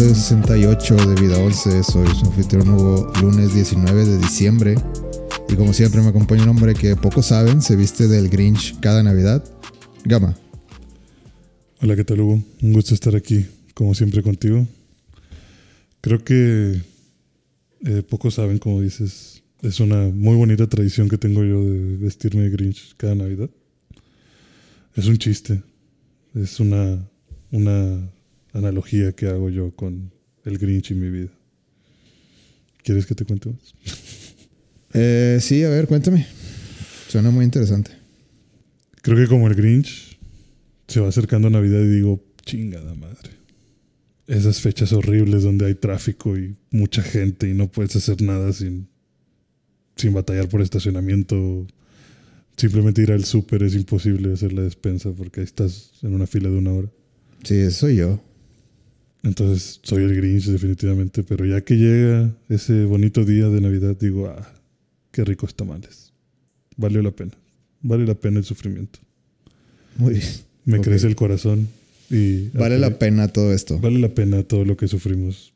episodio 68 de Vida 11. Soy su anfitrión Hugo, lunes 19 de diciembre. Y como siempre me acompaña un hombre que pocos saben, se viste del Grinch cada Navidad. Gama. Hola, ¿qué tal Hugo? Un gusto estar aquí, como siempre contigo. Creo que eh, pocos saben, como dices, es una muy bonita tradición que tengo yo de vestirme de Grinch cada Navidad. Es un chiste, es una, una analogía que hago yo con el Grinch y mi vida. ¿Quieres que te cuente más? Eh, sí, a ver, cuéntame. Suena muy interesante. Creo que como el Grinch se va acercando a Navidad y digo, chingada madre. Esas fechas horribles donde hay tráfico y mucha gente y no puedes hacer nada sin, sin batallar por estacionamiento. Simplemente ir al súper es imposible hacer la despensa porque ahí estás en una fila de una hora. Sí, eso soy yo. Entonces soy el Grinch definitivamente, pero ya que llega ese bonito día de Navidad digo, ah, qué ricos tamales. Valió la pena. Vale la pena el sufrimiento. Muy bien. Me crece el corazón y... Vale la pena todo esto. Vale la pena todo lo que sufrimos.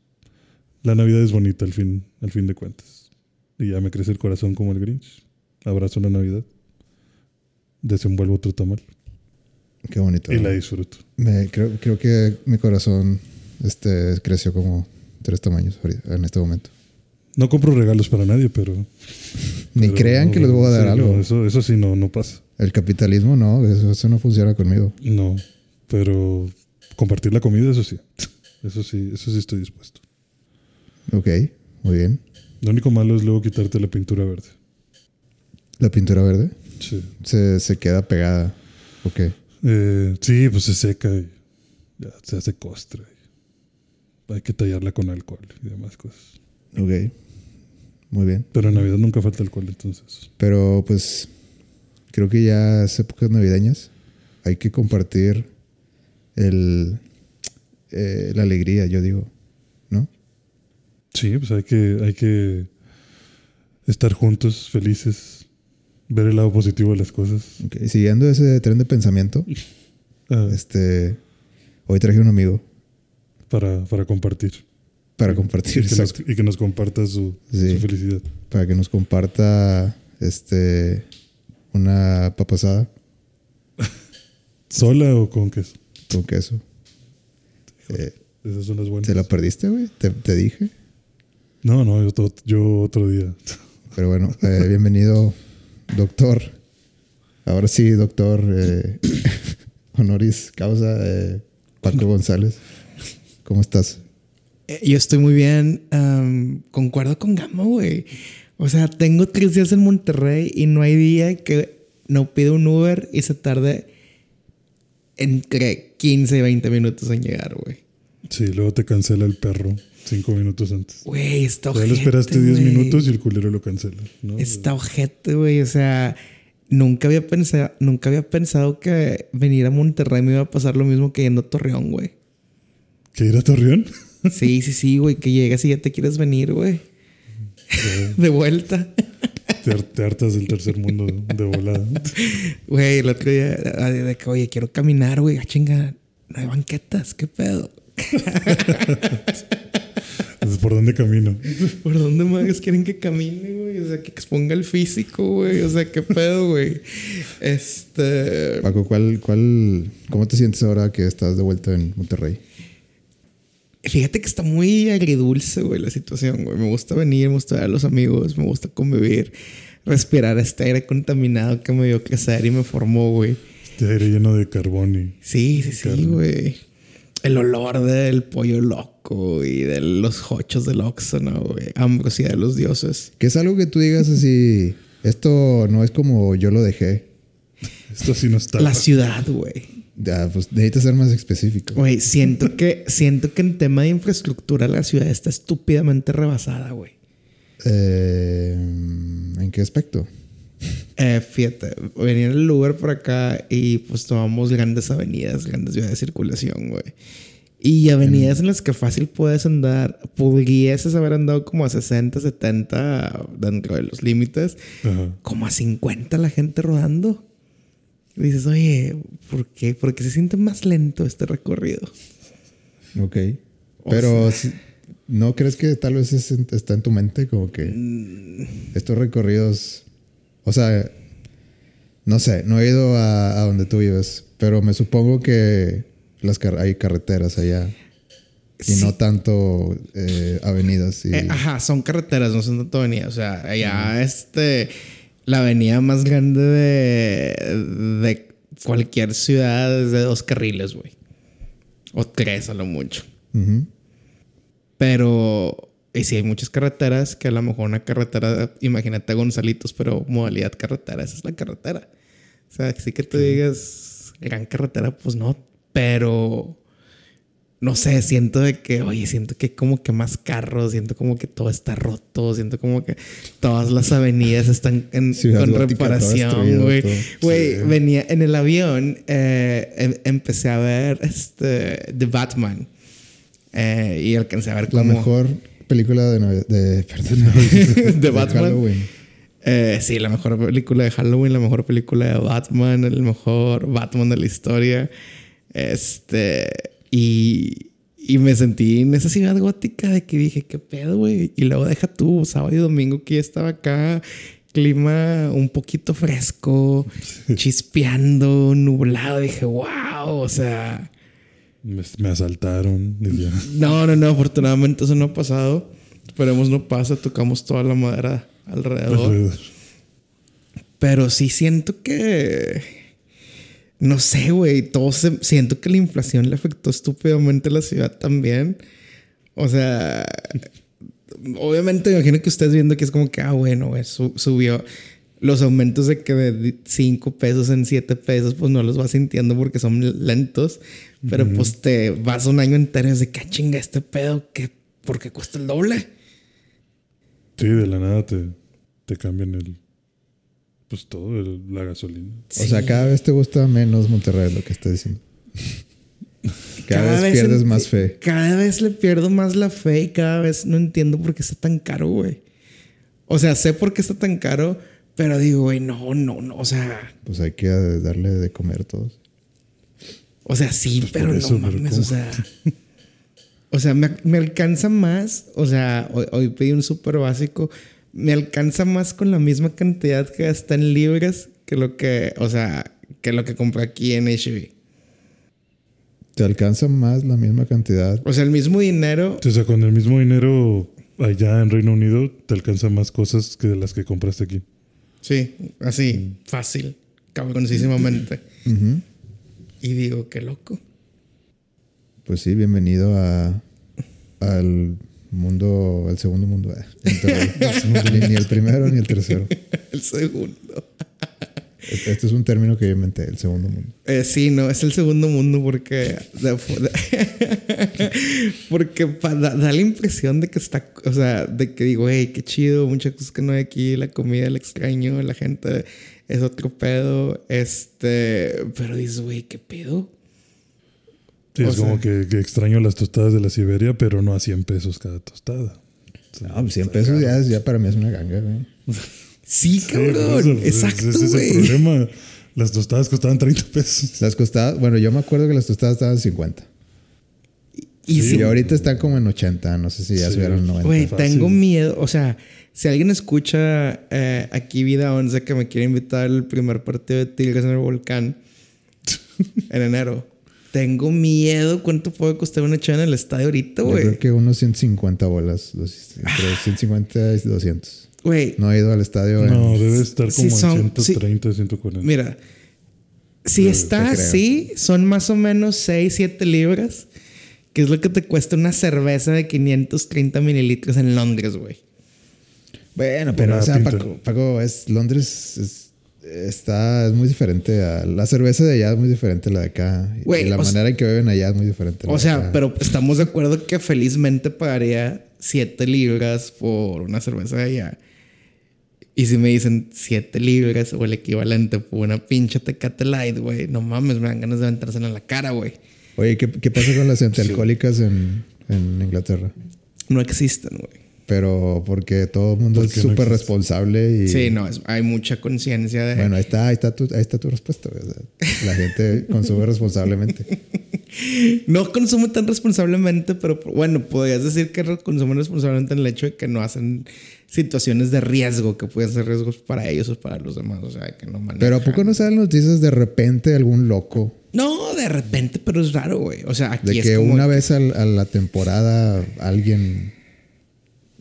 La Navidad es bonita al fin, al fin de cuentas. Y ya me crece el corazón como el Grinch. Abrazo la Navidad. Desenvuelvo otro tamal. Qué bonito. Y la disfruto. Me- creo, creo que mi corazón este, creció como tres tamaños en este momento. No compro regalos para nadie, pero... Ni pero- crean que les voy a dar sí, algo. no, eso, eso sí no, no pasa. El capitalismo no, eso, eso no funciona conmigo. No, pero compartir la comida, eso sí. Eso sí, eso sí estoy dispuesto. Ok, muy bien. Lo único malo es luego quitarte la pintura verde. La pintura verde Sí. se, se queda pegada. Ok. Eh, sí, pues se seca y ya se hace costra. Hay que tallarla con alcohol y demás cosas. Ok. Muy bien. Pero en Navidad nunca falta alcohol, entonces. Pero pues creo que ya es épocas navideñas. Hay que compartir el, eh, la alegría, yo digo. ¿No? Sí, pues hay que, hay que estar juntos, felices, ver el lado positivo de las cosas. Ok, Siguiendo ese tren de pensamiento, Ah, este, hoy traje un amigo para, para compartir. para Y compartir, que, nos, y que nos comparta su, Sí. su felicidad. para que nos comparta este, una papasada ¿Sola o con queso? con queso. Eh, Esas son las buenas. ¿Te la perdiste, güey? ¿Te, te dije. No, no, yo, to- yo otro día. Pero bueno, eh, bienvenido, doctor. Ahora sí, doctor eh, honoris causa eh, Paco González. ¿Cómo estás? Eh, Yo estoy muy bien. am, concuerdo con Gama, güey. O sea, tengo tres días en Monterrey y no hay día que no pido un Uber y se tarde entre 15 y 20 minutos en llegar, güey. Sí, luego te cancela el perro cinco minutos antes. Güey, está Ya ojete, lo esperaste 10 güey. minutos y el culero lo cancela. ¿no? Está ojete, güey. O sea, nunca había pensado, nunca había pensado que venir a Monterrey me iba a pasar lo mismo que yendo a Torreón, güey. ¿Que ir a Torreón? Sí, sí, sí, güey. Que llegas y ya te quieres venir, güey. De vuelta. te, har- te hartas del tercer mundo de volada. Güey, el otro día, de que, oye, quiero caminar, güey, ah, chinga, no hay banquetas, qué pedo. Entonces, ¿Por dónde camino? ¿Por dónde más quieren que camine, güey? O sea, que exponga el físico, güey. O sea, qué pedo, güey. Este. Paco, ¿cuál, cuál, ¿cómo te sientes ahora que estás de vuelta en Monterrey? Fíjate que está muy agridulce, güey, la situación, güey. Me gusta venir, me gusta ver a los amigos, me gusta convivir, respirar este aire contaminado que me dio crecer y me formó, güey. Este aire lleno de carbón y... Sí, sí, sí, Carne. güey. El olor del pollo loco y de los hochos del Oxxo, ¿no, güey? Ambrosia de los dioses. Que es algo que tú digas así, esto no es como yo lo dejé. Esto sí no está. La ciudad, güey. Ya, pues necesitas ser más específico. Güey, siento que, siento que en tema de infraestructura la ciudad está estúpidamente rebasada, güey. Eh, ¿En qué aspecto? Eh, fíjate, venía el Uber por acá y pues tomamos grandes avenidas, grandes vías de circulación, güey. Y avenidas en las que fácil puedes andar, pudieses haber andado como a 60, 70 dentro de los límites, Ajá. como a 50 la gente rodando. Y dices, oye, ¿por qué? ¿Por qué se siente más lento este recorrido? Ok. Pero ¿no crees que tal vez es está en tu mente? Como que Mm. estos recorridos. O sea, no sé, no he ido a, a donde tú vives, pero me supongo que las car- hay carreteras allá. Y Sí. no tanto eh, avenidas. Y, Eh, ajá, son carreteras, no son tanto avenidas. O sea, allá este. La avenida más grande de, de cualquier ciudad es de dos carriles, güey. O tres a lo mucho. Pero. Y sí, hay muchas carreteras que a lo mejor una carretera, imagínate a Gonzalitos, pero modalidad carretera, esa es la carretera. O sea, sí que tú digas gran carretera, pues no, pero no sé, siento de que, oye, siento que como que más carros, siento como que todo está roto, siento como que todas las avenidas están en, con reparación, güey. Güey, venía en el avión, eh, em- empecé a ver este, The Batman. eh, y alcancé a ver La cómo... mejor película de, de, perdón, De Batman. Halloween. Eh, sí, la mejor película de Halloween, la mejor película de Batman, el mejor Batman de la historia. Este. Y, y me sentí en esa ciudad gótica de que dije, ¿qué pedo, güey? Y luego deja tú, sábado y domingo que ya estaba acá, clima un poquito fresco, chispeando, nublado. Dije, wow, o sea. Me, me asaltaron. y ya. No, no, no, afortunadamente eso no ha pasado. Esperemos no pasa, tocamos toda la madera alrededor. Alrededor. Pero sí siento que. No sé, güey. Todo se- siento que la inflación le afectó estúpidamente a la ciudad también. O sea. Obviamente, me imagino que ustedes viendo que es como que, ah, bueno, güey, su- subió. Los aumentos de que de 5 pesos en 7 pesos, pues no los vas sintiendo porque son lentos. Pero pues te vas un año entero y es de que, chinga, este pedo, que ¿por qué cuesta el doble? Sí, de la nada te, te cambian el. Pues todo, el- la gasolina. O sea, cada vez te gusta menos Monterrey, lo que estás diciendo. Cada, vez, pierdes más fe. Cada vez le pierdo más la fe y cada vez no entiendo por qué está tan caro, güey. O sea, sé por qué está tan caro, pero digo, güey, no, no, no. O sea, Pues hay que darle de comer todos. o sea, sí, Pues pero no eso, pero mames, o sea. O sea, me, me alcanza más. O sea, hoy, hoy pedí un súper básico. Me alcanza más con la misma cantidad que gasta en libras que lo que, o sea, que lo que compré aquí en HB. Te alcanza más la misma cantidad. O sea, el mismo dinero. O sea, con el mismo dinero allá en Reino Unido te alcanza más cosas que de las que compraste aquí. Sí, así, fácil, cabroncísimamente. Y digo, qué loco. Pues sí, bienvenido a, al mundo, al segundo mundo. eh, Monterrey. ni, ni el primero ni el tercero. El segundo. Este es un término que yo inventé, el segundo mundo. Eh, sí, no, es el segundo mundo porque. porque da, da la impresión de que está. O sea, de que digo, hey, qué chido, muchas cosas que no hay aquí, la comida, el extraño, la gente es otro pedo. Este. Pero dices, güey, ¿qué pedo? Sí, O es como que, que extraño las tostadas de la Siberia, pero no a 100 pesos cada tostada. O sea, No, pues 100 pesos ya, para mí es una ganga, güey. Sí, cabrón. eso, pues, Exacto, Ese es el problema. Las tostadas costaban 30 pesos. Las costadas, bueno, yo me acuerdo que las tostadas estaban en 50. Y Sí, si Y ahorita están como en 80, no sé si ya Sí. subieron 90. Güey, fácil. tengo miedo. O sea, si alguien escucha eh, aquí Vida 11 que me quiere invitar al primer partido de Tigres en el volcán en enero, tengo miedo. ¿Cuánto puede costar una chava en el estadio ahorita, Yo güey? creo que unos 150 bolas, entre 150 y 200. Güey, No he ido al estadio en- No, debe estar Sí como son- en 130, 140. mira. Si Te- está así, son más o menos 6, 7 libras. Que es lo que te cuesta una cerveza de 530 mililitros en Londres, güey. Bueno, pero o sea. Paco, Paco, es Londres es, está es muy diferente a la cerveza de allá es muy diferente a la de acá Güey, y la manera en que beben allá es muy diferente. a la O de sea, acá. pero estamos de acuerdo que felizmente pagaría 7 libras por una cerveza de allá. Y si me dicen 7 libras o el equivalente por una pinche Tecate Light, güey, no mames, me dan ganas de aventársela en la cara, güey. Oye, ¿qué, qué pasa con las antialcohólicas en, en Inglaterra? No existen, güey. Pero porque todo el mundo ¿Por es no súper responsable y Sí, no, es- hay mucha conciencia de... bueno, ahí está, ahí está tu, ahí está tu respuesta. O sea, la gente consume responsablemente. no consumen tan responsablemente, pero bueno, podrías decir que consumen responsablemente en el hecho de que no hacen situaciones de riesgo que pueden ser riesgos para ellos o para los demás. O sea, que no manejan. Pero ¿a poco no salen noticias de repente algún loco? No, de repente, pero es raro, güey. O sea, aquí De es que como una vez al- a, la temporada alguien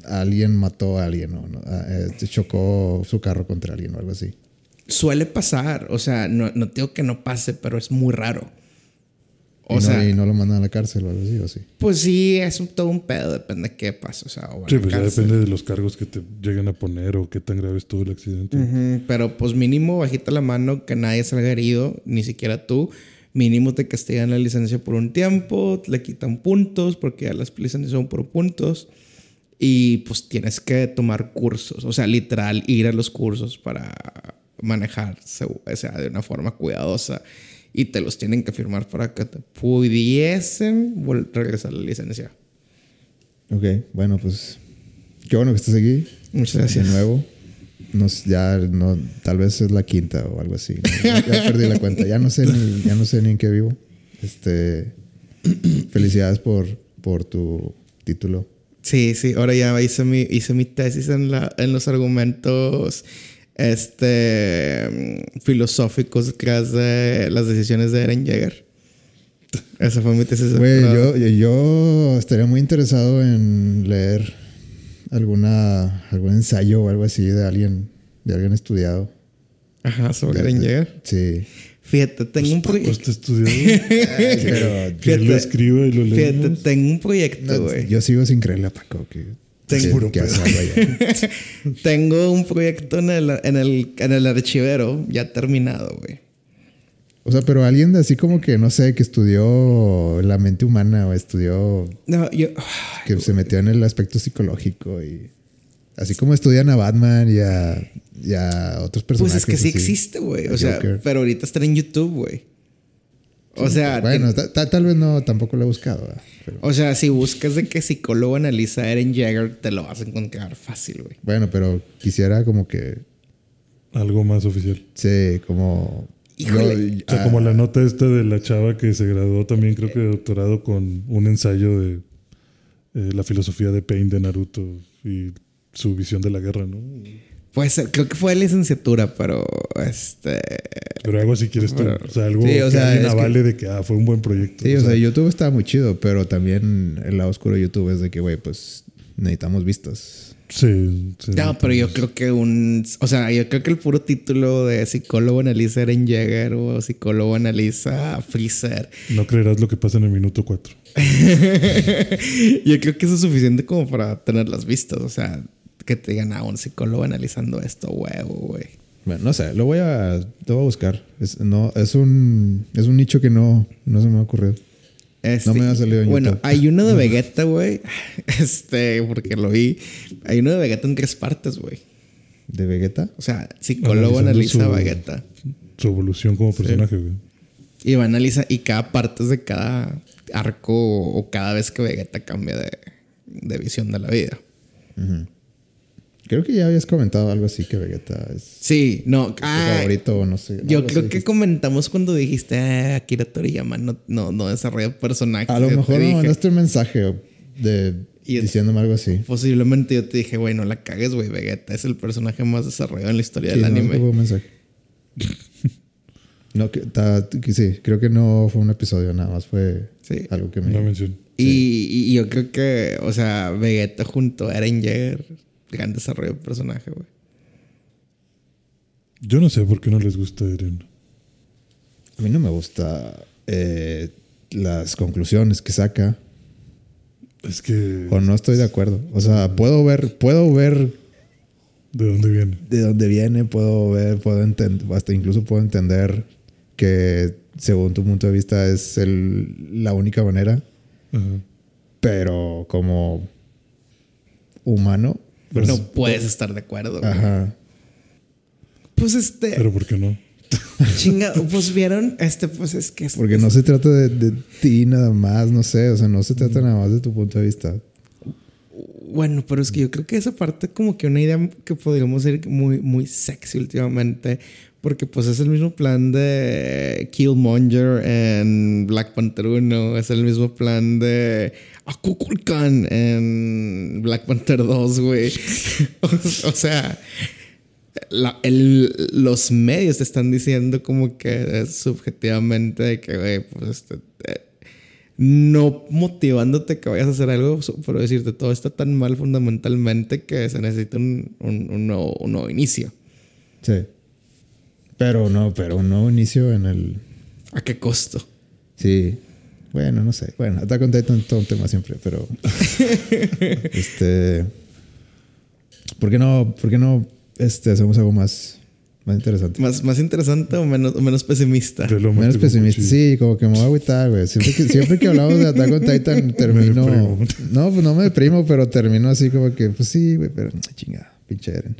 alguien mató a alguien o no, Ah, eh, chocó su carro contra alguien o algo así. suele pasar. O sea, no, no digo que no pase, pero es muy raro. Y O no, sea, y no lo mandan a la cárcel o algo así, o sí. pues sí, es un, todo un pedo, depende de qué pasa. O sea, o Sí, pues ya depende de los cargos que te lleguen a poner o qué tan grave estuvo el accidente. Ujú, Pero pues mínimo bajita la mano, que nadie salga herido, ni siquiera tú. Mínimo te castigan la licencia por un tiempo, le quitan puntos, porque ya las licencias son por puntos. Y pues tienes que tomar cursos, o sea, literal, ir a los cursos para manejar, segu- o sea, de una forma cuidadosa. Y te los tienen que firmar para que te pudiesen regresar la licencia. Ok, bueno, pues qué bueno que estés aquí. Muchas gracias. De nuevo. Nos, ya no, tal vez es la quinta o algo así. ya perdí la cuenta. Ya no sé ni, ya no sé ni en qué vivo. Este, felicidades por, por tu título. Sí, sí, ahora ya hice mi, hice mi tesis en, la, en los argumentos este, mm, filosóficos que hace las decisiones de Eren Jaeger. Esa fue mi tesis. de Güey, yo, yo estaría muy interesado en leer alguna, algún ensayo o algo así de alguien, de alguien estudiado. Ajá, sobre De- Eren de- Jaeger. Sí. Fíjate, tengo un Pues proyecto. te estudiado. Pero que él lo escriba y lo Fíjate, leemos. tengo un proyecto, no, güey. yo sigo sin creerle a Paco que, Tengo- que- que. Tengo un proyecto en el, en el, en el archivero ya terminado, güey. O sea, pero alguien de así como que, no sé, que estudió la mente humana o estudió, No, yo. que se metió en el aspecto psicológico y así como estudian a Batman y a, y a otros Pues personajes. es que sí así. existe, güey. O sea, Joker. pero ahorita está en YouTube, güey. O sea, Bueno, ta- ta- tal vez no, tampoco lo he buscado. O sea, si buscas de que psicólogo analiza a Eren Jagger, te lo vas a encontrar fácil, güey. bueno, pero quisiera como que, Algo más oficial. sí, como... Híjole. yo- O sea, ah, como la nota esta de la chava que se graduó también, creo que de doctorado con un ensayo de eh, la filosofía de Pain de Naruto y su visión de la guerra, ¿no? Pues eh, creo que fue licenciatura, pero este. Pero algo así quieres tú. O sea, algo Sí, o que sea, alguien es que- avale de que ah, fue un buen proyecto. Sí, o sea, YouTube está muy chido, pero también el lado oscuro de YouTube es de que, güey, pues necesitamos vistas. Sí, sí. No, pero yo creo que un. O sea, yo creo que el puro título de psicólogo analiza Eren Jagger o psicólogo analiza Freezer. No creerás lo que pasa en el minuto 4. yo creo que eso es suficiente como para tener las vistas. O sea, que te digan a un psicólogo analizando esto, huevo, güey. Bueno, no sé, lo voy a, lo voy a buscar. Es, no, es un, es un nicho que no, no se me ha ocurrido. Este, No me ha salido en Bueno, YouTube. hay uno de Vegeta, güey. Este, porque lo vi. Hay uno de Vegeta en tres partes, güey. ¿De Vegeta? O sea, psicólogo analiza su- Vegeta. Su evolución como personaje, güey. Y va a analizar, y cada parte es de cada arco o cada vez que Vegeta cambia de, de visión de la vida. Creo que ya habías comentado algo así que Vegeta es Sí, no. tu ah, favorito o no sé. yo creo que dijiste. comentamos cuando dijiste ah, Akira Toriyama no, no, no desarrolla personajes. A lo mejor me mandaste un mensaje de Y- diciéndome algo así. Posiblemente yo te dije, güey, no la cagues, güey. Vegeta es el personaje más desarrollado en la historia Sí, del no, anime. fue un mensaje. no, que, ta- que sí, creo que no fue un episodio, nada más fue Sí. algo que Una me... mención. Y, y yo creo que, o sea, Vegeta junto a Eren Jaeger, gran desarrollo de personaje, güey. Yo no sé por qué no les gusta Eren. A mí no me gusta eh, las conclusiones que saca Es que. o no estoy de acuerdo. O sea, puedo ver, puedo ver ¿De dónde viene? de dónde viene, puedo ver, puedo entender, hasta incluso puedo entender que según tu punto de vista es el- la única manera, Ajá. pero como humano, pues, no puedes estar de acuerdo. güey. ajá. Pues este, Pero ¿por qué no? chinga, pues vieron, este, pues es que. Porque no se trata de, de ti nada más, no sé, o sea, no se trata nada más de tu punto de vista. Bueno, pero es que yo creo que esa parte como que una idea que podríamos ser muy, muy sexy últimamente. Porque pues es el mismo plan de Killmonger en Black Panther 1. Es el mismo plan de Akukulkan en Black Panther 2, güey. o, sea, los medios te están diciendo como que subjetivamente que, güey, pues este, no motivándote que vayas a hacer algo, pero decirte todo está tan mal fundamentalmente que se necesita un, un, nuevo, inicio. Sí. Pero no, pero un nuevo inicio en el. ¿A qué costo? Sí. Bueno, no sé. Bueno, Attack on Titan todo un tema siempre, pero. este. ¿Por qué no, por qué no este, hacemos algo más más interesante. ¿Más, más interesante o menos, menos pesimista? Menos pesimista, sí, como que me voy a agüitar, güey. Siempre que, siempre que hablamos de Attack on Titan, termino. no, pues no me deprimo, pero termino así como que, pues sí, güey, pero chingada, pinche Eren.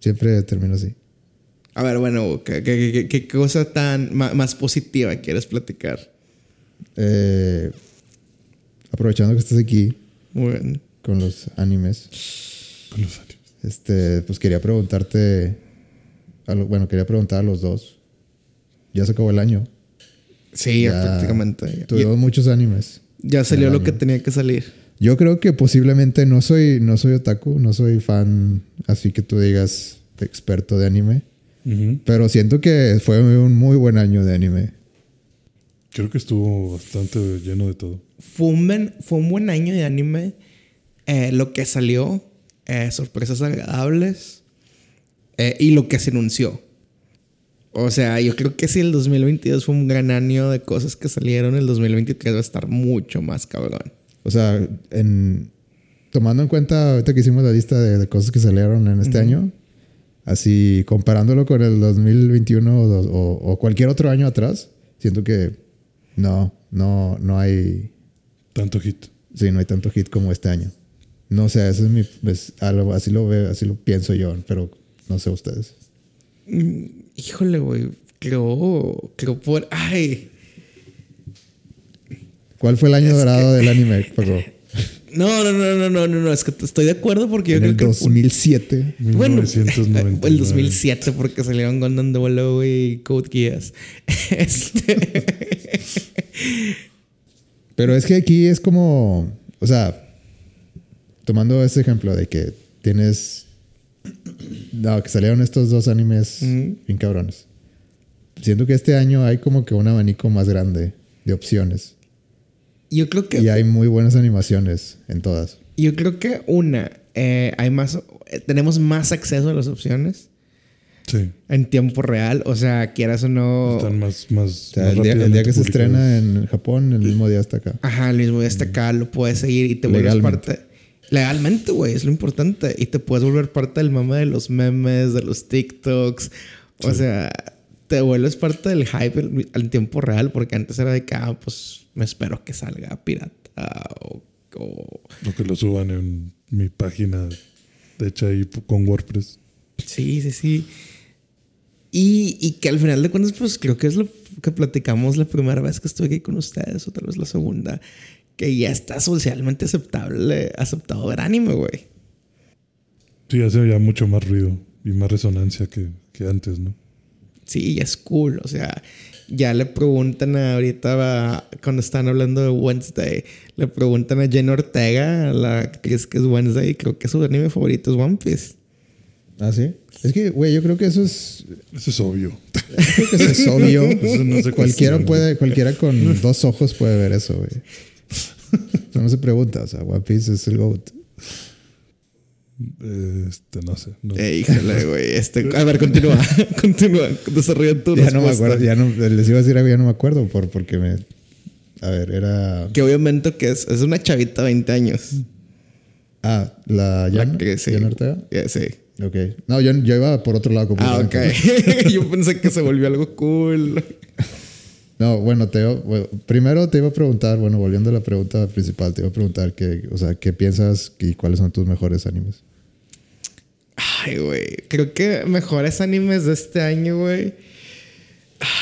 Siempre termino así. A ver, bueno, ¿qué, qué, qué, cosa tan más, positiva quieres platicar? Eh, aprovechando que estás aquí. Muy bien. Con los animes. Con los animes. Este, pues quería preguntarte bueno, quería preguntar a los dos. Ya se acabó el año. Sí, prácticamente. Tuvimos muchos animes. Ya salió lo que tenía que salir. Yo creo que posiblemente no soy, no soy otaku, no soy fan, así que tú digas experto de anime. Pero siento que fue un muy buen año de anime. Creo que estuvo bastante lleno de todo. Fue un buen, fue un buen año de anime. Eh, lo que salió, eh, sorpresas agradables. Eh, y lo que se anunció. O sea, yo creo que si el 2022 fue un gran año de cosas que salieron, el 2023 va a estar mucho más cabrón. O sea, en, tomando en cuenta ahorita que hicimos la lista de, cosas que salieron en este año, así comparándolo con el 2021 o, o, cualquier otro año atrás, siento que no, no, no hay... Tanto hit. Sí, no hay tanto hit como este año. No sé, eso es mi... así lo veo, así lo pienso yo, pero no sé ustedes. Mm, híjole, güey. Creo, creo por... Ay. ¿Cuál fue el año dorado del anime, No, no, no, no, no, no, no, es que estoy de acuerdo porque yo en el 2007. Bueno, el 2007 porque salieron Gundam Double y Code Geass. Este... Pero es que aquí es como, o sea, tomando ese ejemplo de que tienes no, que salieron estos dos animes bien cabrones. Siento que este año hay como que un abanico más grande de opciones. Yo creo que. Y hay muy buenas animaciones en todas. Yo creo que una, eh, hay más. Eh, tenemos más acceso a las opciones. Sí. En tiempo real. O sea, quieras o no. Están más. más, el, día, que se estrena en Japón, el mismo día está acá. Ajá, el mismo día está acá, lo puedes seguir y te vuelves parte. Legalmente, güey, es lo importante. Y te puedes volver parte del mame de los memes, de los TikToks. O sea, te vuelves parte del hype al tiempo real, porque antes era de que, ah, pues me espero que salga pirata o, o... que lo suban en mi página de hecha ahí con WordPress. Sí, sí, sí. Y, y, que al final de cuentas, pues creo que es lo que platicamos la primera vez que estuve aquí con ustedes, o tal vez la segunda, que ya está socialmente aceptable, aceptado ver anime, güey. Sí, hace ya mucho más ruido y más resonancia que, antes, ¿no? Sí, ya es cool. O sea, ya le preguntan a, ahorita cuando están hablando de Wednesday, le preguntan a Jen Ortega, la actriz que es Wednesday, y creo que su anime favorito es One Piece. ¿Ah, sí? Es que, güey, yo creo que eso es. Eso es obvio. creo que eso es obvio. eso no cualquiera, puede, cualquiera con dos ojos puede ver eso, güey. no se pregunta, o sea, One Piece es el GOAT. Este, no sé. No. Eh, híjole, güey. Este, a ver, continúa. continúa. Desarrolla tu ya No me acuerdo, ya no, les iba a decir algo, ya no me acuerdo por, porque me. A ver, era. Que obviamente que es, es una chavita de 20 años. Ah, la Jan, que sí. Ortega. sí. Ok. No, yo, yo iba por otro lado. Ah, ok. yo pensé que se volvió algo cool. No, bueno, te primero te iba a preguntar, bueno, volviendo a la pregunta principal, te iba a preguntar que, o sea, ¿qué piensas y cuáles son tus mejores animes? Ay, güey. Creo que mejores animes de este año, güey.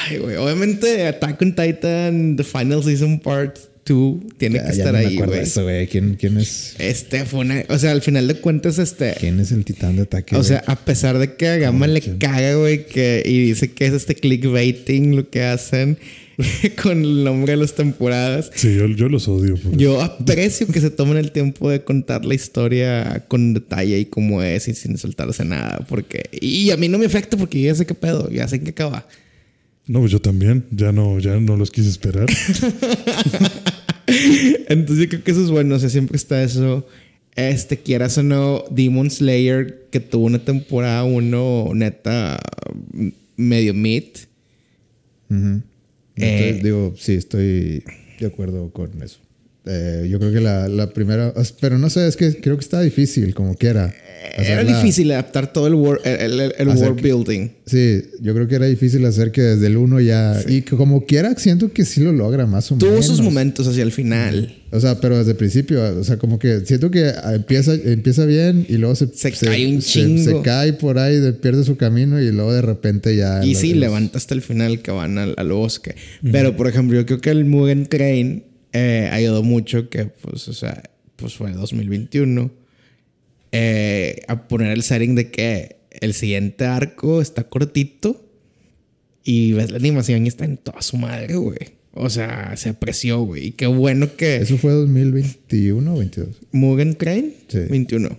Ay, güey. Obviamente Attack on Titan, The Final Season Part 2 tiene Ya- que ya estar no me ahí, acuerdo de güey. eso, güey. ¿Quién, quién es, Este fue una. O sea, al final de cuentas, este. quién es el titán de ataque? O sea, a pesar de que a Gama le caga, güey, que, y dice que es este clickbaiting lo que hacen con el nombre de las temporadas. Sí, yo, yo los odio. por Yo aprecio que se tomen el tiempo de contar la historia con detalle y cómo es y sin saltarse nada. Porque. Y a mí no me afecta porque yo ya sé qué pedo, ya sé en qué acaba. No, pues yo también. Ya no, ya no los quise esperar. Entonces yo creo que eso es bueno. O sea, siempre está eso. Este, quieras o no, Demon Slayer, que tuvo una temporada uno neta medio mid. Entonces, digo, sí, estoy de acuerdo con eso. Eh, yo creo que la, la primera, pero no sé, es que creo que está difícil, como quiera. Era hacerla- difícil adaptar todo el, wor- el, el- el Hacer world que- building. Sí, yo creo que era difícil hacer que desde el 1 ya. Y que como quiera, siento que sí lo logra más o Tuvo menos. sus momentos hacia el final. O sea, pero desde el principio, o sea, como que siento que empieza, empieza bien y luego se, Se cae un chingo. Se, cae por ahí, de- pierde su camino y luego de repente ya. Y sí, los- levanta hasta el final que van al, al bosque. Pero, por ejemplo, yo creo que el Mugen Train eh, ayudó mucho que, pues, o sea, pues fue 2021. eh, a poner el setting de que el siguiente arco está cortito y ves la animación y está en toda su madre, güey. O sea, se apreció, güey. Y qué bueno que ¿Eso fue 2021 o 22? Mugen Train, Sí. 21.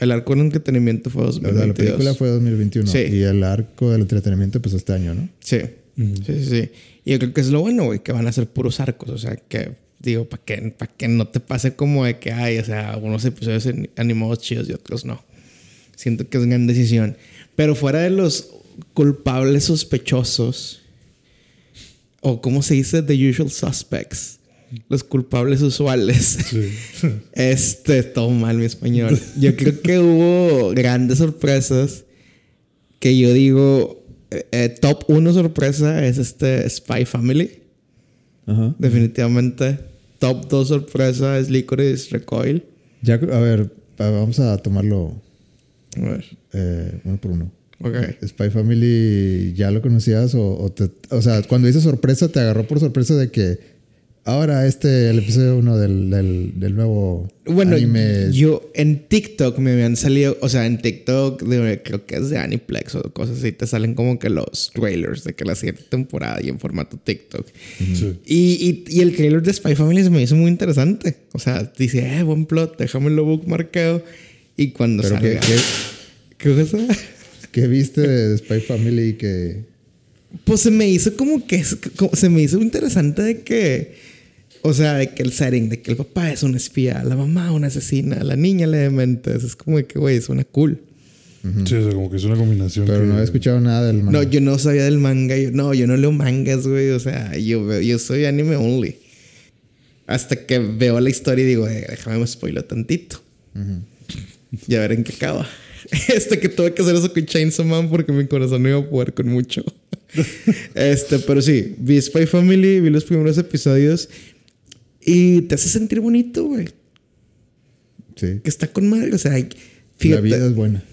El arco del entretenimiento fue O sea, 2022. la película fue 2021 Sí. y el arco del entretenimiento pues este año, ¿no? Sí. sí, sí, sí. Y yo creo que es lo bueno, güey, que van a ser puros arcos. O sea, que, digo, para que, pa' que no te pase como de que hay, o sea, unos episodios animados chidos y otros no. Siento que es gran decisión. Pero fuera de los culpables sospechosos, o como se dice, the usual suspects, los culpables usuales. Sí. Este, todo mal mi español. Yo creo que hubo grandes sorpresas que yo digo, eh, eh, top 1 sorpresa es este Spy Family, Ajá. definitivamente. Top 2 sorpresa es Licorice Recoil. Ya, a ver, vamos a tomarlo A ver, eh, uno por uno. ok. Spy Family, ¿ya lo conocías? O, o, te- o sea, cuando dices sorpresa, te agarró por sorpresa de que ahora este, el episodio uno del, del, del nuevo Bueno, anime. yo en TikTok me habían salido, o sea, en TikTok de, creo que es de Aniplex o cosas así, te salen como que los trailers de que la siguiente temporada y en formato TikTok. Sí. Y, y, y el trailer de Spy Family se me hizo muy interesante. O sea, dice, eh, buen plot, déjamelo bookmarcado. Y cuando Pero salga... ¿qué, qué, ¿Qué cosa? qué viste de Spy Family que... Pues se me hizo como que... como- se me hizo interesante de que... O sea, de que el setting, de que el papá es un espía, la mamá una asesina, la niña le dementes. Es como que, güey, suena cool. Sí, o sea, como que es una combinación. Pero que- no había escuchado nada del manga. No, yo no sabía del manga. Yo, no, yo no leo mangas, güey. O sea, yo, yo soy anime only. Hasta que veo la historia y digo, eh, déjame me spoiler tantito. Y a ver en qué acaba. Este que tuve que hacer eso con Chainsaw Man porque mi corazón no iba a poder con mucho. este, pero sí, vi Spy Family, vi los primeros episodios y te hace sentir bonito, güey. Sí. Que está con madre. O sea, La fíjate. vida es buena.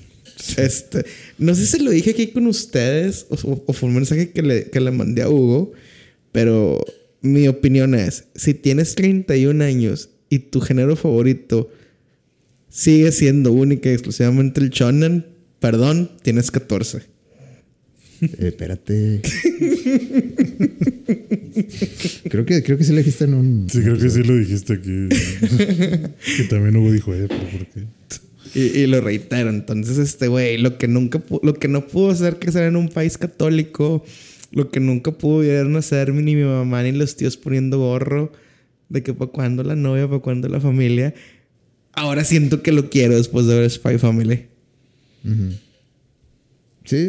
Este, no sé si lo dije aquí con ustedes o, o fue un mensaje que le, que le mandé a Hugo, pero mi opinión es, si tienes 31 años y tu género favorito sigue siendo única y exclusivamente el shonen, perdón, tienes 14. Eh, espérate. creo que creo que sí le dijiste en un. Sí, creo que sí lo dijiste aquí. que también Hugo dijo, eh, pero ¿por qué? Y, y lo reitero. Entonces, este güey, lo que nunca lo que no pudo hacer crecer en un país católico, lo que nunca pudieron hacer ni mi mamá ni los tíos poniendo gorro, de que para cuando la novia, para cuando la familia. Ahora siento que lo quiero después de ver Spy Family. Ujú. Sí,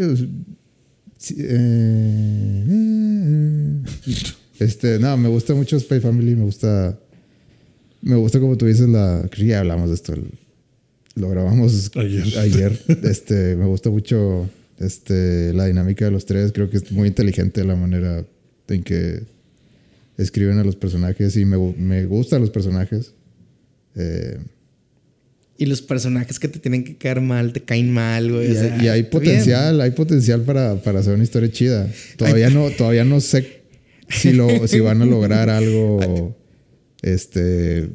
sí, eh, este, no, me gusta mucho Spy Family, me gusta, me gusta como tú dices la, creo que ya hablamos de esto, el- lo grabamos Ayer. ayer, este, me gusta mucho, este, la dinámica de los tres, creo que es muy inteligente la manera en que escriben a los personajes y me, me gustan los personajes. Eh, Y los personajes que te tienen que caer mal, te caen mal, güey. Y, o sea, hay, y hay está potencial, hay potencial para, para hacer una historia chida. Todavía no, todavía no sé si lo, si van a lograr algo este,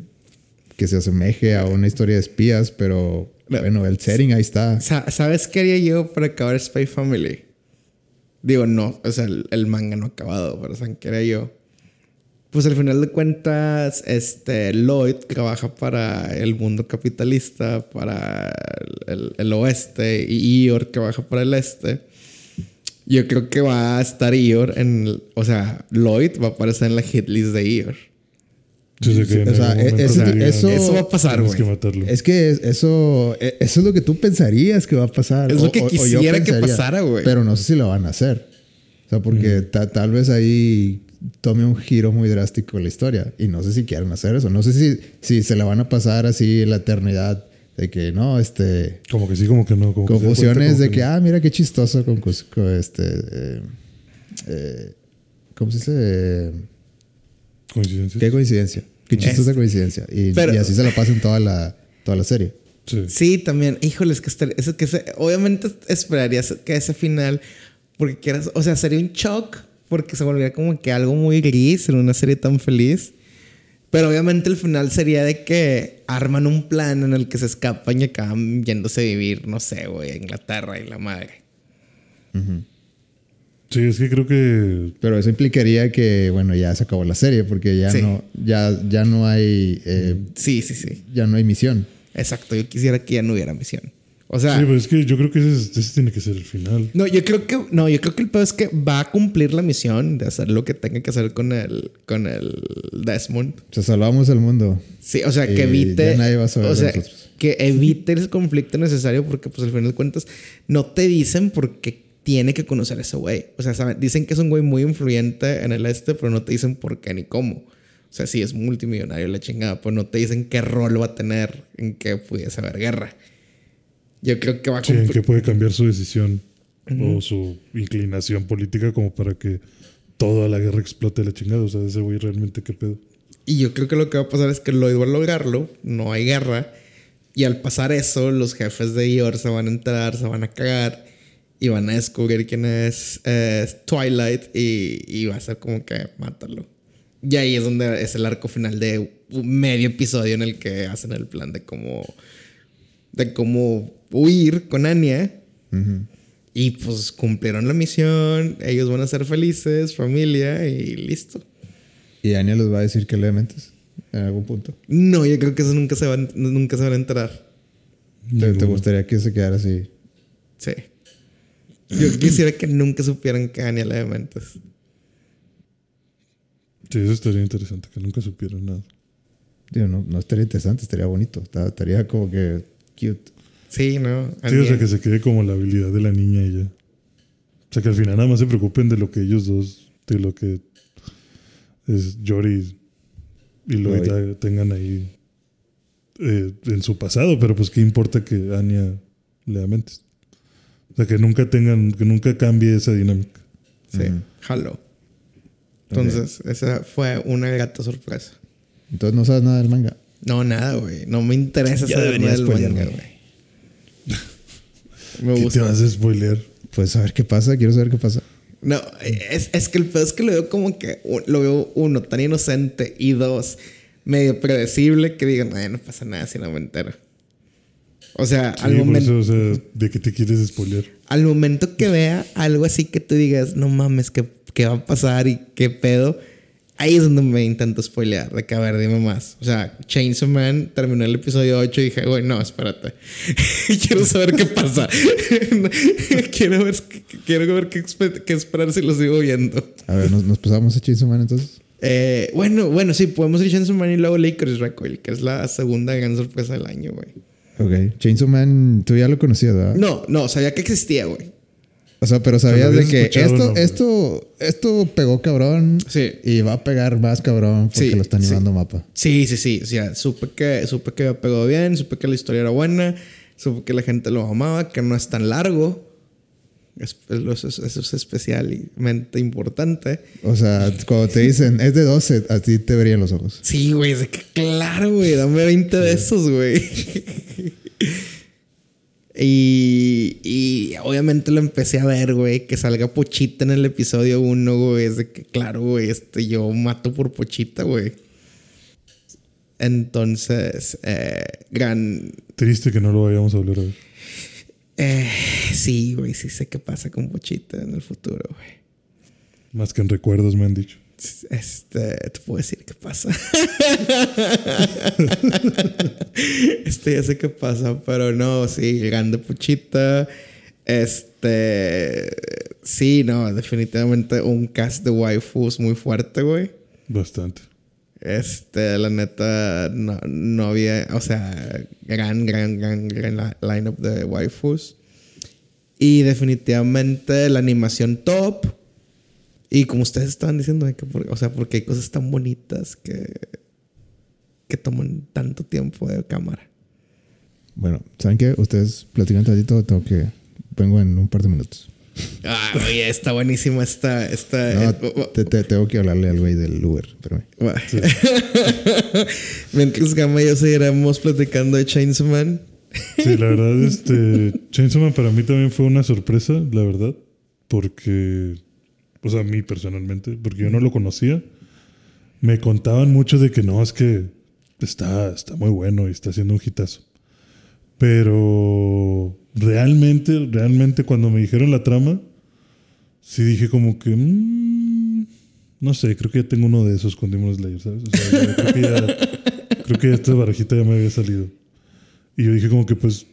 que se asemeje a una historia de espías, pero bueno, el setting ahí está. ¿Sabes qué haría yo para acabar Spy Family? Digo, no, o sea, el, manga no ha acabado, pero ¿saben qué haría yo? Pues al final de cuentas, este, Lloyd trabaja para el mundo capitalista, para el, oeste, y Ior trabaja para el este. Yo creo que va a estar Ior en. O sea, Lloyd va a aparecer en la hit list de Ior. o sea, eso, va a pasar, güey. Es que eso, e, eso es lo que tú pensarías que va a pasar. Es lo que quisiera que pasara, güey. Pero no sé si lo van a hacer. O sea, porque tal vez ahí tome un giro muy drástico la historia. Y no sé si quieren hacer eso. No sé si, si se la van a pasar así en la eternidad de que no, este. Como que sí, como que no. Como confusiones de que, ah, mira qué chistoso con, este. Eh, eh, ¿Cómo se dice? Coincidencia. Qué coincidencia. Qué chistosa coincidencia. Y, así se la pasan toda la, toda la serie. Sí. sí también. Híjoles, que, eso que obviamente esperarías que ese final, porque quieras, o sea, sería un shock, porque se volvería como que algo muy gris en una serie tan feliz. Pero obviamente el final sería de que arman un plan en el que se escapan y acaban yéndose a vivir, no sé, güey, a Inglaterra y la madre. Sí, es que creo que. Pero eso implicaría que, bueno, ya se acabó la serie, porque ya no, ya, ya no hay. Eh, sí, sí, sí. Ya no hay misión. Exacto, yo quisiera que ya no hubiera misión. O sea. Sí, pero es que yo creo que ese, tiene que ser el final. No, yo creo que. No, yo creo que el peor es que va a cumplir la misión de hacer lo que tenga que hacer con el. con el Desmond. O sea, salvamos el mundo. Sí, o sea, que evite. o sea, que evite ese conflicto necesario porque, pues, al final de cuentas, no te dicen por qué tiene que conocer a ese güey. O sea, ¿saben? dicen que es un güey muy influyente en el este, pero no te dicen por qué ni cómo. O sea, sí es multimillonario la chingada, pero no te dicen qué rol va a tener en que pudiese haber guerra. Yo creo que va a sí, que puede cambiar su decisión o su inclinación política como para que toda la guerra explote la chingada. O sea, ese güey realmente qué pedo. Y yo creo que lo que va a pasar es que Lloyd va a lograrlo, no hay guerra. Y al pasar eso, los jefes de Ior se van a enterar, se van a cagar y van a descubrir quién es eh, Twilight y, y, va a ser como que mátalo. Y ahí es donde es el arco final de un medio episodio en el que hacen el plan de cómo de cómo huir con Anya. Y pues cumplieron la misión, ellos van a ser felices, familia y listo. ¿Y Anya les va a decir que le mentes en algún punto? No, yo creo que eso nunca se, van, nunca se van a enterar. ¿Te, ¿Te, gustaría que se quedara así? Sí. Yo quisiera que nunca supieran que Anya le mentes. Sí, eso estaría interesante, que nunca supieran nada. Digo, no, no estaría interesante, estaría bonito. Estaría como que cute. Sí, ¿no? Sí, o sea, que se quede como la habilidad de la niña y ya. O sea, que al final nada más se preocupen de lo que ellos dos, de lo que es Jory y Lloyd tengan ahí eh, en su pasado, pero pues qué importa que Anya le mentes. O sea, que nunca tengan, que nunca cambie esa dinámica. Sí, jalo. Entonces, esa fue una grata sorpresa. Entonces, ¿no sabes nada del manga? No, nada, güey. No me interesa saber nada del manga, güey. me gusta. ¿Qué te vas a spoilear? Pues a ver qué pasa. Quiero saber qué pasa. No, es, es que el pedo es que lo veo como que... Lo veo, uno, tan inocente. Y dos, medio predecible que digan, no pasa nada si no me entero. O sea, al momento. o sea, ¿de qué te quieres spoilear? Al momento que vea algo así que tú digas, no mames, ¿qué, qué va a pasar y qué pedo? Ahí es donde me intento spoilear, de que a ver, dime más. O sea, Chainsaw Man terminó el episodio 8 y dije, güey, no, espérate. quiero saber qué pasa. quiero ver, quiero ver qué, qué, esperar si lo sigo viendo. A ver, ¿nos, pasamos a Chainsaw Man entonces? Eh, bueno, bueno, sí, podemos ir Chainsaw Man y luego Lakers Recoil, que es la segunda gran sorpresa del año, güey. Ok. Chainsaw Man, tú ya lo conocías, ¿verdad? No, no, sabía que existía, güey. O sea, pero sabías de que esto, esto, esto pegó cabrón. Sí. Y va a pegar más cabrón porque lo está animando mapa. Sí, sí, sí. O sea, supe que, supe que pegó bien, supe que la historia era buena, supe que la gente lo amaba, que no es tan largo. eso es especialmente importante. O sea, cuando te dicen es de 12, a ti te verían los ojos. Sí, güey, es claro, güey, dame 20 de esos, güey. y, y, obviamente lo empecé a ver, güey, que salga Pochita en el episodio 1, güey. Es de que, claro, güey, este, yo mato por Pochita, güey. Entonces, eh, gran. Triste que no lo vayamos a volver a ver. Eh, sí, güey, sí sé qué pasa con Pochita en el futuro, güey. Más que en recuerdos me han dicho. Este, te puedo decir qué pasa. este, ya sé qué pasa, pero no, sí, grande Pochita. Este, sí, no, definitivamente un cast de waifus muy fuerte, güey. Bastante. Este, la neta, no, no había, o sea, gran, gran, gran, gran lineup de waifus. Y definitivamente la animación top. Y como ustedes estaban diciendo, que o sea, porque hay cosas tan bonitas que, que toman tanto tiempo de cámara. Bueno, ¿saben qué? Ustedes platican tantito, tengo que... Vengo en un par de minutos. Ah, oye, está buenísima esta... esta no, te, te, tengo que hablarle al güey del Uber, pero... Sí. Mientras Gama y yo seguiremos platicando de Chainsaw Man. Sí, la verdad, este... Chainsaw Man para mí también fue una sorpresa, la verdad. Porque... O sea, a mí personalmente, porque yo no lo conocía. Me contaban mucho de que no, es que está, está muy bueno y está haciendo un hitazo. Pero realmente, realmente cuando me dijeron la trama, sí dije como que... Mmm, no sé, creo que ya tengo uno de esos con Demon Slayer, ¿sabes? O sea, creo, que ya, creo que esta barajita ya me había salido. Y yo dije como que pues,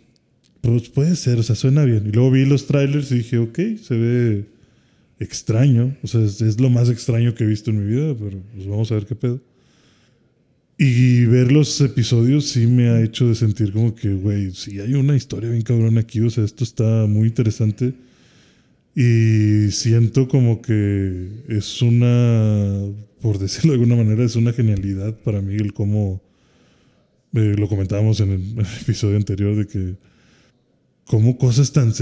pues puede ser, o sea, suena bien. Y luego vi los trailers y dije, ok, se ve extraño. O sea, es, lo más extraño que he visto en mi vida, pero pues vamos a ver qué pedo. Y ver los episodios sí me ha hecho de sentir como que, güey, sí hay una historia bien cabrón aquí. O sea, esto está muy interesante. Y siento como que es una, por decirlo de alguna manera, es una genialidad para mí el cómo, eh, lo comentábamos en el, en el, episodio anterior, de que cómo cosas tan,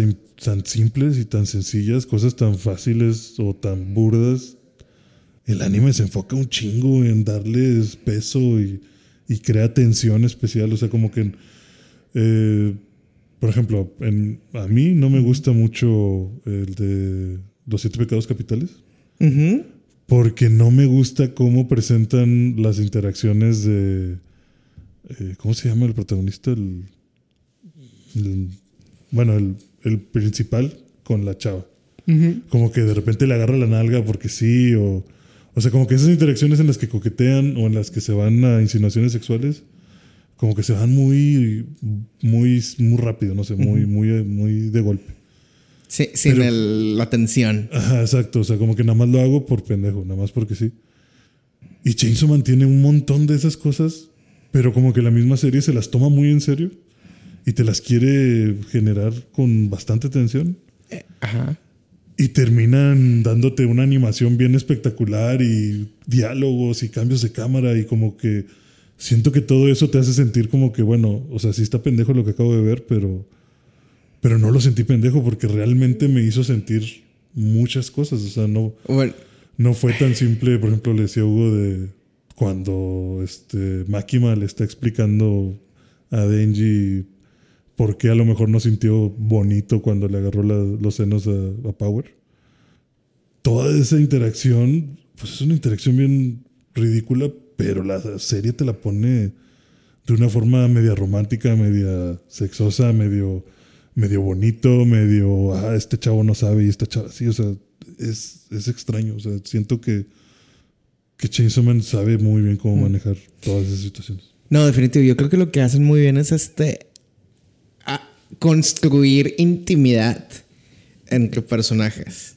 tan simples y tan sencillas, cosas tan fáciles o tan burdas, el anime se enfoca un chingo en darles peso y, y crea tensión especial. O sea, como que, eh, por ejemplo, en, a mí no me gusta mucho el de Los Siete Pecados Capitales. Uh -huh. Porque no me gusta cómo presentan las interacciones de. Eh, ¿Cómo se llama el protagonista? El, el, bueno, el, el, principal con la chava. Uh -huh. Como que de repente le agarra la nalga porque sí, o. O sea, como que esas interacciones en las que coquetean o en las que se van a insinuaciones sexuales, como que se van muy, muy, muy rápido, no sé, muy, uh -huh. muy, muy de golpe. Sí, sin Pero, el, la tensión. Ajá, exacto. O sea, como que nada más lo hago por pendejo, nada más porque sí. Y Chainsaw Man tiene un montón de esas cosas, pero como que la misma serie se las toma muy en serio y te las quiere generar con bastante tensión. Eh, ajá. Y terminan dándote una animación bien espectacular y diálogos y cambios de cámara y como que siento que todo eso te hace sentir como que, bueno, o sea, sí está pendejo lo que acabo de ver, pero, pero no lo sentí pendejo porque realmente me hizo sentir muchas cosas. O sea, no, bueno. no fue tan simple, por ejemplo, le decía Hugo de cuando este, Makima le está explicando a Denji por qué a lo mejor no sintió bonito cuando le agarró la, los senos a, a, Power. Toda esa interacción, pues es una interacción bien ridícula, pero la serie te la pone de una forma media romántica, media sexosa, medio, medio bonito, medio, ah, este chavo no sabe y esta chava sí, o sea, es, es extraño, o sea, siento que, que Chainsaw Man sabe muy bien cómo manejar todas esas situaciones. No, definitivo, yo creo que lo que hacen muy bien es este construir intimidad entre personajes.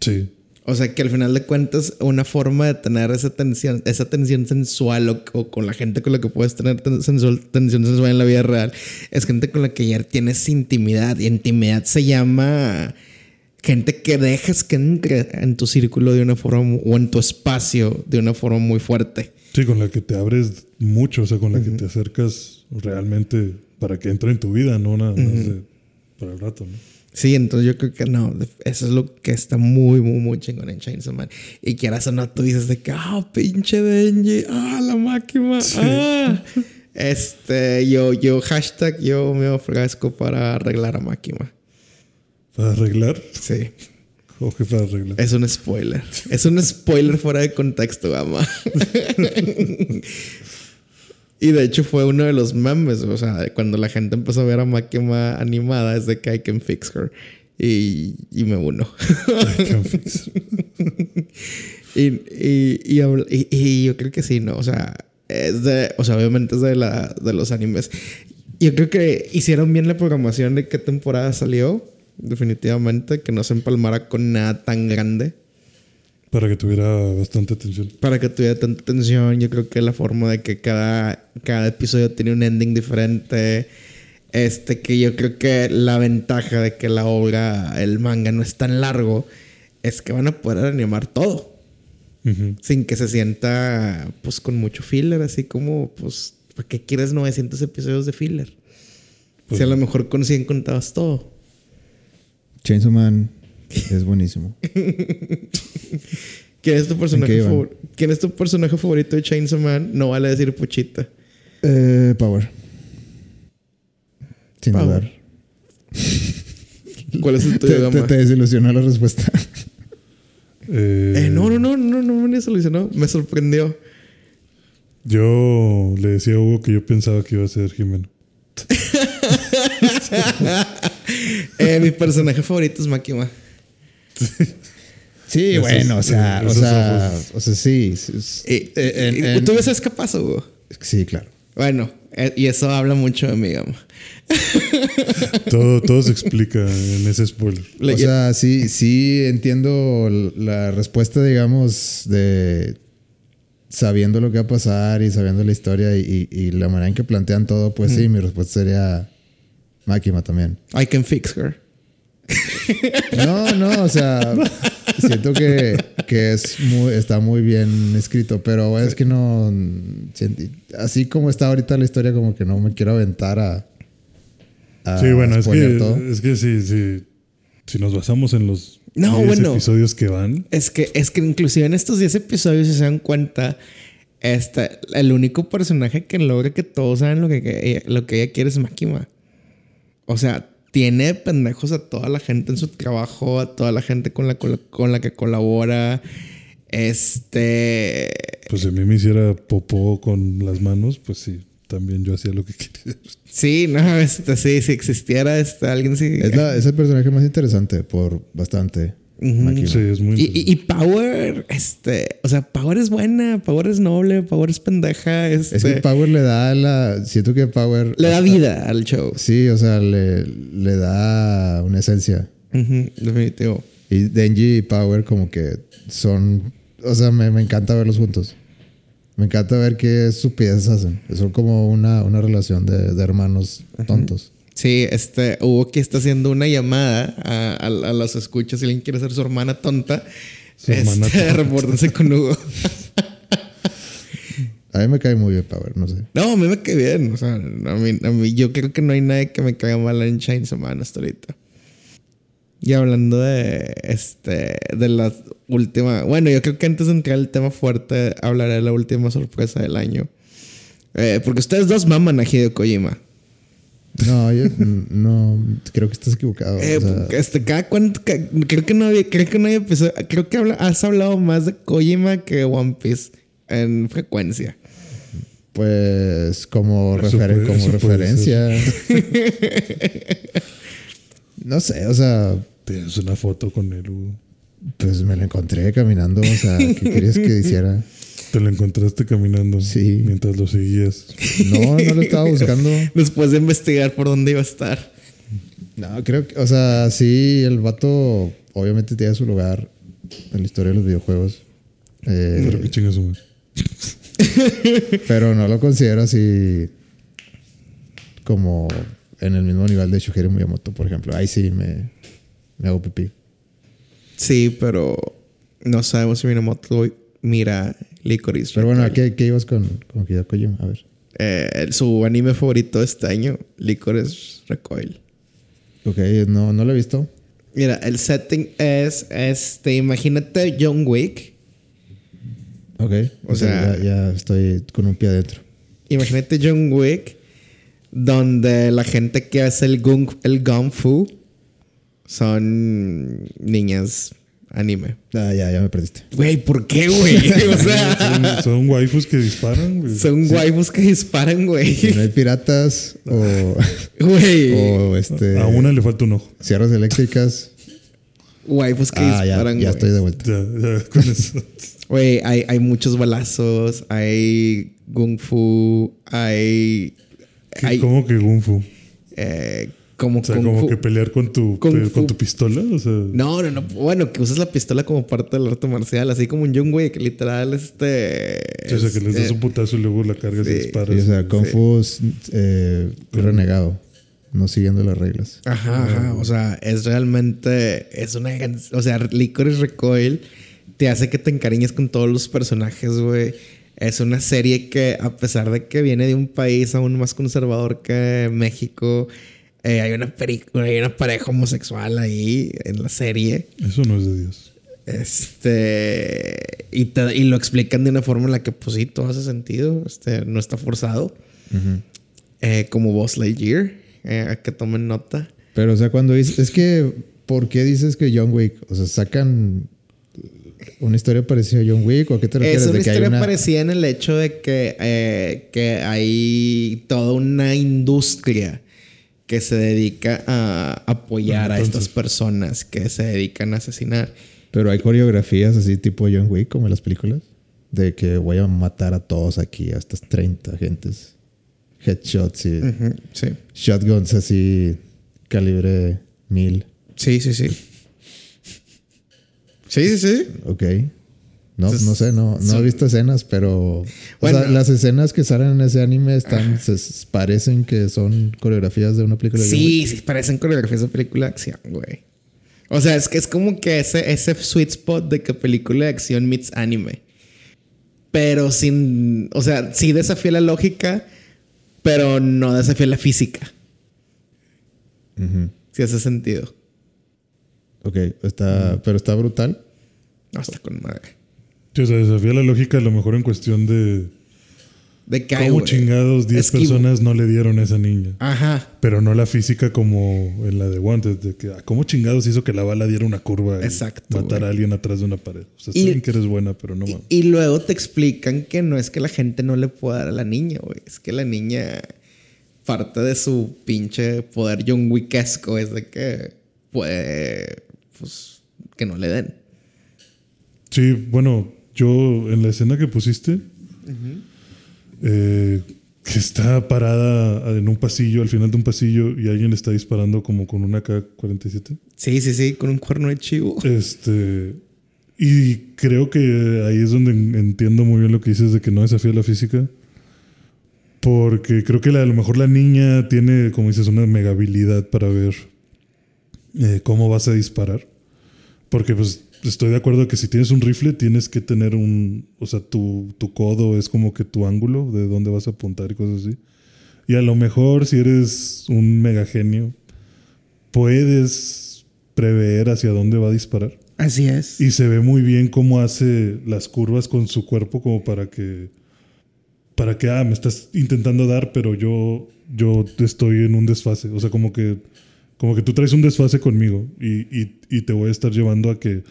Sí. O sea, que al final de cuentas, una forma de tener esa tensión, esa tensión sensual o, o con la gente con la que puedes tener sensual, tensión sensual en la vida real, es gente con la que ya tienes intimidad. Y intimidad se llama gente que dejas que entre en tu círculo de una forma o en tu espacio de una forma muy fuerte. Sí, con la que te abres mucho, o sea, con la uh -huh. que te acercas realmente para que entre en tu vida, no nada más uh -huh. de, para el rato, ¿no? Sí, entonces yo creo que no, eso es lo que está muy, muy, muy chingón en Chainsaw Man. Y quieras o no, tú dices de que, ah, oh, pinche Benji, ah, la máquina, sí. ah. Este, yo, yo, hashtag, yo me ofrezco para arreglar a Máquina. ¿Para arreglar? Sí. ¿Cómo que para arreglar? Es un spoiler. es un spoiler fuera de contexto, ama. Y de hecho fue uno de los memes, o sea, cuando la gente empezó a ver a Makima animada es de que I can fix her. Y, y me uno. y, y, y, habla- y- y yo creo que sí, ¿no? O sea, es de, o sea, obviamente es de, la, de los animes. Yo creo que hicieron bien la programación de qué temporada salió. Definitivamente, que no se empalmara con nada tan grande. Para que tuviera bastante atención. Para que tuviera tanta atención, yo creo que la forma de que cada, cada episodio tiene un ending diferente. Este, que yo creo que la ventaja de que la obra, el manga, no es tan largo, es que van a poder animar todo. Ujú. Sin que se sienta, pues, con mucho filler, así como, pues, ¿para qué quieres 900 episodios de filler? Pues si a lo mejor con 100 contabas todo. Chainsaw Man es buenísimo. ¿Quién es tu personaje, iban? favor- ¿Quién es tu personaje favorito de Chainsaw Man? No vale decir Puchita. Eh, Power. Sin Power. dudar. ¿Cuál es el Te, tuyo, te, Gama? te desilusionó la respuesta. Eh, Eh, no, no, no, no, no me solucionó. Me sorprendió. Yo le decía a Hugo que yo pensaba que iba a ser Jimeno. Eh, mi personaje favorito es Makima. Sí, Esos- bueno, o sea, eh, o sea, o sea, sí. Eh, Eh, en- eh, en- ¿Tú ves capaz, Hugo? Sí, claro. Bueno, eh, y eso habla mucho de mí, Gama. Todo, todo se explica en ese spoiler. Le- O sea, sí, sí entiendo la respuesta, digamos, de sabiendo lo que va a pasar y sabiendo la historia y, y- y la manera en que plantean todo, pues sí, mi respuesta sería Máquina también. I can fix her. No, no, o sea, siento que, que es muy, está muy bien escrito, pero es que no, así como está ahorita la historia, como que no me quiero aventar a... a Sí, bueno, es que, todo. es que si, si, si nos basamos en los No, 10 bueno. episodios que van, Es que, es que inclusive en estos 10 episodios, si se dan cuenta, este, el único personaje que logra que todos saben lo que, que ella, lo que ella quiere es Makima. O sea, tiene pendejos a toda la gente en su trabajo, a toda la gente con la, con la que colabora. Este. pues si a mí me hiciera popó con las manos, pues sí, también yo hacía lo que quería. Sí, no, este, sí, si existiera este, alguien sí. Es, la- es el personaje más interesante por bastante. Máquina. Sí, es muy Y, y- Power, este, o sea, Power es buena, Power es noble, Power es pendeja, este, Es que Power le da la... Siento que Power... le da vida al show. Sí, o sea, le, le da una esencia. Definitivo. Y Denji y Power como que son... O sea, me, me encanta verlos juntos. Me encanta ver qué estupideces hacen. Son como una, una relación de, de hermanos tontos. Sí, este, Hugo que está haciendo una llamada a, a, a los escuchas si alguien quiere ser su hermana tonta. Su hermana este, con Hugo. A mí me cae muy bien Power, no sé. No, a mí me cae bien. O sea, a mí, a mí- yo creo que no hay nadie que me caiga mal en Chainsaw Man hasta ahorita. Y hablando de este de la última, bueno, yo creo que antes de entrar al tema fuerte hablaré de la última sorpresa del año. Eh, porque ustedes dos maman a Hideo Kojima. No, yo no... Creo que estás equivocado. Eh, o sea, este, cada cuánto, creo que no había, creo que no había episodio- creo que habla- has hablado más de Kojima que One Piece en frecuencia. pues como, refer- referencia. no sé, o sea... Tienes una foto con él, Hugo. Pues me lo encontré caminando, o sea, ¿qué querías que hiciera? Te lo encontraste caminando Sí. mientras lo seguías. No, no lo estaba buscando. Después de investigar por dónde iba a estar. No, creo que, o sea, sí, el vato obviamente tiene su lugar en la historia de los videojuegos. Eh, Pero que chingas su madre. pero no lo considero así como en el mismo nivel de Shuhiro Miyamoto, por ejemplo. Ahí sí me, me hago pipí. Sí, pero no sabemos si Minamoto mira Licorice. Pero bueno, ¿a qué, qué ibas con, con Hideo Kojima? A ver. Eh, su anime favorito de este año, Licorice Recoil. Ok, no, no lo he visto. Mira, el setting es, este, imagínate John Wick. Ok. O sea- ya, ya estoy con un pie adentro. Imagínate John Wick, donde la gente que hace el gung, el gung fu son niñas anime. Ah, ya, ya me perdiste. Güey, ¿por qué, güey? O sea, Son, son waifus que disparan, güey. son waifus que disparan, Y no güey. hay piratas o, Güey. o este, A una le falta un ojo. sierras eléctricas. Waifus que Ah, ya, disparan, ya güey. estoy de vuelta. Ya, ya, con eso. Güey, hay, hay muchos balazos, hay kung fu, hay... ¿Qué- hay ¿Cómo que Kung Fu? eh, como O sea, kung como fu. que pelear con tu, pe- con tu pistola. O sea, No, no, no. Bueno, que usas la pistola como parte del arte marcial, así como un John Wick, que literal, este... o sea, que les das eh, un putazo y luego la cargas y sí. disparas. Sí, o sea, Kung Fu es eh, renegado, no siguiendo las reglas. Ajá, ajá. O sea, es realmente. Es una. O sea, Licorice Recoil te hace que te encariñes con todos los personajes, güey. Es una serie que, a pesar de que viene de un país aún más conservador que México, eh, hay, una hay una pareja homosexual ahí en la serie. Eso no es de Dios. Este. Y, te- y lo explican de una forma en la que, pues sí, todo hace sentido. Este, no está forzado. Eh, como Boss Lightyear, eh, que tomen nota. Pero, o sea, cuando dices, es que, ¿por qué dices que John Wick? O sea, sacan una historia parecida a John Wick, ¿o a qué te refieres? Es una de que hay historia una. parecida en el hecho de que, eh, que hay toda una industria que se dedica a apoyar a Entonces. estas personas que se dedican a asesinar. Pero hay coreografías así tipo John Wick, como en las películas, de que voy a matar a todos aquí, a estas 30 gentes. Headshots y Sí. shotguns así, calibre 1000. Sí, sí, sí. Sí, sí, sí. Ok. No, Entonces, no sé, no, no son- he visto escenas, pero. Bueno. o sea, las escenas que salen en ese anime están. se- parecen que son coreografías de una película Sí, sí, parecen coreografías de película de acción, güey. O sea, es que es como que ese, ese sweet spot de que película de acción meets anime. Pero sin. O sea, sí desafía la lógica, pero no desafía la física. Si hace sentido. Ok, está. Pero está brutal. No está con madre. Sí, o sea, desafía la lógica a lo mejor en cuestión de De que cómo chingados 10 Esquivo. personas no le dieron a esa niña. Ajá. Pero no la física como en la de Wanted, de que ah, cómo chingados hizo que la bala diera una curva y Exacto, matar güey. a alguien atrás de una pared. O sea, está Y- bien que eres buena, pero no Y, mames. y luego te explican que no es que la gente no le pueda dar a la niña, güey. Es que la niña, parte de su pinche poder John Wickesco es de que puede, pues, que no le den. Sí, bueno, yo en la escena que pusiste, eh, que está parada en un pasillo, al final de un pasillo, y alguien está disparando como con una K-47. Sí, sí, sí, con un cuerno de chivo. Este. Y creo que ahí es donde en- entiendo muy bien lo que dices de que no desafía la física. Porque creo que la- a lo mejor la niña tiene, como dices, una mega habilidad para ver eh, cómo vas a disparar. Porque pues estoy de acuerdo que si tienes un rifle tienes que tener un... O sea, tu, tu codo es como que tu ángulo de dónde vas a apuntar y cosas así. Y a lo mejor si eres un mega genio, puedes prever hacia dónde va a disparar. Así es. Y se ve muy bien cómo hace las curvas con su cuerpo como para que para que ah, me estás intentando dar, pero yo yo estoy en un desfase, o sea, como que como que tú traes un desfase conmigo y, y- y te voy a estar llevando a que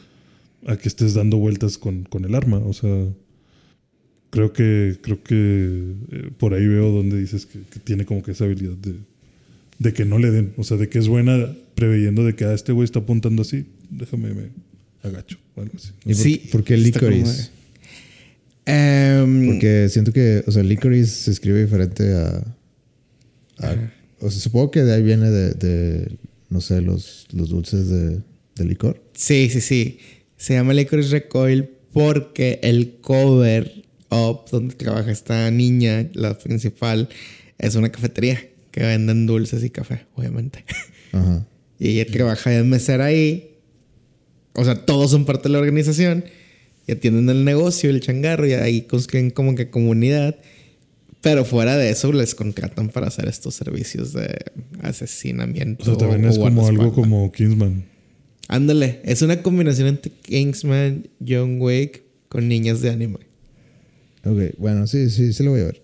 a que estés dando vueltas con, con el arma, o sea, creo que creo que eh, por ahí veo donde dices que, que tiene como que esa habilidad de de que no le den, o sea, de que es buena preveyendo de que ah, este güey está apuntando así, déjame me agacho o algo así. ¿Y por, Sí, por qué está con Licorice? Em, Porque siento que, o sea, Licorice se escribe diferente a. a- o sea, supongo que de ahí viene de, de, no sé, los, los dulces de, de licor. Sí, sí, sí. Se llama Licorice Recoil porque el cover up donde trabaja esta niña, la principal, es una cafetería que venden dulces y café, obviamente. Ajá. Y ella trabaja de mesera ahí. O sea, todos son parte de la organización. Y atienden el negocio, el changarro, y ahí construyen como que comunidad. Pero fuera de eso, les contratan para hacer estos servicios de asesinamiento. O sea, también es como algo como Kingsman. Ándale, es una combinación entre Kingsman, John Wick con niñas de anime. Ok, bueno, sí, sí, sí lo voy a ver.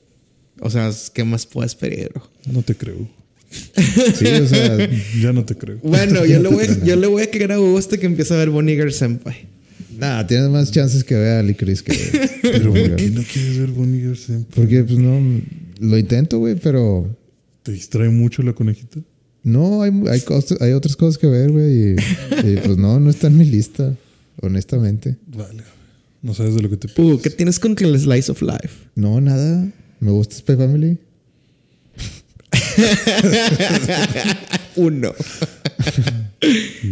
O sea, ¿qué más puedes pedir? bro? No te creo. Sí, o sea, Ya no te creo. Bueno, yo le voy, a- yo le voy a creer a Hugo hasta que empiece a ver Bonnie Girl Senpai. nada, tienes más chances que vea a Licorice que. Pero que- ¿por qué no quieres ver Bonnie Girl Senpai? Porque, pues no. Lo intento, güey, pero. ¿Te distrae mucho la conejita? No, hay, hay, cosas- hay otras cosas que ver, güey. Y, y, pues no, no está en mi lista, honestamente. Vale. No sabes de lo que te Hugo, ¿qué tienes contra el Slice of Life? No, nada. Me gusta Spy Family. Uno.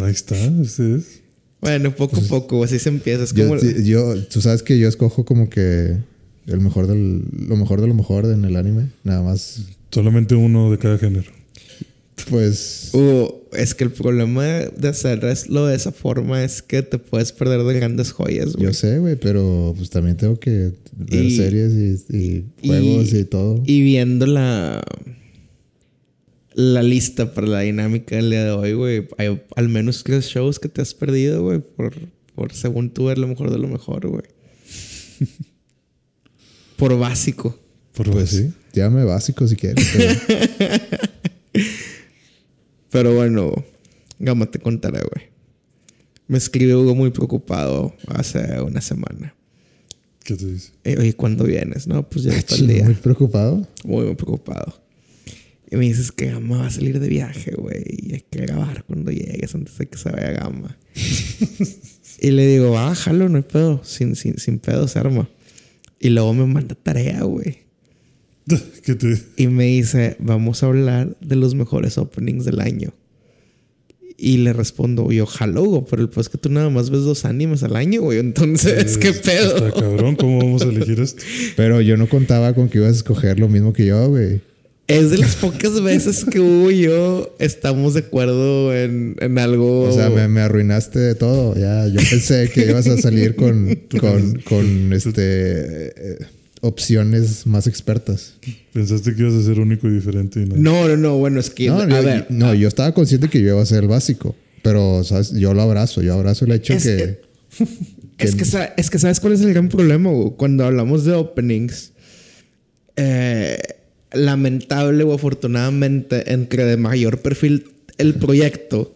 Ahí está, ese es. Bueno, poco a poco, así se empieza. Es Yo, como. ti- yo- tú sabes que yo escojo como que el mejor del, lo mejor de lo mejor en el anime. Nada más, Solamente uno de cada género. Pues. Hugo, es que el problema de hacerlo de esa forma es que te puedes perder de grandes joyas, güey. Yo sé, güey, pero pues también tengo que ver Y- series y, y juegos y, todo. Y viendo la, la lista para la dinámica del día de hoy, güey, hay al menos tres shows que te has perdido, güey, por, por según tú ver lo mejor de lo mejor, güey. por básico. Por pues sí, llame básico si quieres. pero- Pero bueno, Gama te contaré, güey. Me escribió Hugo muy preocupado hace una semana. ¿Qué te dice? Eh, Oye, ¿cuándo vienes? No, pues ya está el día. muy preocupado. Muy, muy preocupado. Y me dices que Gama va a salir de viaje, güey. Y hay que grabar cuando llegues antes de que se vaya Gama. y le digo, bájalo, no hay pedo. Sin, sin, sin pedo se arma. Y luego me manda tarea, güey. ¿Qué te Y me dice, vamos a hablar de los mejores openings del año. Y le respondo, yo, jalo, güey, pero el pues es que tú nada más ves dos animes al año, güey. Entonces, ¿qué pedo? Está cabrón, ¿cómo vamos a elegir esto? Pero yo no contaba con que ibas a escoger lo mismo que yo, güey. Es de las pocas veces que Hugo y yo estamos de acuerdo en, en algo. O sea, me, me arruinaste de todo. Ya, yo pensé que ibas a salir con, con, con este, eh, opciones más expertas. Pensaste que ibas a ser único y diferente y no. No, no, no. Bueno, es que. No, a yo, ver. no, yo estaba consciente que yo iba a ser el básico. Pero, ¿sabes? Yo lo abrazo. Yo abrazo el hecho Es que... Es que, sa- es que sabes cuál es el gran problema, güey? Cuando hablamos de openings, eh, lamentable o afortunadamente, entre de mayor perfil el proyecto,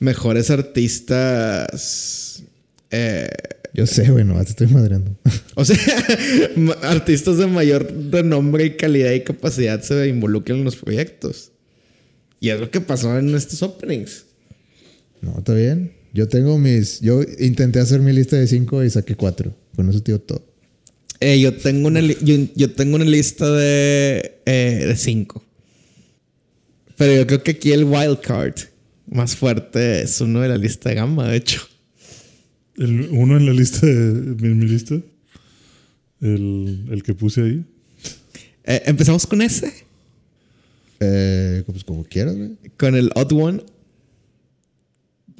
mejores artistas. eh, Yo sé, güey, no, te estoy madreando. o sea, artistas de mayor renombre y calidad y capacidad se involucran en los proyectos. Y es lo que pasó en estos openings. No, está bien. Yo tengo mis... Yo intenté hacer mi lista de cinco y saqué cuatro. Con eso digo todo. Eh, yo, tengo una li- yo, yo tengo una lista de, eh, de cinco. Pero yo creo que aquí el wild card más fuerte es uno de la lista de gama, de hecho. El, uno en la lista, de, en mi lista, el, el que puse ahí. Eh, Empezamos con ese, Eh, pues como quieras, güey. con el odd one,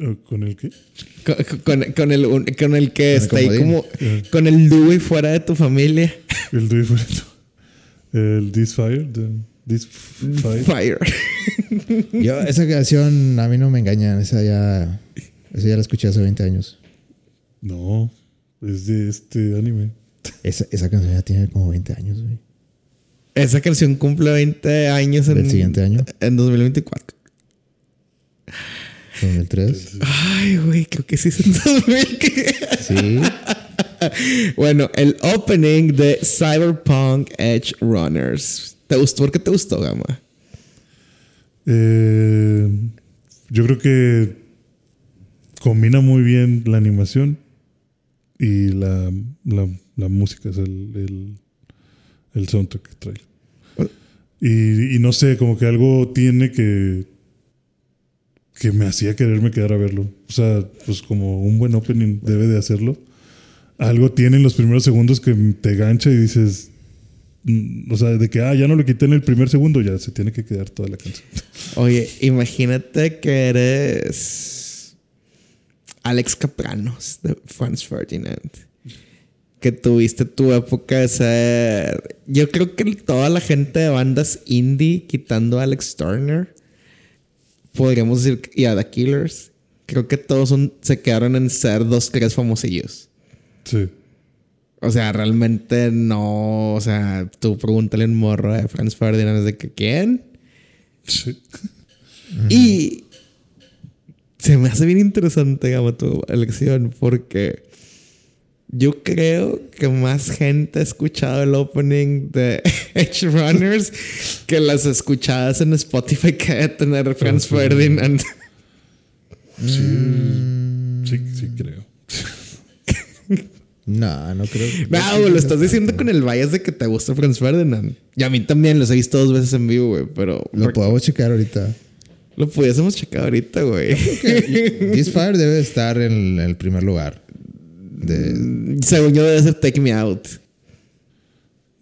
¿O ¿Con el qué? con, con- con el, un- con el que Con el está ahí como, con el Dewey fuera de tu familia. El diferente. El This Fire. the- This Fire. Fire. Yo, esa canción a mí no me engañan. Esa ya... Esa ya la escuché hace 20 años. No, es de este anime. Esa, esa canción ya tiene como 20 años, güey. Esa canción cumple 20 años en, ¿Del siguiente año? en 2024. 2003. Ay, güey, creo que sí es en 2000. Sí. Bueno, el opening de Cyberpunk Edge Runners. ¿Te gustó? ¿Por qué te gustó, Gama? Eh, yo creo que combina muy bien la animación y la, la, música, es el, el, el soundtrack que trae. Y, y no sé, como que algo tiene que que me hacía quererme quedar a verlo. O sea, pues como un buen opening debe de hacerlo. Algo tiene en los primeros segundos que te gancha y dices, mm, o sea, de que, ah, ya no lo quité en el primer segundo, ya se tiene que quedar toda la canción. Oye, imagínate que eres Alex Capranos de Franz Ferdinand. Que tuviste tu época de ser. Yo creo que toda la gente de bandas indie, quitando a Alex Turner, podríamos decir, y a The Killers, creo que todos son, se quedaron en ser dos, tres famosillos. Sí. O sea, realmente no. O sea, tú pregúntale un morro de Franz Ferdinand es de que quién. Sí. Y se me hace bien interesante, Gama, tu elección, porque yo creo que más gente ha escuchado el opening de Edge Runners que las escuchadas en Spotify que debe tener Franz Ferdinand. Sí, Mm. sí, sí creo. No, no creo. No, güey, lo estás diciendo con el bias de que te gusta Franz Ferdinand. Y a mí también los he visto dos veces en vivo, güey, pero Lo podemos checar ahorita. Lo pudiésemos checar ahorita, güey. This Fire debe estar en el primer lugar. De, Según yo debe ser Take Me Out.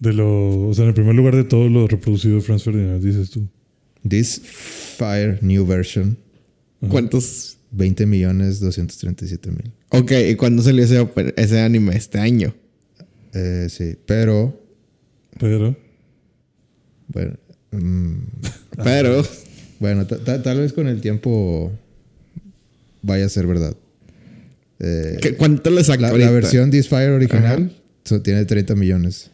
De lo, o sea, en el primer lugar de todo lo reproducido de Franz Ferdinand, dices tú. This Fire New Version, ¿Cuántos? 20 millones 237 mil. Ok, ¿y cuándo salió ese, ese anime? Este año. Eh, sí, pero Pero, bueno, mm, Pero, bueno, ta- ta- tal vez con el tiempo vaya a ser verdad. Eh, ¿qué- ¿cuánto le sacó la, la versión This Fire original so- tiene 30 millones.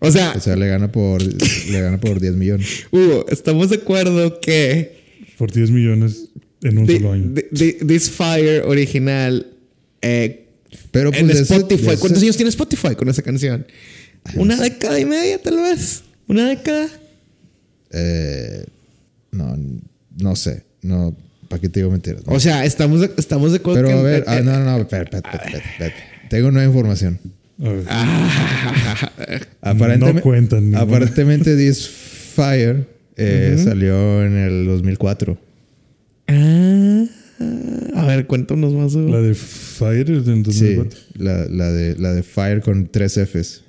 O sea, O sea, le gana por le gana por 10 millones. Hugo, estamos de acuerdo que por 10 millones en un solo año. thi- thi- This Fire original eh, Pero pues en ese- Spotify. ¿Cuántos años tiene Spotify con esa canción? Una década y media, tal vez. Una década. Eh, no, no sé. No, ¿para qué te digo mentiras? No. O sea, estamos de, estamos de acuerdo Pero que. a ver, ah, no, no, no. Tengo nueva información. A ver. Ah. Aparentemente, No cuentan ninguna. Aparentemente, This Fire eh, salió en el 2004. Ah, a ver, cuéntanos más. Hugo. La de Fire del Sí, 2004. la, la de, la de Fire con tres Fs.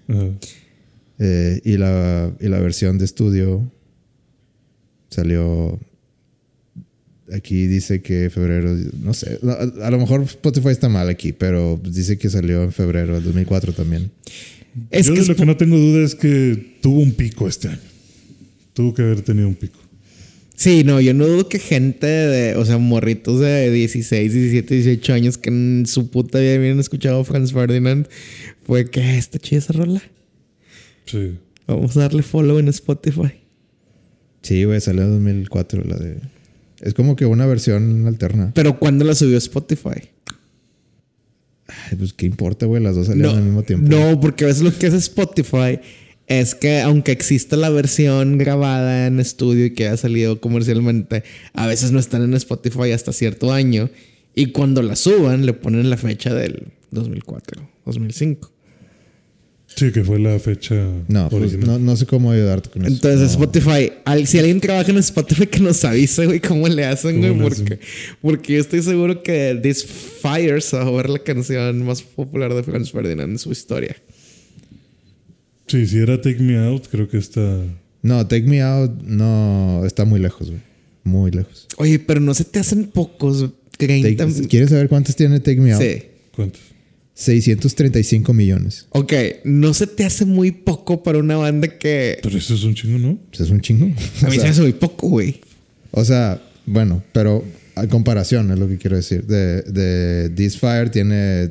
Eh, y, la, y la versión de estudio salió. Aquí dice que febrero, no sé, a, lo mejor Spotify está mal aquí, pero dice que salió en febrero del 2004 también. Es Yo que de lo que no tengo duda es que tuvo un pico este año. Tuvo que haber tenido un pico. Sí, no, yo no dudo que gente de, o sea, morritos de 16, 17, 18 años que en su puta vida habían escuchado a Franz Ferdinand, fue que "Ah, está chida esa rola. Sí. Vamos a darle follow en Spotify. Sí, güey, salió en 2004 la de... Es como que una versión alterna. Pero ¿cuándo la subió Spotify? Ay, pues qué importa, güey, las dos salieron al mismo tiempo. no, porque a veces lo que hace Spotify es que aunque exista la versión grabada en estudio y que haya salido comercialmente, a veces no están en Spotify hasta cierto año. Y cuando la suban, le ponen la fecha del 2004, 2005. Sí, que fue la fecha No, pues, original. no, no sé cómo ayudarte con eso. Entonces, No. Spotify, al- si alguien trabaja en Spotify, que nos avise, güey, cómo le hacen, güey, ¿Cómo le porque, porque yo estoy seguro que This Fire se va a ver la canción más popular de Franz Ferdinand en su historia. Sí, si era Take Me Out, creo que está. No, Take Me Out no está muy lejos, güey. Muy lejos. Oye, pero no se te hacen pocos, Take- 30. ¿Quieres saber cuántos tiene Take Me Out? Sí. ¿Cuántos? 635 millones. Ok, no se te hace muy poco para una banda que. Pero eso es un chingo, ¿no? Pues es un chingo. A O mí se me hace muy poco, güey. o sea, bueno, pero a comparación es lo que quiero decir. De, de This Fire tiene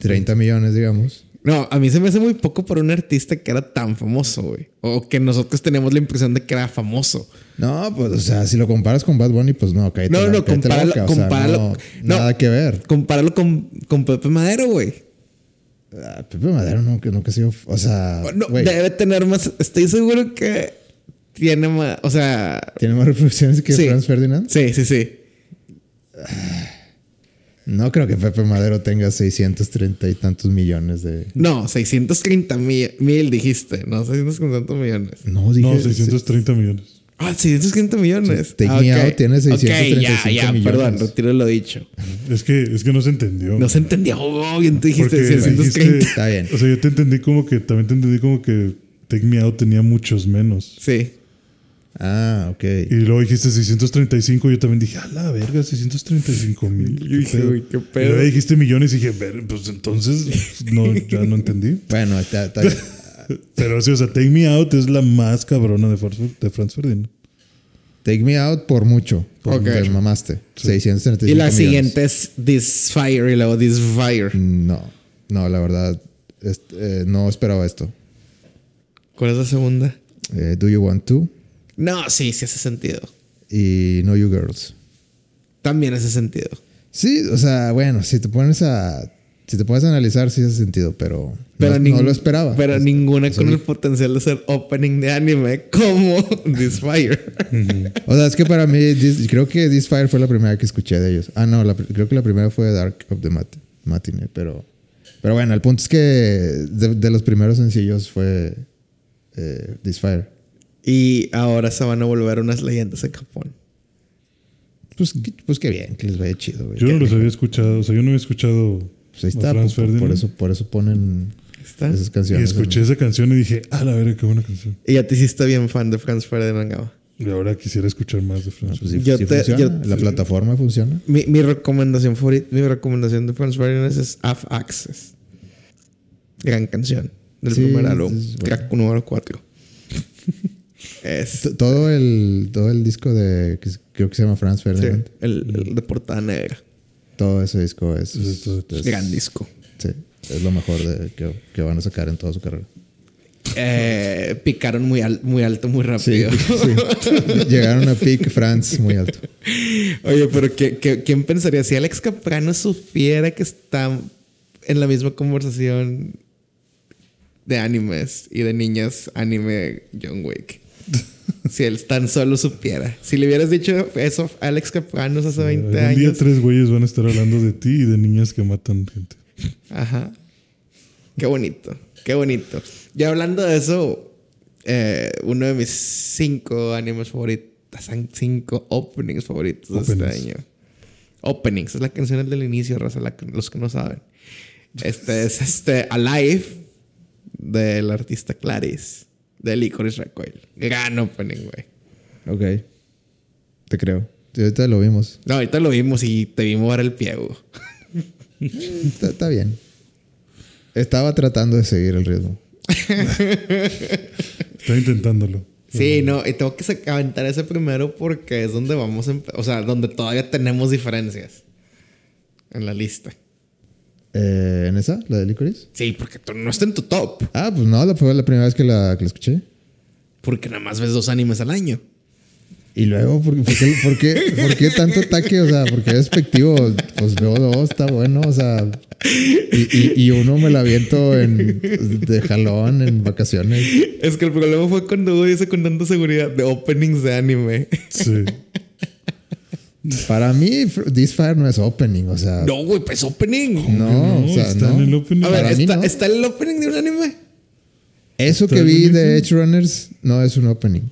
30 millones, digamos. No, a mí se me hace muy poco para un artista que era tan famoso, güey. O que nosotros teníamos la impresión de que era famoso. No, pues, o sea, si lo comparas con Bad Bunny, pues no, cállate No, la- no, cállate la compáralo- boca, o sea, compáralo- no, no. Nada que ver. Compáralo con, con Pepe Madero, güey. Ah, Pepe Madero no, que nunca ha sido... O sea, No, güey, debe tener más. Estoy seguro que tiene más. O sea. ¿tiene más reproducciones que Sí. Franz Ferdinand? Sí, sí, sí. No creo que Pepe Madero tenga 630 y tantos millones de... No, 630 mil, mil dijiste. No, 630 millones. No, dije... No, 630 millones. Ah, 630 millones. Take Ah, Me ok. Out tiene Ok, ya, 635 ya, millones. perdón, retiro lo dicho. Es que, es que no se entendió. No se entendió. Oh, bien te dijiste Porque 630. dijiste- Está bien. O sea, yo te entendí como que, también te entendí como que Take Me Out tenía muchos menos. Sí. Ah, ok. Y luego dijiste 635, yo también dije, a la verga, 635 mil. Yo dije, güey, qué pedo. Y luego dijiste millones y dije, ver, pues entonces, no, ya no entendí. Bueno, está, está bien. Pero sí, o sea, Take Me Out es la más cabrona de, Franz- de Franz Ferdinand. Take Me Out por mucho. Por Ok. te mamaste. 635 Y la millones. siguiente es This Fire y luego This Fire. No, no, la verdad, eh, no esperaba esto. ¿Cuál es la segunda? Eh, Do You Want To? No, sí, sí hace sentido. y No You Girls. También hace sentido. Sí, o sea, bueno, si te pones a. Si te pones a analizar, sí hace sentido, pero. Pero no, ning- no lo esperaba. Pero Es- ninguna con el potencial de ser opening de anime como This Fire. O sea, es que para mí, This- creo que This Fire fue la primera que escuché de ellos. Ah, no, la creo que la primera fue Dark of the Mat Matinee, pero. Pero bueno, el punto es que de, de los primeros sencillos fue eh, This Fire. Y ahora se van a volver unas leyendas en Japón. Pues, qué- pues qué bien, que les vaya chido, güey. Yo no los había escuchado, o sea, yo no había escuchado Pues ahí a está, Franz por, eso, por eso ponen ¿Está? esas Y canciones. escuché esa canción y dije, ah, la verga, qué buena canción. Y ya te hiciste bien fan de Franz Ferdinand Gaba. Y ahora quisiera escuchar más de Franz. Pues Yo te- funciona. yo- la plataforma funciona. Mi, mi recomendación favorita, mi recomendación de Franz Ferdinand es Off Access. Gran canción. Del Sí, primer álbum. Track número 4. Es Todo el, todo el disco de. creo que se llama Franz sí, Ferdinand. el, el de portada negra. Todo ese disco es. Es- es- es- Gran disco. Sí, es lo mejor de, que, que van a sacar en toda su carrera. Eh, picaron muy, al- muy alto, muy rápido. sí. Llegaron a peak Franz muy alto. Oye, pero ¿qué, qué, quién pensaría si Alex Caprano supiera que está en la misma conversación de animes y de niñas anime John Wick? si él tan solo supiera. Si le hubieras dicho eso a Alex Caprano hace 20 Algún día años. tres güeyes van a estar hablando de ti y de niñas que matan gente. Ajá. Qué bonito, qué bonito. Ya hablando de eso, eh, uno de mis cinco animes favoritos, cinco openings favoritos de este año. Openings, es la canción del inicio, raza, la los que no saben. Este es este Alive del artista Clarice, de Licorice Recoil. Gran opening, güey. Ok. Te creo. Sí, ahorita lo vimos. No, ahorita lo vimos y te vimos dar el pie, güey. Está, está bien. Estaba tratando de seguir el ritmo. Está intentándolo. Sí, no, y tengo que aventar ese primero porque es donde vamos a o sea, donde todavía tenemos diferencias en la lista. Eh, ¿En esa? ¿La de Licorice? Sí, porque no está en tu top, Ah, pues no, la- fue la primera vez que la, que la escuché. porque nada más ves dos animes al año. Y luego, ¿por, por qué, por, qué, por qué tanto ataque? O sea, porque es despectivo. Pues veo dos, está bueno. O sea, y, y- y uno me la aviento en, de jalón en vacaciones. Es que el problema fue cuando Hugo dice con tanta seguridad de openings de anime. Sí. Para mí, This Fire no es opening. O sea, No, güey, pues opening. no, o sea, está no. en el opening. A ver, ¿está, no. ¿está el opening de un anime? Eso ¿Está que vi de? Edge Runners no es un opening.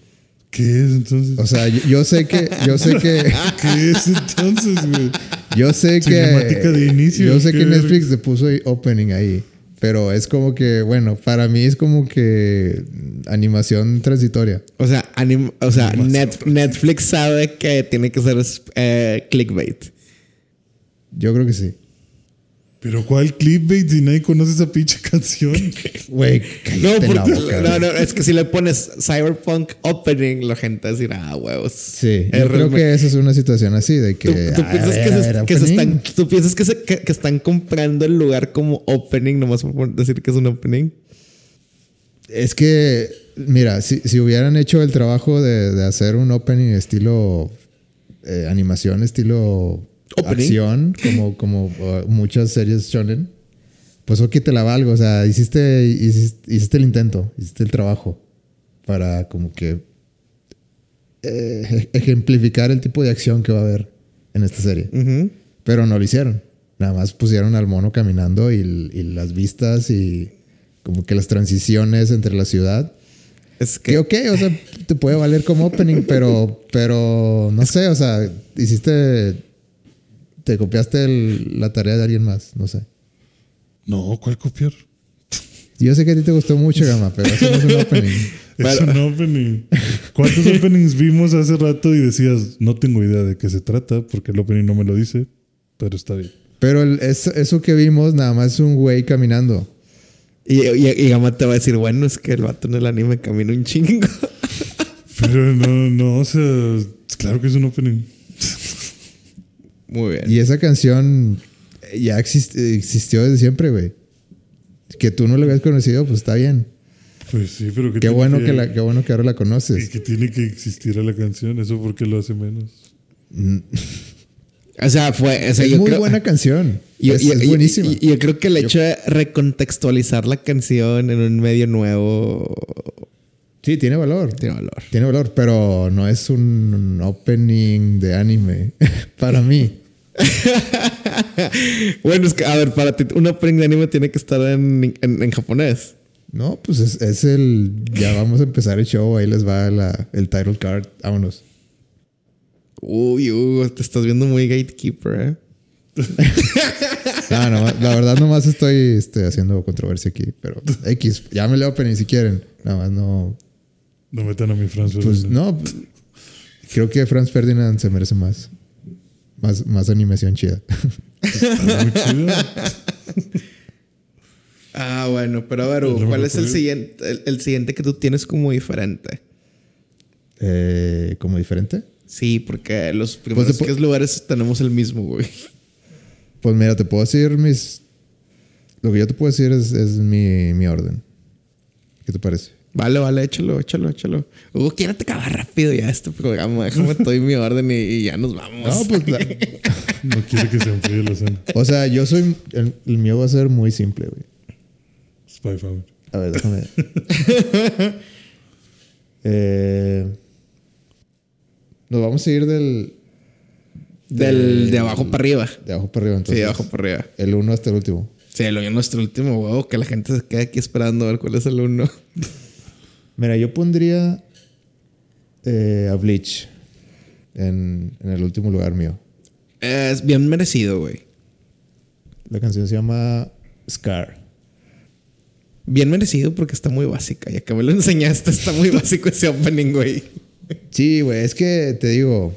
¿Qué es entonces? O sea, yo, yo sé que, yo sé que, ¿Qué es entonces, güey? yo sé que, Cinemática de inicio, yo sé que. Netflix le puso opening ahí, pero es como que, bueno, para mí es como que animación transitoria. O sea, anim- o sea Net- Netflix sabe que tiene que ser eh, clickbait. Yo creo que sí. Pero ¿cuál clipbait si nadie conoce esa pinche canción? Güey, No, la porque, boca, no, no, es que si le pones Cyberpunk Opening, la gente va a decir, ah, huevos. Sí, Es yo creo que esa es una situación así de que. Tú, piensas, ver, que, se, ver, que se opening. están, tú piensas que, se- que- que están comprando el lugar como opening, nomás por decir que es un opening. Es que, mira, si, si hubieran hecho el trabajo de, de hacer un opening estilo eh, animación, estilo Opening. acción, como, como uh, muchas series shonen, pues ok, te la valgo. O sea, hiciste, hiciste, hiciste el intento, hiciste el trabajo para como que eh, ejemplificar el tipo de acción que va a haber en esta serie. Ujú. Pero no lo hicieron. Nada más pusieron al mono caminando y, y las vistas y como que las transiciones entre la ciudad. Es Que que, ok, o sea, te puede valer como opening, pero, pero no sé, o sea, hiciste, te copiaste el- la tarea de alguien más, no sé. No, ¿cuál copiar? Yo sé que a ti te gustó mucho, Gama, pero eso no es un opening. Es un opening. ¿Cuántos openings vimos hace rato y decías, no tengo idea de qué se trata porque el opening no me lo dice, pero está bien? Pero el- eso, eso que vimos nada más es un güey caminando. y, y, y Gama te va a decir, bueno, es que el vato en el anime camina un chingo. Pero no, no, o sea, claro que es un opening. Muy bien. Y esa canción ya exist- existió desde siempre, güey. Que tú no lo habías conocido, pues está bien. Pues sí, pero que Qué tiene bueno que, la, qué bueno que ahora la y conoces. que tiene que existir a la canción. Eso porque lo hace menos. O sea, fue. O sea, es yo muy creo- buena canción. Yo, es, yo- es buenísima. yo- yo creo que el hecho de recontextualizar la canción en un medio nuevo sí, tiene valor. tiene valor. Tiene valor, pero no es un opening de anime para mí. bueno, es que, a ver, para ti, un opening de anime tiene que estar en, en- en japonés. No, pues es, es el. Ya vamos a empezar el show. Ahí les va la- el title card. Vámonos. Uy, uy, te estás viendo muy gatekeeper, ¿eh? No, no, la verdad, nomás estoy este, haciendo controversia aquí. Pero X, llámele opening si quieren. Nada más no. No metan a mi Franz Pues Ferdinand. no. Creo que Franz Ferdinand se merece más. Más, más animación chida. Está muy chido. Ah, bueno, pero a ver, ¿cuál es el siguiente, el, el siguiente que tú tienes como diferente? Eh, ¿Como diferente? Sí, porque los primeros po- tres lugares tenemos el mismo, güey. Pues mira, te puedo decir mis. Lo que yo te puedo decir es, es mi, mi orden. ¿Qué te parece? Vale, vale, échalo, échalo, échalo. Hugo, quiero te acabar rápido ya este programa. Déjame, te doy mi orden y, y ya nos vamos. No, pues. la- No quiere que se enfríe la cena. o sea, yo soy. El, el mío va a ser muy simple, güey. Spy Family. A ver, déjame. eh, nos vamos a ir del. Del de abajo para arriba. De abajo para arriba, Sí, entonces. de abajo para arriba. El uno hasta el último. Sí, el uno es nuestro último huevo, que la gente se quede aquí esperando a ver cuál es el uno. Mira, yo pondría eh, a Bleach en, en el último lugar mío. Es bien merecido, güey. La canción se llama Scar. Bien merecido porque está muy básica. Ya que me lo enseñaste, está muy básico ese opening, güey. Sí, güey, es que te digo.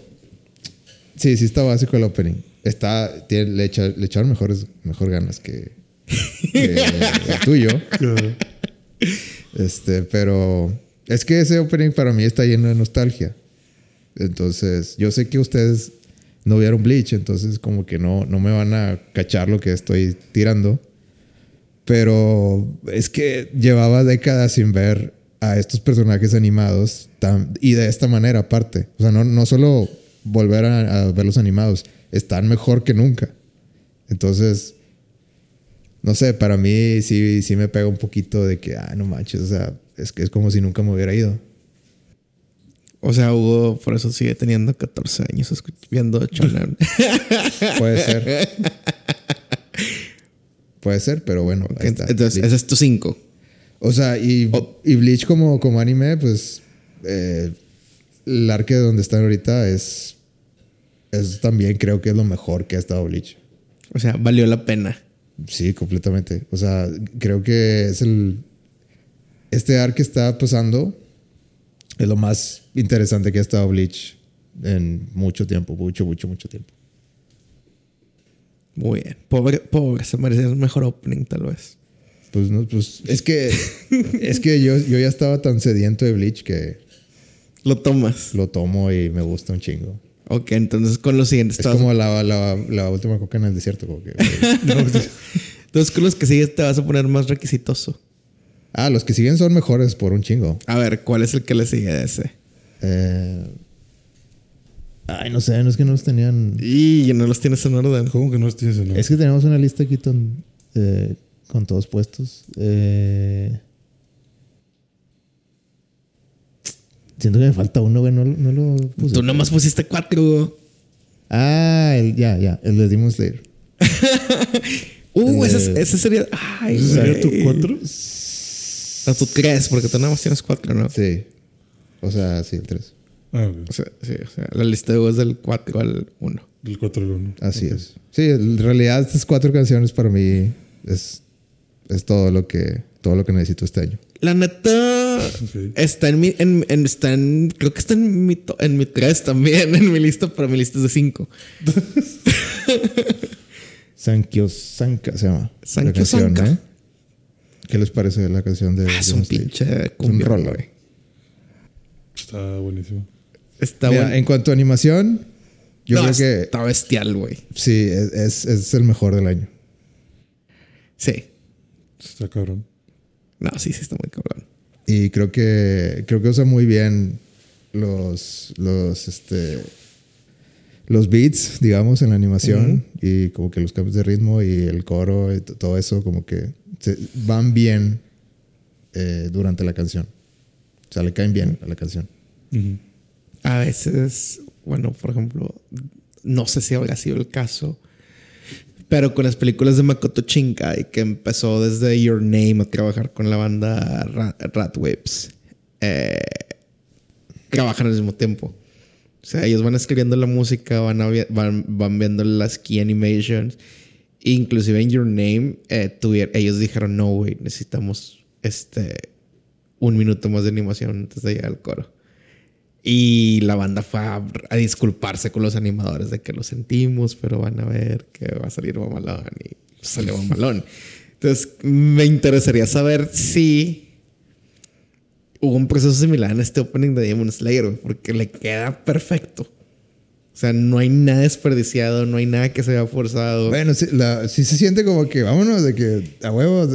Sí, sí está básico el opening. Está, tiene, le, echa- le echaron mejores, mejor ganas que, que el tuyo. Este, pero es que ese opening para mí está lleno de nostalgia. Entonces, yo sé que ustedes no vieron Bleach, entonces como que no, no me van a cachar lo que estoy tirando. Pero es que llevaba décadas sin ver a estos personajes animados tan, y de esta manera aparte. O sea, no, no solo volver a verlos animados, están mejor que nunca. Entonces, no sé, para mí sí, sí me pega un poquito de que, ah, no manches, o sea, es que es como si nunca me hubiera ido. O sea, Hugo por eso sigue teniendo 14 años viendo Shonen. Puede ser. Puede ser, pero bueno. ahí está. Entonces, Bleach. ese es tu 5. O sea, y, Oh. y Bleach como, como anime, pues eh, el arque donde están ahorita es, es también creo que es lo mejor que ha estado Bleach. O sea, valió la pena. Sí, completamente. O sea, creo que es el. Este arc que está pasando es lo más interesante que ha estado Bleach en mucho tiempo, mucho, mucho, mucho tiempo. Muy bien. Pobre, pobre, se merecía un mejor opening, tal vez. Pues no, pues es que es que yo, yo ya estaba tan sediento de Bleach que Lo tomas. lo tomo y me gusta un chingo. Ok, entonces con los siguientes. Es como la, la, la última coca en el desierto. Como que, Entonces con los que sigues te vas a poner más requisitoso. ah, los que siguen son mejores por un chingo. A ver, ¿cuál es el que le sigue a ese? Eh, ay, no sé, no es que no los tenían. Y no los tienes en orden. ¿Cómo que no tienes el nombre? Es que tenemos una lista aquí ton- eh, con todos puestos. Eh, siento que me falta uno, güey. No, no lo puse. Tú nomás pusiste cuatro. Ah, el- ya, ya. El de Demon Slayer. Uh, ese, ese sería. Ay, ¿Ese sería tu cuatro? No, tú crees, porque tú nada más tienes cuatro, ¿no? Sí. O sea, sí, el 3. Ah, O ok. sea, sí, o sea, la lista de es del 4 al 1. Del 4 al 1. Así es. Sí, en realidad estas cuatro canciones para mí es, es todo lo que todo lo que necesito este año. La neta está en mi, en, en- está en, creo que está en mi, to- en mi 3 también, en mi lista, pero mi lista es de 5. Sankyo Sanka se llama. Sankyo canción, Sanka. ¿eh? ¿Qué les parece la canción de Ah, es un pinche Es un rolo. güey. Está buenísimo. Está Mira, bueno. en cuanto a animación, yo No, creo que Está bestial, güey. sí, es, es, es el mejor del año. Sí. Está cabrón. No, sí, sí está muy cabrón. Y creo que, creo que usa muy bien los, los, este, los beats, digamos, en la animación y como que los cambios de ritmo y el coro y todo eso como que se- van bien eh, durante la canción. O sea, le caen bien a la canción. A veces, bueno, por ejemplo, no sé si habrá sido el caso, pero con las películas de Makoto Shinkai, que empezó desde Your Name a trabajar con la banda Ra- Ratwhips, eh, trabajan al mismo tiempo. O sea, ellos van escribiendo la música, van, van, van viendo las key animations. Inclusive en Your Name, eh, tuvier- ellos dijeron, no, güey, necesitamos este, un minuto más de animación antes de llegar al coro. Y la banda fue a, a disculparse con los animadores de que lo sentimos, pero van a ver que va a salir mamalón. Y salió mamalón. Entonces, me interesaría saber si hubo un proceso similar en este opening de Demon Slayer, porque le queda perfecto. O sea, no hay nada desperdiciado, no hay nada que se vea forzado. Bueno, sí, la- sí se siente como que vámonos de que a huevo,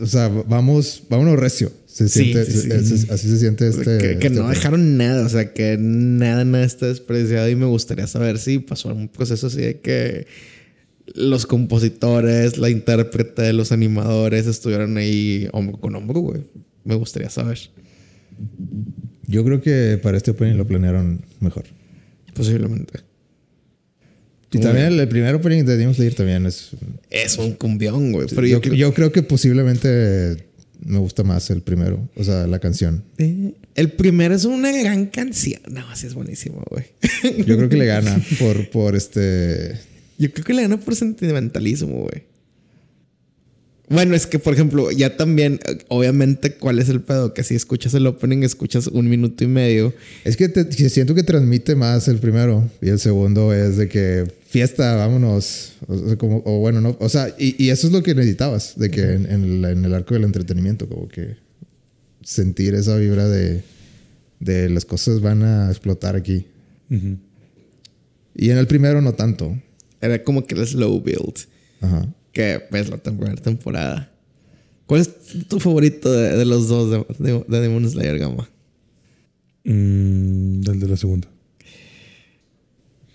o sea, vamos, vámonos recio. Se Sí, siente, sí, sí. se- se- así se siente este. que, que este no dejaron nada, o sea, que nada, nada está desperdiciado y me gustaría saber si pasó un proceso así de que los compositores, la intérprete, los animadores estuvieron ahí hombro con hombro, güey. Me gustaría saber. Yo creo que para este opening lo planearon mejor. Posiblemente. Y también el, el primer opening de Demon Slayer también es. Es un cumbión, güey. Pero yo, yo, creo- yo creo que posiblemente me gusta más el primero, o sea, la canción. Eh, el primero es una gran canción. No, sí es buenísimo, güey. Yo creo que le gana por, por este. Yo creo que le gana por sentimentalismo, güey. Bueno, es que, por ejemplo, ya también, obviamente, ¿cuál es el pedo? Que si escuchas el opening, escuchas un minuto y medio. Es que te- siento que transmite más el primero y el segundo es de que fiesta, vámonos. O, sea, como, o bueno, no. O sea, y, y eso es lo que necesitabas, de que en, en la- en el arco del entretenimiento, como que sentir esa vibra de, de las cosas van a explotar aquí. Y en el primero no tanto. Era como que el slow build. Ajá. Que es la primera temporada. ¿Cuál es tu favorito de, de los dos de, de, de Demon Slayer Gamma? Mm, del de la segunda.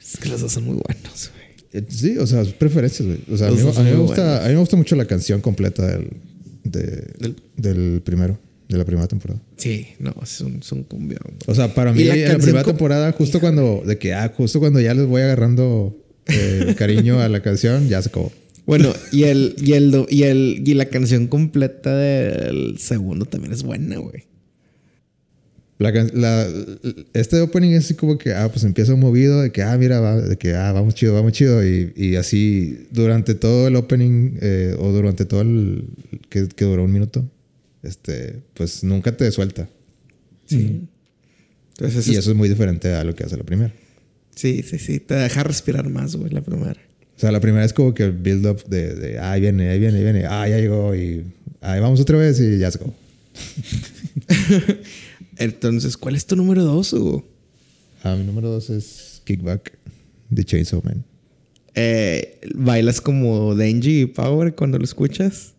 Es que los dos son muy buenos, güey. Eh, Sí, o sea, preferencias, güey. O sea, a mí, a me gusta, buenos. a mí me gusta mucho la canción completa del, de- Del- del primero, de la primera temporada. Sí, no, es un, es un cumbión. O sea, para mí la primera temporada, justo cuando, de que, ah, justo cuando ya les voy agarrando eh, cariño a la canción, ya se acabó. Bueno, y el, y el, y el, y la canción completa del segundo también es buena, güey. La, can- la- este opening es así como que, ah, pues empieza un movido de que, ah, mira, va- de que, ah, vamos chido, vamos chido. Y, y así durante todo el opening eh, o durante todo el que, que duró un minuto, este, pues nunca te suelta. Sí. Entonces, Y eso es muy diferente a lo que hace la primera. sí, sí, sí. Te deja respirar más, güey, la primera. O sea, la primera es como que el build-up de, de, ah, ahí viene, ahí viene, ahí viene, ah, ya llegó y ahí vamos otra vez y ya se acabó. Entonces, ¿cuál es tu número dos, Hugo? Ah, mi número dos es Kickback de Chainsaw Man. Eh, ¿Bailas como Denji y Power cuando lo escuchas?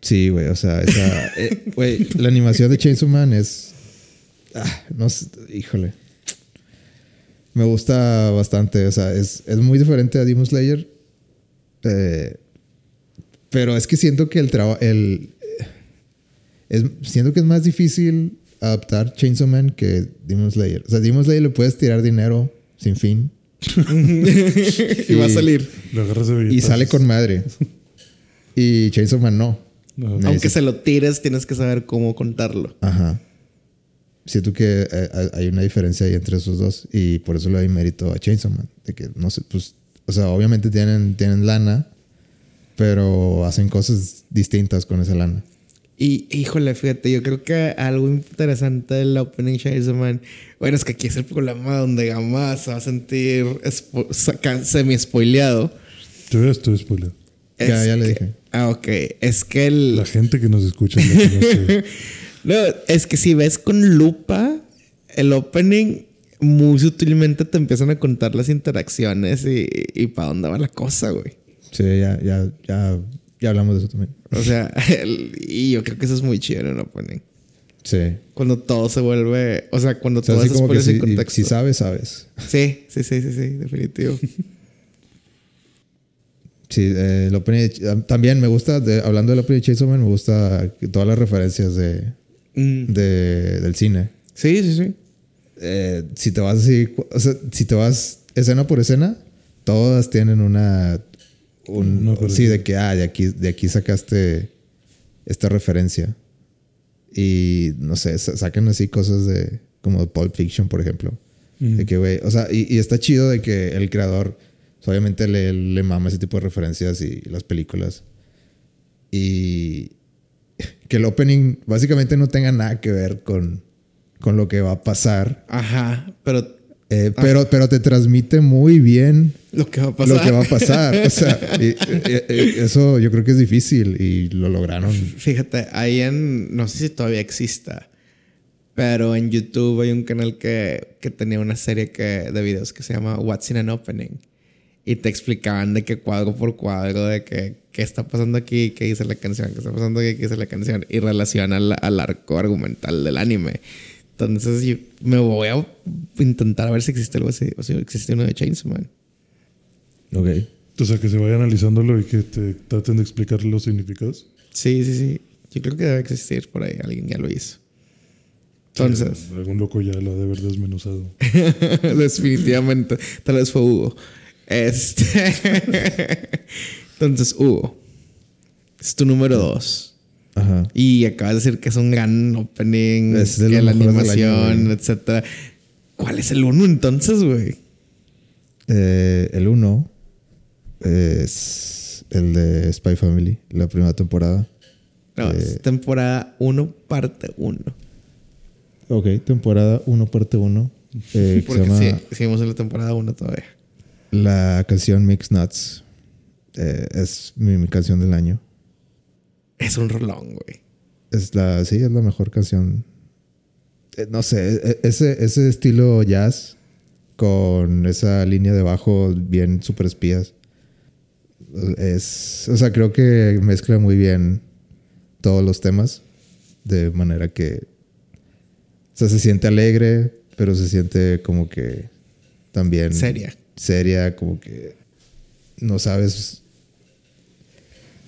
Sí, güey, o sea, esa, eh, la animación de Chainsaw Man es, ah, no sé, híjole. Me gusta bastante, o sea, es, es muy diferente a Demon Slayer. eh, pero es que siento que el trabajo, el, es, siento que es más difícil adaptar Chainsaw Man que Demon Slayer. O sea, Demon Slayer le puedes tirar dinero sin fin y va a salir. Y sale con madre. Y Chainsaw Man no. Aunque se lo tires, tienes que saber cómo contarlo. Ajá. Siento que eh, hay- una diferencia ahí entre esos dos y por eso le doy mérito a Chainsaw Man. De que, no sé, pues, o sea, obviamente tienen, tienen lana, pero hacen cosas distintas con esa lana. Y híjole, fíjate, yo creo que algo interesante del Opening Chainsaw Man, bueno, es que aquí es el problema donde Gama se va a sentir semi-spoileado. Yo ya estoy spoiler. Ya, Es ya le que- dije. Ah, ok. Es que el. La gente que nos escucha no conoce. No, es que si ves con lupa el opening, muy sutilmente te empiezan a contar las interacciones y, y para dónde va la cosa, güey. Sí, ya, ya, ya, ya hablamos de eso también. O sea, el- y yo creo que eso es muy chido en el opening. Sí. Cuando todo se vuelve. O sea, cuando O sea, todo se pone si, contexto. si sabes, sabes. Sí, sí, sí, sí, sí, definitivo. Sí, eh, el opening de- también me gusta, de- hablando del opening de Chainsaw Man, me gusta todas las referencias de, Mm. de- del cine. Sí, sí, sí. Eh, si te vas así, o sea, si te vas escena por escena, todas tienen una, un, Una sí, de que, ah, de aquí, de aquí sacaste esta referencia. Y no sé, sa- sacan así cosas de, como Pulp Fiction, por ejemplo. Ujú. De que, güey, o sea, y, y está chido de que el creador, pues, obviamente le, le mama ese tipo de referencias y las películas. Y que el opening básicamente no tenga nada que ver con, con lo que va a pasar. Ajá, pero Eh, pero, pero te transmite muy bien lo que va a pasar. lo que va a pasar. O sea, y- y- y- eso yo creo que es difícil y lo lograron. Fíjate, ahí en. No sé si todavía exista. Pero en YouTube hay un canal que, que tenía una serie que, de videos que se llama What's in an Opening. Y te explicaban de qué cuadro por cuadro, de qué, qué está pasando aquí, qué dice la canción, qué está pasando aquí, qué dice la canción. Y relaciona al, al arco argumental del anime. Entonces yo me voy a intentar a ver si existe algo así. O si existe uno de Chainsaw. Ok. O sea, que se vaya analizándolo y que te traten de explicar los significados. Sí, sí, sí. Yo creo que debe existir por ahí. Alguien ya lo hizo. Entonces. Sí, algún loco ya lo ha de haber desmenuzado. Definitivamente. Tal vez fue Hugo. Este. Entonces, Hugo. Es tu número dos. Ajá. Y acabas de decir que es un gran opening. Es de que la año, animación, güey. etcétera. ¿Cuál es el uno entonces, güey? Eh, el 1 es el de Spy Family, la primera temporada. No, Eh. es temporada 1, parte 1. Ok, temporada 1, parte 1. Eh, que se Porque llama sí, seguimos en la temporada 1 todavía. La canción Mix Nuts. Eh, es mi, mi canción del año. Es un rolón, güey. Es la, sí, es la mejor canción. Eh, no sé, e- ese, ese estilo jazz con esa línea de bajo bien super espías. Es, o sea, creo que mezcla muy bien todos los temas de manera que, o sea, se siente alegre, pero se siente como que también Seria. Seria, como que no sabes,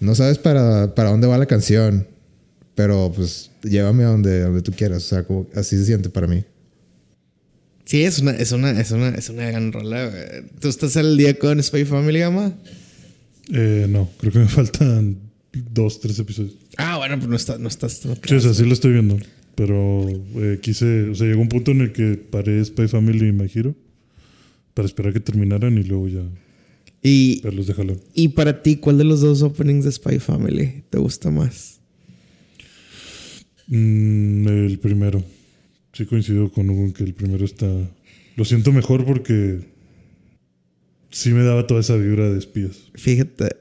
no sabes para, para dónde va la canción, pero pues llévame a donde, donde tú quieras, o sea, como así se siente para mí. Sí, es una, es una, es una, es una gran rola. ¿Tú estás al día con Spy Family, Gama? Eh, no, creo que me faltan dos, tres episodios. Ah, bueno, pues no, está, no estás. No Sí, o sea, sí lo estoy viendo. Pero eh, quise, o sea, llegó un punto en el que paré Spy Family y My Hero para esperar que terminaran y luego ya y, verlos de jalón. y para ti, ¿cuál de los dos openings de Spy Family te gusta más? Mm, el primero. Sí coincido con Hugo en que el primero está... Lo siento mejor porque sí me daba toda esa vibra de espías. Fíjate.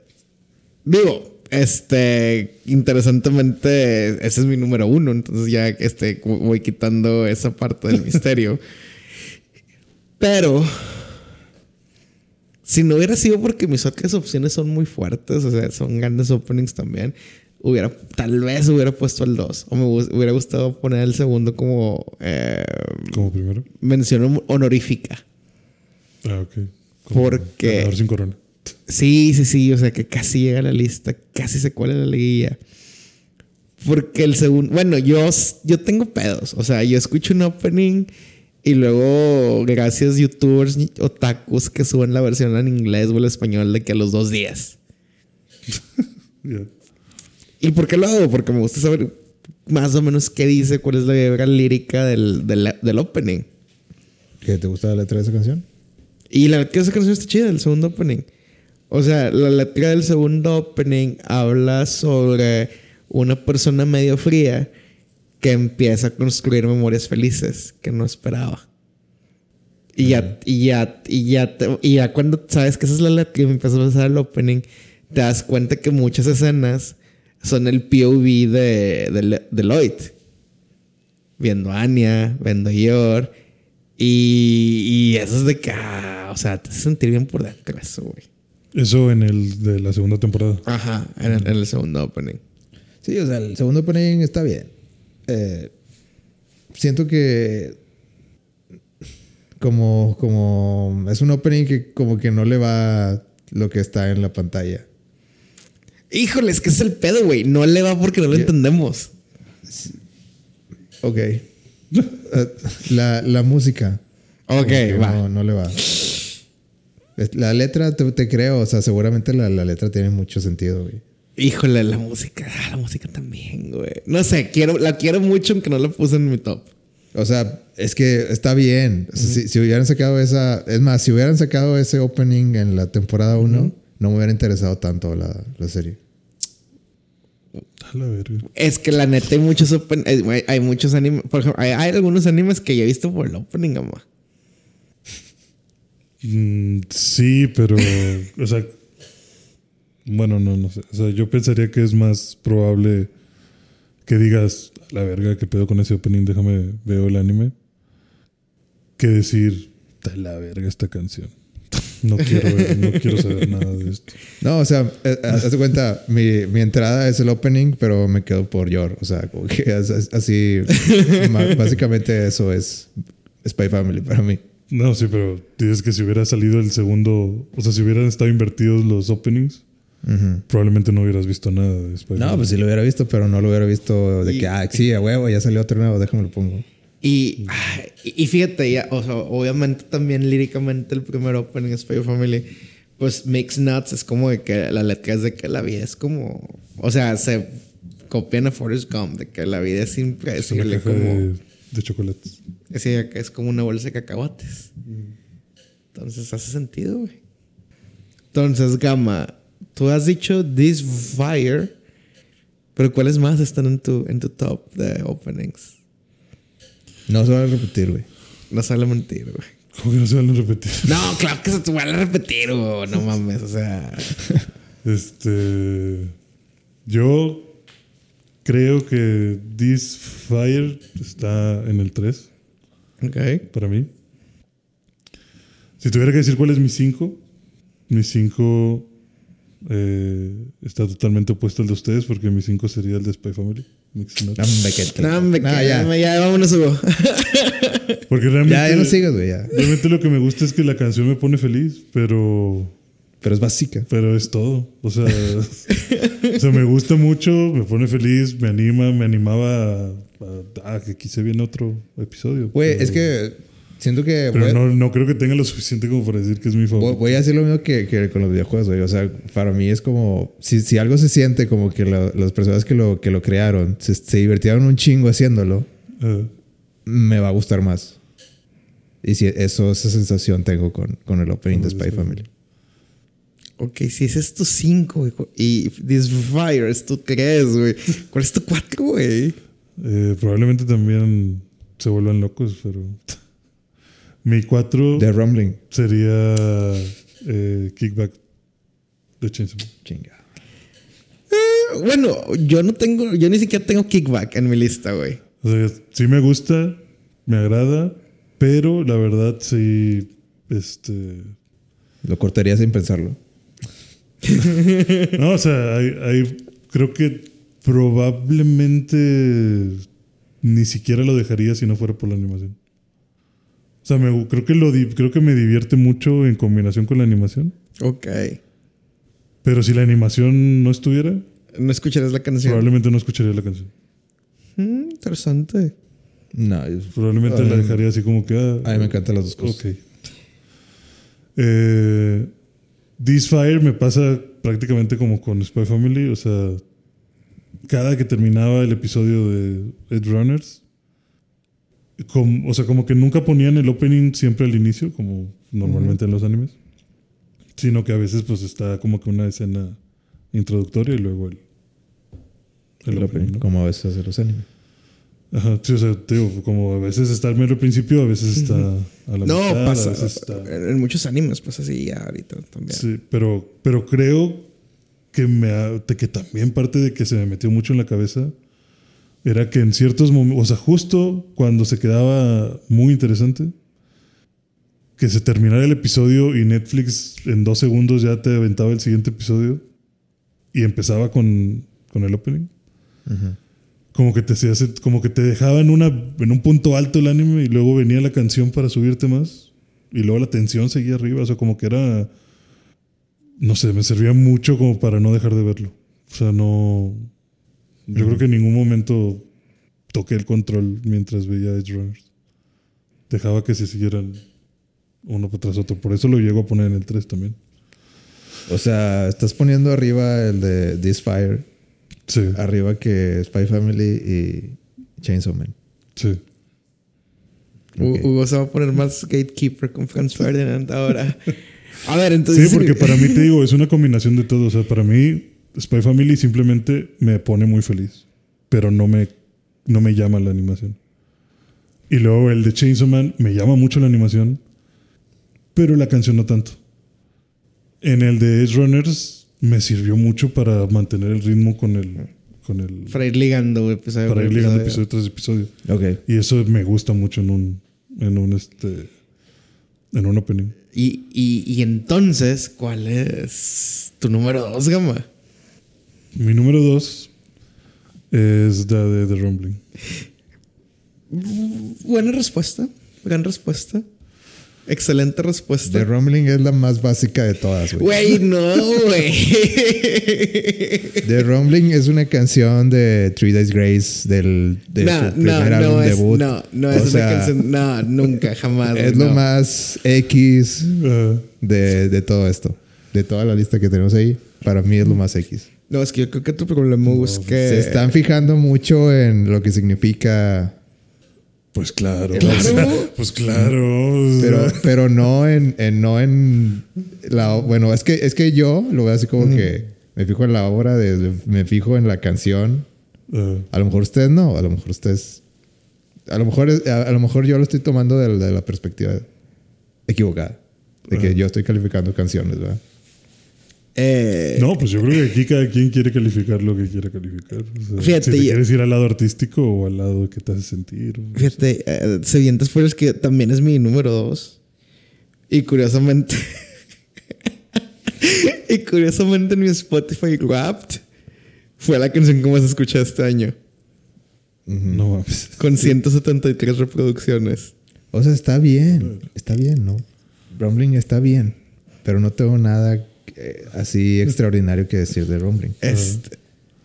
Digo, este, interesantemente, ese es mi número uno, entonces ya este, voy quitando esa parte del misterio. Pero, si no hubiera sido porque mis otras opciones son muy fuertes, o sea, son grandes openings también, hubiera, tal vez hubiera puesto el 2. O me hu- hubiera gustado poner el segundo como eh, Como primero. mención honorífica. Ah, ok. Como Porque- sin corona. Sí, sí, sí, o sea que casi llega a la lista, casi se cuela la liguilla. Porque el segundo, bueno, yo, yo tengo pedos, o sea, yo escucho un opening y luego gracias youtubers y otakus que suben la versión en inglés o el español de que a los dos días. ¿Y por qué lo hago? Porque me gusta saber más o menos qué dice, cuál es la vibra lírica del, del, del opening. ¿Qué te gusta la letra de esa canción? Y la letra de esa canción está chida, el segundo opening. O sea, la letra del segundo opening habla sobre una persona medio fría que empieza a construir memorias felices que no esperaba. Y ya, y ya, y ya, te- y ya cuando sabes que esa es la letra y empiezas a pasar el opening, te das cuenta que muchas escenas son el POV de, de, Lloyd. Viendo a Anya, viendo a Yor. Y, y eso es de que, ah, o sea, te hace sentir bien por dentro eso, güey. Eso en el de la segunda temporada. Ajá, en el, en el segundo opening. Sí, o sea, el segundo opening está bien. Eh, siento que como, como es un opening que como que no le va lo que está en la pantalla. Híjole, es que es el pedo, güey. No le va porque no lo Yo- entendemos. Ok. Eh, la, la música. Ok, va. No, no le va. La letra, te, te creo, o sea, seguramente la, la letra tiene mucho sentido, güey. Híjole, la música. ah, la música también, güey. No sé, quiero, la quiero mucho aunque no la puse en mi top. O sea, es que está bien. O sea, si, si hubieran sacado esa. Es más, si hubieran sacado ese opening en la temporada 1, no me hubiera interesado tanto la, la serie. A la verga. Es que la neta hay muchos open, eh, hay muchos animes. Por ejemplo, hay, hay algunos animes que yo he visto por el opening, ama. Mm, sí, pero. o sea. Bueno, no, no sé. O sea, yo pensaría que es más probable que digas, "A la verga, que pedo con ese opening, déjame veo el anime. Que decir, "Ta la verga esta canción. No quiero, ver- no quiero saber nada de esto. No, o sea, eh, haz de cuenta, mi, mi entrada es el opening, pero me quedo por Yor. O sea, como que es- es así. básicamente eso es Spy Family para mí. No, sí, pero dices que si hubiera salido el segundo, o sea, si hubieran estado invertidos los openings, Ujú. probablemente no hubieras visto nada de Spider-Man. No, pues sí lo hubiera visto, pero no lo hubiera visto de Y- que, ah, sí, a huevo, ya salió otro nuevo, déjame lo pongo. Y, y, fíjate, ya, o sea, obviamente también líricamente el primer opening Spy Family, pues Mix Nuts es como de que la letra es de que la vida es como, o sea, se copian a Forrest Gump, de que la vida es Es una impredecible, caja como, de, de chocolates. es, que es como una bolsa de cacahuates. Entonces hace sentido, güey. Entonces, Gama, tú has dicho This Fire, pero ¿cuáles más están en tu, en tu top de openings? No se va a repetir, güey. No sale mentir, güey. ¿Cómo que no se van a repetir? No, claro que se te van a repetir, güey. No mames, o sea. Este. Yo creo que This Fire está en el 3 Ok. para mí. Si tuviera que decir cuál es mi 5, mi 5 está totalmente opuesto al de ustedes porque mi 5 sería el de Spy Family. No, me ya. ya. ya, vámonos, Hugo. Porque realmente. Ya, ya no sigas, güey, ya. Realmente lo que me gusta es que la canción me pone feliz, pero. Pero es básica. Pero es todo. O sea, o sea, me gusta mucho, me pone feliz, me anima, me animaba a, a- a que quise bien otro episodio. Güey, Pero- es que siento que Pero no, no creo que tenga lo suficiente como para decir que es mi favorito. voy a decir lo mismo que, que con los videojuegos, güey. O sea, para mí es como... Si, si algo se siente como que la- las personas que lo, que lo crearon se, se divirtieron un chingo haciéndolo, me va a gustar más. Y si eso, esa sensación tengo con, con el opening de Spy Family. Ok, si ese es tu 5, güey. Y This Fire es tu 3, güey. ¿Cuál es tu 4, güey? eh, probablemente también se vuelvan locos, pero. mi 4 The Rumbling. sería eh, Kickback de Chainsaw. Chinga. Eh, bueno, yo no tengo, yo ni siquiera tengo kickback en mi lista, güey. O sea, sí me gusta, me agrada, pero la verdad sí. Este. Lo cortaría sin pensarlo. No, o sea, hay, hay- creo que probablemente ni siquiera lo dejaría si no fuera por la animación. O sea, me- creo, que lo, creo que me divierte mucho en combinación con la animación. Ok. Pero si la animación no estuviera, No escucharás la canción. probablemente no escucharía la canción. Mm, interesante. No, es- Probablemente la dejaría así como que... ah, A mí me encantan las dos cosas. Ok. Eh, This Fire me pasa prácticamente como con Spy Family. O sea, cada que terminaba el episodio de Ed Runners, com- o sea, como que nunca ponían el opening siempre al inicio, como normalmente en los animes, sino que a veces pues está como que una escena introductoria y luego el, el El opening, opening, ¿no? como a veces hace los animes. Ajá, sí, o sea, digo, como a veces está al mero principio, a veces está a la No, mitad, pasa. a veces está... En muchos animes pasa así ya ahorita también. Sí, pero, pero creo que, me ha- que también parte de que se me metió mucho en la cabeza era que en ciertos momentos, o sea, justo cuando se quedaba muy interesante, que se terminara el episodio y Netflix en dos segundos ya te aventaba el siguiente episodio y empezaba con, con el opening. como que te como que te dejaba en una en un punto alto el anime y luego venía la canción para subirte más y luego la tensión seguía arriba, o sea, como que era no sé, me servía mucho como para no dejar de verlo. O sea, no yo creo que en ningún momento toqué el control mientras veía Edge Runners. Dejaba que se siguieran uno tras otro. Por eso lo llego a poner en el 3 también. O sea, estás poniendo arriba el de This Fire, Sí, arriba que Spy Family y Chainsaw Man. sí. Hu- Ok. Hugo se va a poner más gatekeeper con Franz Ferdinand ahora. A ver, entonces. Sí, porque para mí te digo, es una combinación de todo. O sea, para mí, Spy Family simplemente me pone muy feliz. Pero no me, no me llama la animación. Y luego el de Chainsaw Man me llama mucho la animación. Pero la canción no tanto. En el de Edge Runners me sirvió mucho para mantener el ritmo con el. Con el Para ir ligando episodio para por ir ligando episodio. episodio tras episodio. Ok. Y eso me gusta mucho en un. En un este. En un opening. Y, y, y entonces, ¿cuál es tu número dos, Gama? Mi número dos es la de The Rumbling. Buena respuesta. Gran respuesta. Excelente respuesta. The Rumbling es la más básica de todas, güey. Güey, no, güey. The Rumbling es una canción de Three Days Grace del de no, su primer no, álbum no es, debut. no, no O es sea, una canción. No, nunca, jamás. Es lo no. más X de, de todo esto. De toda la lista que tenemos ahí, para mí es lo más X. No, es que yo creo que tu problema es que. Se están fijando mucho en lo que significa, pues claro. Claro. Pues claro. pero, pero no en, en- no en la bueno, es que es que yo lo veo así como que me fijo en la obra, de, me fijo en la canción. Ah, A lo mejor ustedes no, a lo mejor ustedes a lo mejor es- a, a lo mejor yo lo estoy tomando de, de la perspectiva equivocada, de que yo estoy calificando canciones, ¿verdad? Eh, no, pues yo creo que aquí cada quien quiere calificar lo que quiera calificar. O sea, Fíjate, si te quieres ir al lado artístico o al lado que te hace sentir. o- Fíjate, eh, Sedientas Fuerzas que también es mi número dos. Y curiosamente. y curiosamente en mi Spotify Wrapped fue la canción que más escuché este año. No mames. Con 173 reproducciones. O sea, está bien, está bien, ¿no? Rumbling está bien, pero no tengo nada eh, así extraordinario que decir de Rumbling. Este.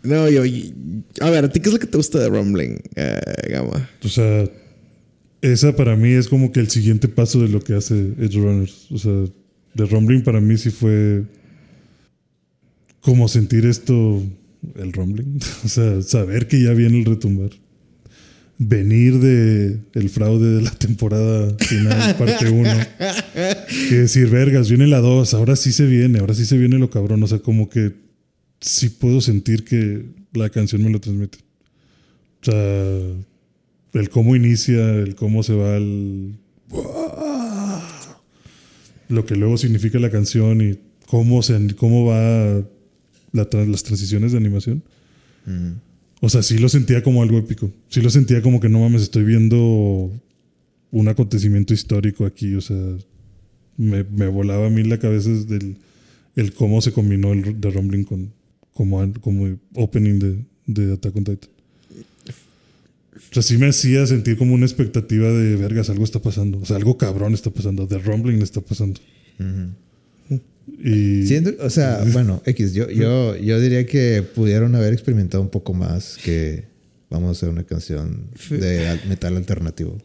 No, yo. A ver, ¿a ti qué es lo que te gusta de Rumbling, eh, Gama? O sea, esa para mí es como que el siguiente paso de lo que hace Edge Runners. O sea, The Rumbling para mí sí fue como sentir esto, el rumbling. O sea, saber que ya viene el retumbar. Venir de el fraude de la temporada final, parte 1. Que decir, vergas, viene la 2, ahora sí se viene, ahora sí se viene lo cabrón. O sea, como que sí puedo sentir que la canción me lo transmite. O sea, el cómo inicia, el cómo se va el... Lo que luego significa la canción y cómo, se, cómo va las transiciones de animación. O sea, sí lo sentía como algo épico. Sí lo sentía como que no mames, estoy viendo un acontecimiento histórico aquí. O sea, me, volaba a mí la cabeza del el cómo se combinó el The Rumbling con como, como opening de, de Attack on Titan. O sea, sí me hacía sentir como una expectativa de vergas, algo está pasando. O sea, algo cabrón está pasando. The Rumbling está pasando. Y Siento- o sea, bueno, X, yo, yo, yo diría que pudieron haber experimentado un poco más que vamos a hacer una canción de al- metal alternativo.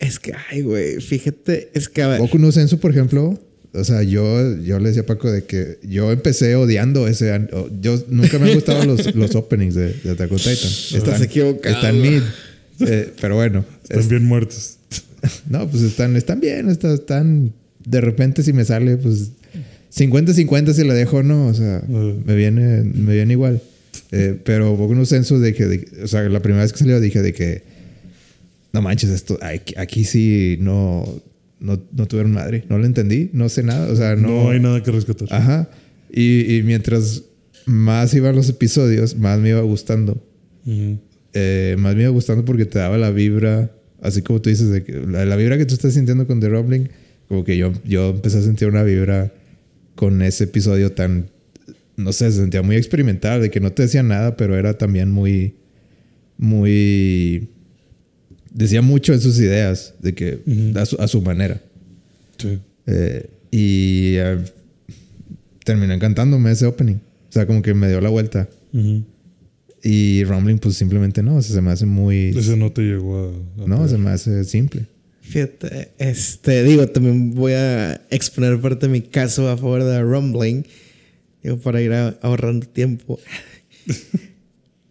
Es que, ay, güey, fíjate, es que a ver. Boku no Sensu, por ejemplo, o sea, yo, yo le decía a Paco de que yo empecé odiando ese. Yo nunca me han gustado los, los openings de, de Attack on Titan. Estás equivocado. Están mid. Eh, pero bueno, están es- bien muertos. no, pues están, están bien, están, están. De repente, si me sale, pues 50-50 si la dejo, no, o sea, Uh. me, viene, me viene igual. Eh, pero Boku no Sensu, de que, de- o sea, la primera vez que salió dije de que no manches, esto aquí, aquí sí no, no, no tuvieron madre, no lo entendí, no sé nada, o sea, No, no. hay nada que rescatar. Ajá. Y, y mientras más iban los episodios, más me iba gustando. Eh, más me iba gustando porque te daba la vibra, así como tú dices, de que la, la vibra que tú estás sintiendo con The Rumbling, como que yo, yo empecé a sentir una vibra con ese episodio tan, no sé, se sentía muy experimental, de que no te decía nada, pero era también muy, muy. Decía mucho en sus ideas, de que a, su, a su manera. Sí. Eh, y eh, terminó encantándome ese opening. O sea, como que me dio la vuelta. Y Rumbling, pues simplemente no. O sea, se me hace muy. Ese no te llegó a. a No, pegar. se me hace simple. Fíjate, este, digo, también voy a exponer parte de mi caso a favor de Rumbling, digo, para ir a- ahorrando tiempo.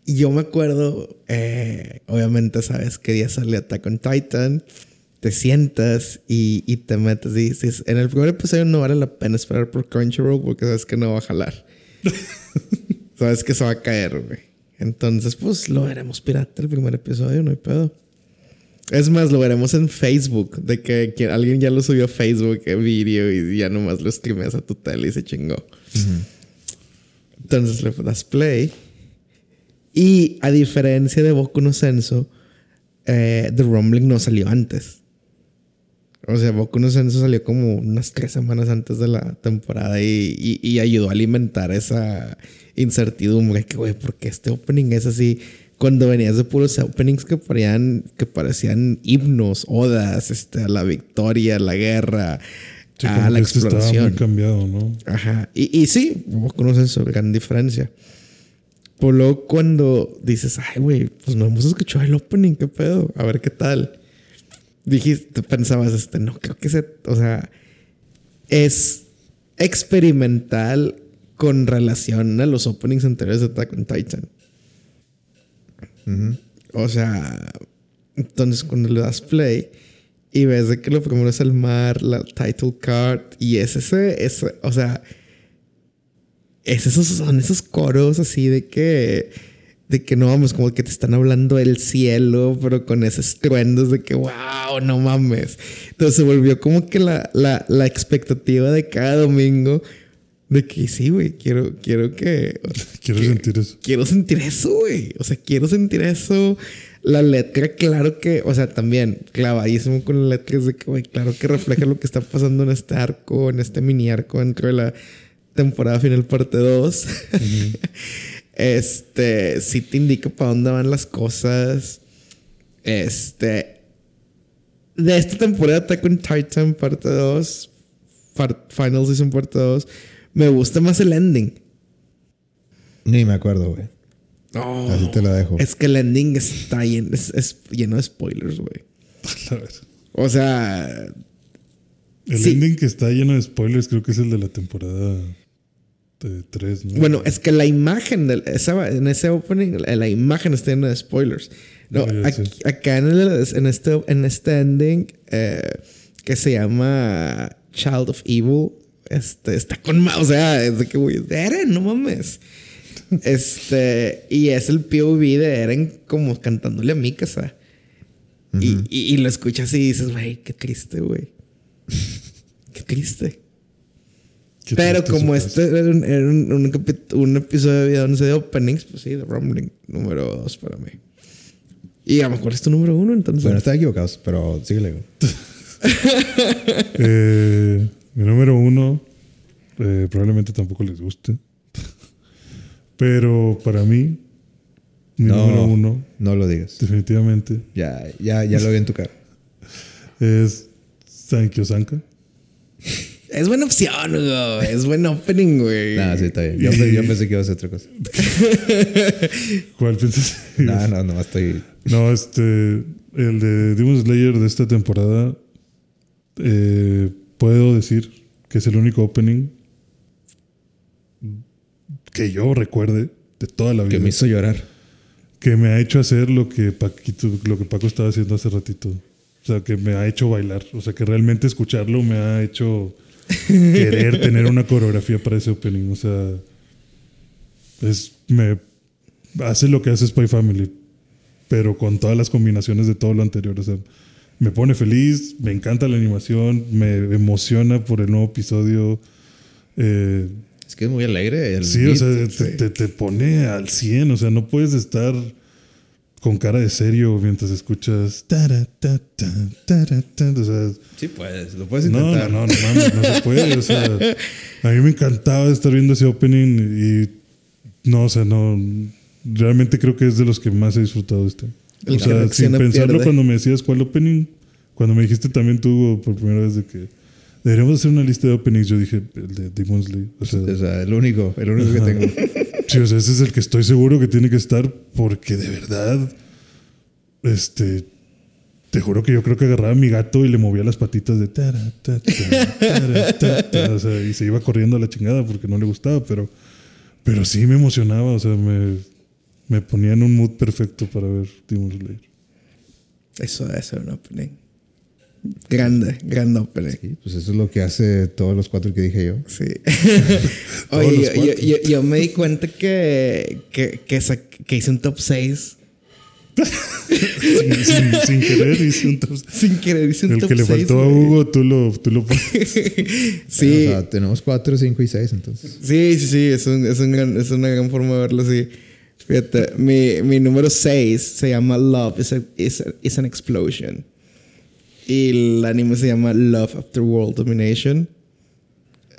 Y Yo me acuerdo, eh, obviamente, sabes que día sale Attack on Titan, te sientas y, y te metes y dices, en el primer episodio no vale la pena esperar por Crunchyroll porque sabes que no va a jalar. sabes que se va a caer, güey. Entonces, pues lo veremos pirata el primer episodio, no hay pedo. Es más, lo veremos en Facebook, de que, que alguien ya lo subió a Facebook el vídeo y ya nomás lo streameas a tu tele y se chingó. Entonces le das play. Y a diferencia de Boku no Senso, eh, The Rumbling no salió antes. O sea, Boku no Senso salió como unas tres semanas antes de la temporada y, y- y ayudó a alimentar esa incertidumbre que, güey, porque este opening es así. Cuando venías de puros openings que parecían, que parecían himnos, odas, este, a la victoria, a la guerra, Sí, a la exploración. muy cambiado, ¿no? Ajá. Y, y sí, vos conoces eso, gran diferencia. Por luego cuando dices, ay, güey, pues no hemos escuchado el opening, qué pedo, a ver qué tal. Dijiste, pensabas, este, no creo que se, o sea, es experimental con relación a los openings anteriores de Attack on Titan. O sea, entonces cuando le das play y ves de que lo primero es el mar, la title card y es ese, ese o sea, es esos, son esos coros así de que, de que no vamos, como que te están hablando del cielo, pero con esos estruendos de que, wow, no mames. Entonces se volvió como que la, la, la expectativa de cada domingo de que sí, güey, quiero, quiero que... Quiero que- sentir eso. quiero sentir eso, güey. O sea, quiero sentir eso. La letra, claro que, o sea, también clavadísimo con la letra es de que, güey, claro que refleja lo que está pasando en este arco, en este mini arco dentro de la temporada final parte 2. este, sí te indica para dónde van las cosas. Este, de esta temporada Attack on Titan parte 2, par- Final Season parte 2, me gusta más el ending. Ni me acuerdo, güey. Así te la dejo. Es que el ending está lleno, es, es lleno de spoilers, güey. A ver. O sea, El Sí. ending que está lleno de spoilers creo que es el de la temporada 3, ¿no? bueno, es que la imagen de esa, en ese opening, la, imagen está llena de spoilers. No, aquí- sé. acá en, el- en este, en este ending eh, que se llama Child of Evil, este, está con ma- o sea, es de que, güey, de Eren, no mames. Este, y es el POV de Eren como cantándole a Mikasa. y, y, y lo escuchas y dices, güey, qué triste, güey. Qué triste. Qué Pero triste como este era, un, era un- un un episodio de vida 11 de openings, pues sí, de Rumbling, número 2 para mí. Y a lo mejor es tu número uno, entonces. Bueno, están equivocados, pero síguele. Eh, mi número uno, eh, probablemente tampoco les guste. Pero para mí, mi No. número uno, No lo digas. definitivamente, Ya, ya, ya lo vi en tu cara. es Sankyo Sanka. es buena opción, Hugo. Es buen opening, güey. Nada, sí, está bien. Yo pensé que iba a ser otra cosa. ¿Cuál piensas? No, no, no, estoy. No, este, el de Demon Slayer de esta temporada, eh, puedo decir que es el único opening que yo recuerde de toda la vida Que me hizo llorar. que me ha hecho hacer lo que Paquito, lo que Paco estaba haciendo hace ratito. O sea, que me ha hecho bailar. O sea, que realmente escucharlo me ha hecho querer tener una coreografía para ese opening. O sea, es, me hace lo que hace Spy Family, pero con todas las combinaciones de todo lo anterior. O sea, me pone feliz, me encanta la animación, me emociona por el nuevo episodio. Eh, Es que es muy alegre. El Sí, o sea, te, te- te pone al 100, o sea, no puedes estar con cara de serio mientras escuchas. tara, ta, ta, ta, o sea, Sí, puedes. Lo puedes no, no, intentar. no, no mames, no se puede. O sea, a mí me encantaba estar viendo ese opening y no, o sea, no, realmente creo que es de los que más he disfrutado este. El o que sea, sin pensarlo pierde. cuando me decías cuál opening, cuando me dijiste también tú por primera vez de que deberíamos hacer una lista de openings, yo dije el de Demon Slayer. O sea, O sea, el único, el único que Ajá. tengo. sí, o sea, ese es el que estoy seguro que tiene que estar porque de verdad, este, te juro que yo creo que agarraba a mi gato y le movía las patitas de tara, ta, ta, tara, ta, ta, o sea, y se iba corriendo a la chingada porque no le gustaba, pero, pero sí me emocionaba, o sea, me, me ponía en un mood perfecto para ver Demon Slayer. Eso debe ser un opening. Grande, grande opening. Sí, pues eso es lo que hace todos los cuatro que dije yo. Sí. Todos Oye, los yo, yo, cuatro. yo- yo me di cuenta que, que, que, que hice un top 6. Sin, sin- sin querer hice un top- Sin querer hice un El top que le 6, faltó a güey. Hugo, tú lo, tú lo pones. Sí, O sea, tenemos cuatro, cinco y seis, entonces. sí, sí, sí. Es, un, es, un gran- es una gran forma de verlo así. Fíjate, mi, mi número 6 se llama Love is, a- is, a- is an Explosion. Y el anime se llama Love After World Domination.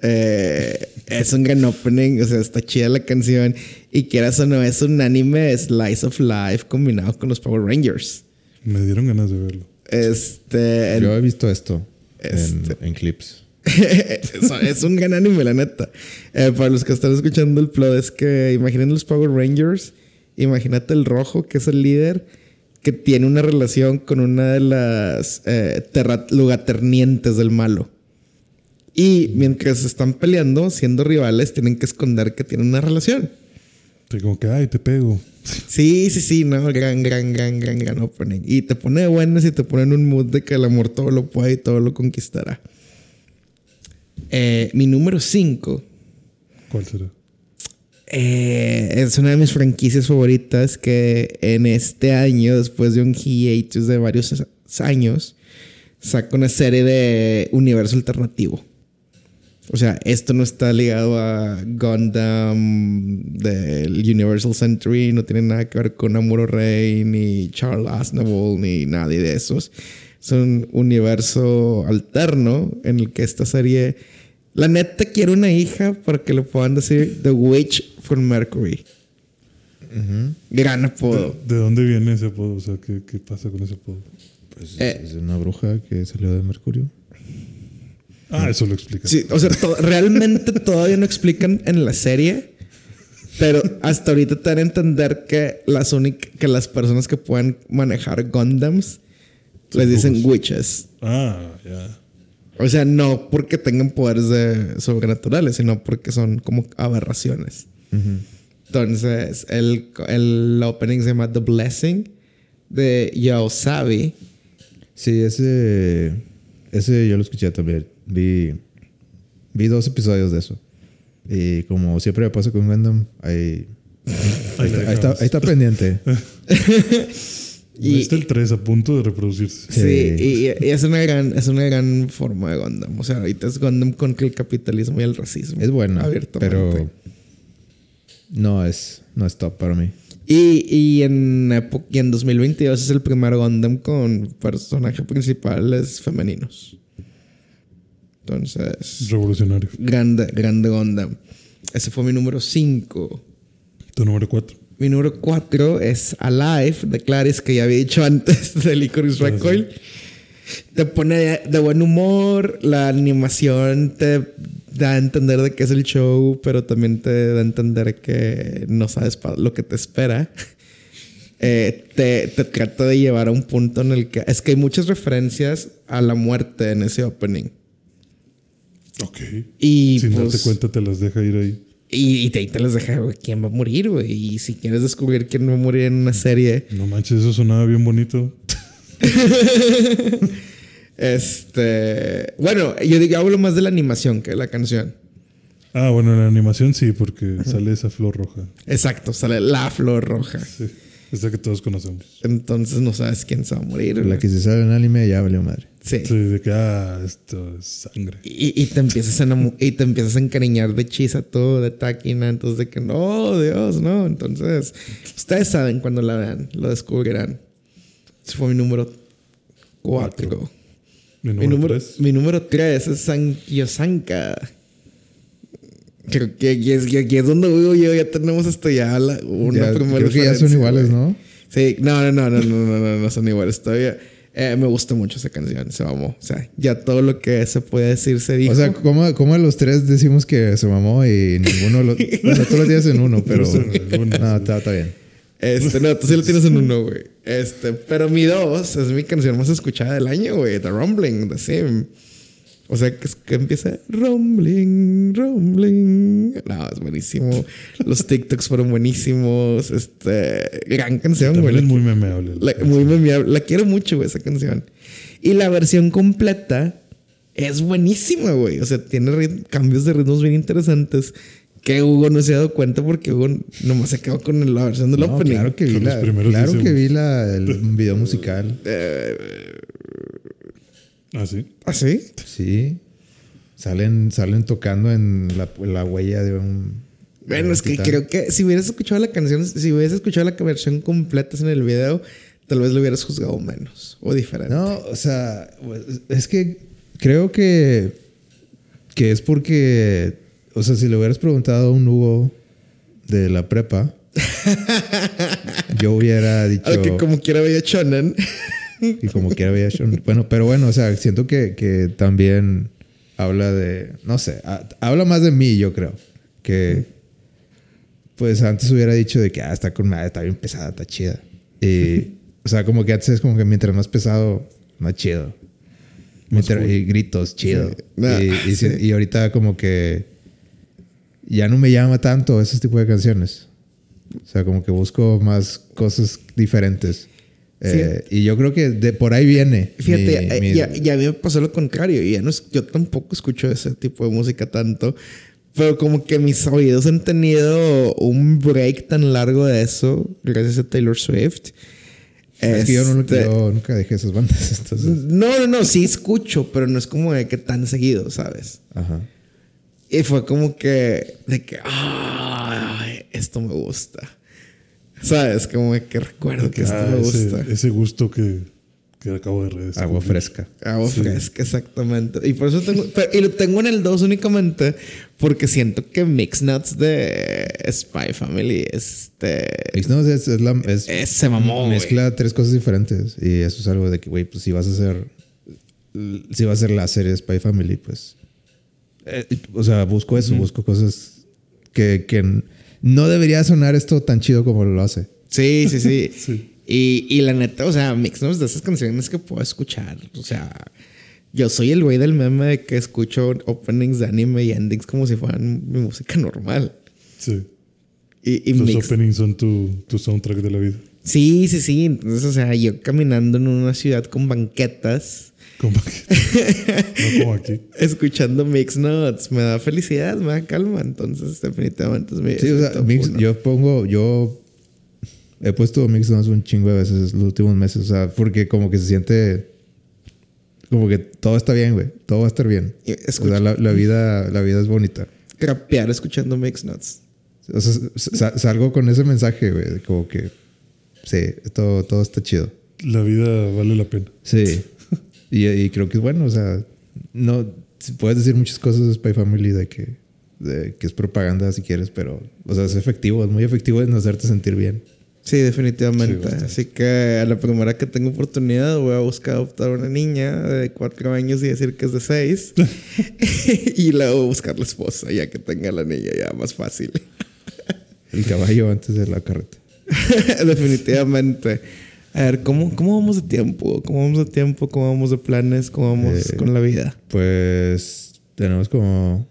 Eh, es un gran opening, o sea, está chida la canción. Y quieras o no, es un anime Slice of Life combinado con los Power Rangers. Me dieron ganas de verlo. Este. el- Yo he visto esto en, Este. en clips. es, es un gran anime, la neta. Eh, para los que están escuchando el plot, es que imaginen los Power Rangers. Imagínate el rojo, que es el líder, que tiene una relación con una de las eh, lugaternientes del malo. Y mientras están peleando, siendo rivales, tienen que esconder que tienen una relación. Sí, como que, ay, te pego. Sí, sí, sí, no, gran, gran, gran, gran, gran opening. Y te pone de buenas y te pone en un mood de que el amor todo lo puede y todo lo conquistará. Eh, mi número 5 ¿Cuál será? Es una de mis franquicias favoritas que en este año, después de un hiatus de varios años, saca una serie de universo alternativo. O sea, esto no está ligado a Gundam del Universal Century, no tiene nada que ver con Amuro Rey, ni Charles Aznavour, ni nadie de esos. Es un universo alterno en el que esta serie, la neta, quiere una hija para que le puedan decir The Witch from Mercury. Gran apodo. ¿De dónde viene ese apodo? O sea, ¿qué, qué pasa con ese apodo? Pues Eh. es una bruja que salió de Mercurio. Ah, eso lo explica. Sí, o sea, to- realmente todavía no explican en la serie, pero hasta ahorita te dan a entender que las únicas que las personas que pueden manejar Gundams les dicen witches. Ah, ya. O sea, no porque tengan poderes de sobrenaturales, sino porque son como aberraciones. Entonces, el, el opening se llama The Blessing de Yaosabi. Sí, ese, ese yo lo escuché también. Vi, vi dos episodios de eso. Y como siempre me pasa con Gundam, ahí, ahí, está, ahí, está, ahí está pendiente. Y está el 3 a punto de reproducirse. Sí, Sí. y, y es, una gran, es una gran forma de Gundam. O sea, ahorita es Gundam con el capitalismo y el racismo. Es bueno, Abiertamente. pero no es, no es top para mí. Y, y, en, y en 2022 es el primer Gundam con personajes principales femeninos. Entonces, Revolucionario. grande, grande Gundam. Ese fue mi número 5. Tu número 4. Mi número 4 es Alive de Clarice, que ya había dicho antes de Licorice Ah, sí. Recoil. Te pone de buen humor, la animación te da a entender de qué es el show, pero también te da a entender que no sabes lo que te espera. Eh, te, te trata de llevar a un punto en el que... Es que hay muchas referencias a la muerte en ese opening. Ok. Y Sin pues, darte cuenta, te las deja ir ahí. Y, y te, te les deja, güey, quién va a morir, güey. Y si quieres descubrir quién va a morir en una serie, No manches, eso sonaba bien bonito. este. Bueno, yo digo, hablo más de la animación que de la canción. Ah, bueno, en la animación sí, porque sale esa flor roja. Exacto, sale la flor roja. Sí. Esa que todos conocemos. Entonces no sabes quién se va a morir. La güey. que se sale en anime ya valió madre. Sí. Sí, de que, ah, esto es sangre. Y, y te empiezas a y te empiezas a encariñar de Chisato, de Takina, entonces de que no, Dios, no. Entonces, ustedes saben cuando la vean, lo descubrirán. Ese fue mi número 4. Mi Mi número número, 3. mi número 3 es San Yosanka. Creo que aquí es, aquí es donde vivo yo. Ya tenemos esto ya la, una Ya- primera creo que ya son iguales. ¿no? Sí, no, no, no, no, no, no, no, no son iguales todavía. Eh, me gusta mucho esa canción, se mamó. O sea, ya todo lo que se puede decir se dijo. O sea, ¿cómo, cómo los tres decimos que se mamó y ninguno lo... Bueno, tú lo tienes en uno, pero... No, está, está bien. Este, no, tú sí lo tienes en uno, güey. Este, pero mi dos es mi canción más escuchada del año, güey. The Rumbling, The Sim. O sea, que, que empieza Rumbling, Rumbling. No, es buenísimo. Los TikToks fueron buenísimos. Este, gran canción, güey. Es muy memeable. la la- muy memeable. La quiero mucho, güey, esa canción. Y la versión completa es buenísima, güey. O sea, tiene cambios de ritmos bien interesantes que Hugo no se ha dado cuenta porque Hugo nomás se quedó con la versión del No, opening. claro que vi la... Claro que vi la, el video musical. Ah, sí. ¿Ah, sí? Sí. Salen, salen tocando en la, la huella de un... Bueno, de es que titán. creo que si hubieras escuchado la canción, si hubieras escuchado la versión completa en el video, tal vez lo hubieras juzgado menos o diferente. No, o sea, pues, es que creo que, que es porque, o sea, si le hubieras preguntado a un Hugo de la prepa, yo hubiera dicho, como quiera veía Shonen. y como quiera había hecho, bueno, pero bueno, o sea, siento que, que también habla de, no sé, ha- habla más de mí, yo creo, que pues antes hubiera dicho de que, ah, está con madre, está bien pesada, está chida. Y, o sea, como que antes es como que mientras más pesado, más chido. Mientras- y gritos, chido. Sí. Y, y si- sí. y ahorita como que ya no me llama tanto ese tipo de canciones. O sea, como que busco más cosas diferentes. Eh, y yo creo que de por ahí viene. Fíjate, mi- eh, mi- ya, ya a mí me pasó lo contrario. Ya no es- yo tampoco escucho ese tipo de música tanto. Pero como que mis oídos han tenido un break tan largo de eso, gracias a Taylor Swift. Es que yo, no, Este, yo nunca dejé esas bandas. Entonces, no, no, no, sí escucho, pero no es como de que tan seguido, ¿sabes? ajá. Y fue como que, de que, "Ay, esto me gusta. ¿Sabes? Como de que recuerdo que esto Ah, me ese, gusta. ese gusto que, que acabo de redescubrir. Agua fresca. Agua fresca, exactamente. Y por eso tengo. pero- y lo tengo en el 2 únicamente porque siento que Mix Nuts de Spy Family este. Mix, no, es, es la, es- es- se mamó. güey. mezcla tres cosas diferentes. Y eso es algo de que, güey, pues si vas a hacer. Si vas a hacer la serie Spy Family, pues. Eh, o sea, busco eso, busco cosas que, que no debería sonar esto tan chido como lo hace. Sí, sí, sí. Sí. Y, y la neta, o sea, Mix de esas canciones que puedo escuchar. O sea, yo soy el güey del meme de que escucho openings de anime y endings como si fueran mi música normal. Sí. Y, y Los Mix openings son tu, tu soundtrack de la vida. Sí, sí, sí. Entonces, o sea, yo caminando en una ciudad con banquetas, Como aquí. no como aquí. escuchando Mix Nuts, me da felicidad, me da calma. Entonces, definitivamente es mi. Sí, o sea, mix, yo pongo, yo he puesto mix más un chingo de veces los últimos meses, o sea, porque como que se siente como que todo está bien, güey, todo va a estar bien. O sea, la, la vida, la vida es bonita. Rapear escuchando Mix Nuts. O sea, sa- salgo con ese mensaje, güey, de como que sí, todo, todo está chido. La vida vale la pena. Sí. Y, y creo que es bueno, o sea, no puedes decir muchas cosas de Spy Family de que, de que es propaganda si quieres, pero, o sea, es efectivo, es muy efectivo en hacerte sentir bien. Sí, definitivamente. Sí. Así que a la primera que tenga oportunidad voy a buscar adoptar una niña de cuatro años y decir que es de seis. y luego buscar la esposa ya que tenga la niña ya más fácil. El caballo antes de la carreta. definitivamente. A ver, ¿cómo, ¿cómo vamos de tiempo? ¿Cómo vamos de tiempo? ¿Cómo vamos de planes? ¿Cómo vamos Eh, con la vida? Pues tenemos como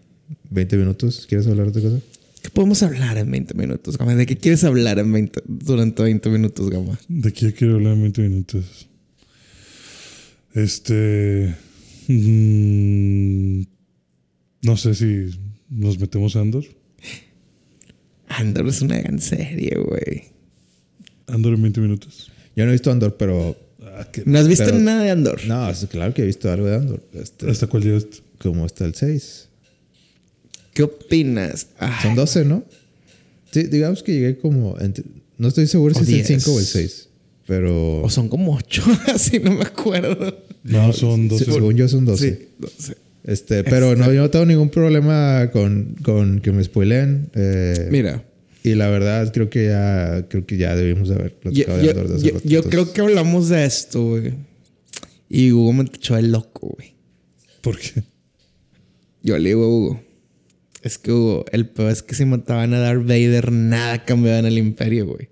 20 minutos. ¿Quieres hablar de otra cosa? ¿Qué podemos hablar en 20 minutos, Gama? ¿De qué quieres hablar en 20, durante 20 minutos, Gama? De aquí quiero hablar en 20 minutos. Este. mm, no sé si nos metemos a Andor. Andor es una gran serie, güey. Andor en 20 minutos. Yo no he visto Andor, pero... ¿No has visto Pero- nada de Andor? No, es claro que he visto algo de Andor. Este, ¿Hasta cuál llegaste? como está el 6. ¿Qué opinas? Ay, Son 12, ¿no? Sí, digamos que llegué como... entre- no estoy seguro O si es el 10. 5 o el 6. Pero... o son como 8, así no me acuerdo. No, son 12. se- según yo son 12. Sí, 12. Este, pero no, yo no tengo ningún problema con, con que me spoileen. eh, Mira, Y la verdad, creo que ya, creo que ya debimos haber yo, platicado de yo- Andor de hace yo- rato, yo entonces- creo que hablamos de esto, güey. Y Hugo me echó el loco, güey. ¿Por qué? Yo le digo a Hugo. Es que Hugo, el peor es que si mataban a Darth Vader, nada cambiaba en el imperio, güey.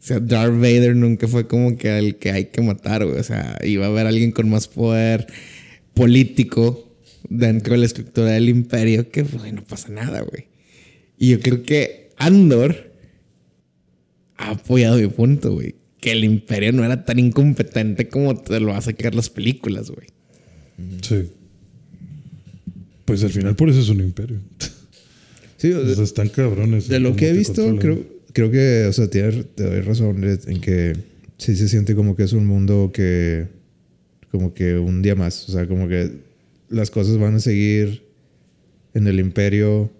O sea, Darth Vader nunca fue como que el que hay que matar, güey. O sea, iba a haber alguien con más poder político dentro de la estructura del imperio que, güey, no pasa nada, güey. Y yo creo que Andor ha apoyado mi punto, güey. Que el imperio no era tan incompetente como te lo a sacar las películas, güey. Sí. Pues al final por eso es un imperio. Sí, O sea, están cabrones. De lo que he visto, controlan. creo, creo que, o sea, tienes, te doy razón en que sí se siente como que es un mundo que, como que un día más, o sea, como que las cosas van a seguir en el imperio,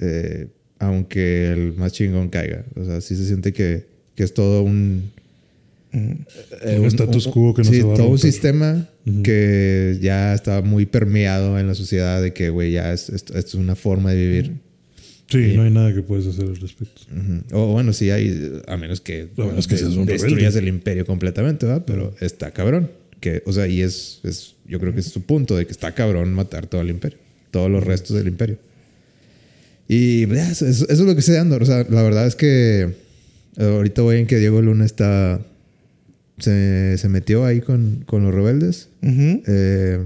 eh, aunque el más chingón caiga. O sea, sí se siente que, que es todo un... eh, Un status quo que no sí, se va a todo un sistema que ya está muy permeado en la sociedad de que, güey, ya es, esto, esto es una forma de vivir. Sí, no hay nada que puedes hacer al respecto. Ujú. O bueno, sí hay, a menos que, A menos que seas un destruyas rebelde. el imperio completamente, ¿verdad? Pero está cabrón. Que, o sea, y es, es, yo creo que es su punto de que está cabrón matar todo el imperio, todos los restos del imperio. Y ya, eso, eso es lo que sé de Andor. O sea, la verdad es que ahorita voy en que Diego Luna está, se, se metió ahí con, con los rebeldes. Eh,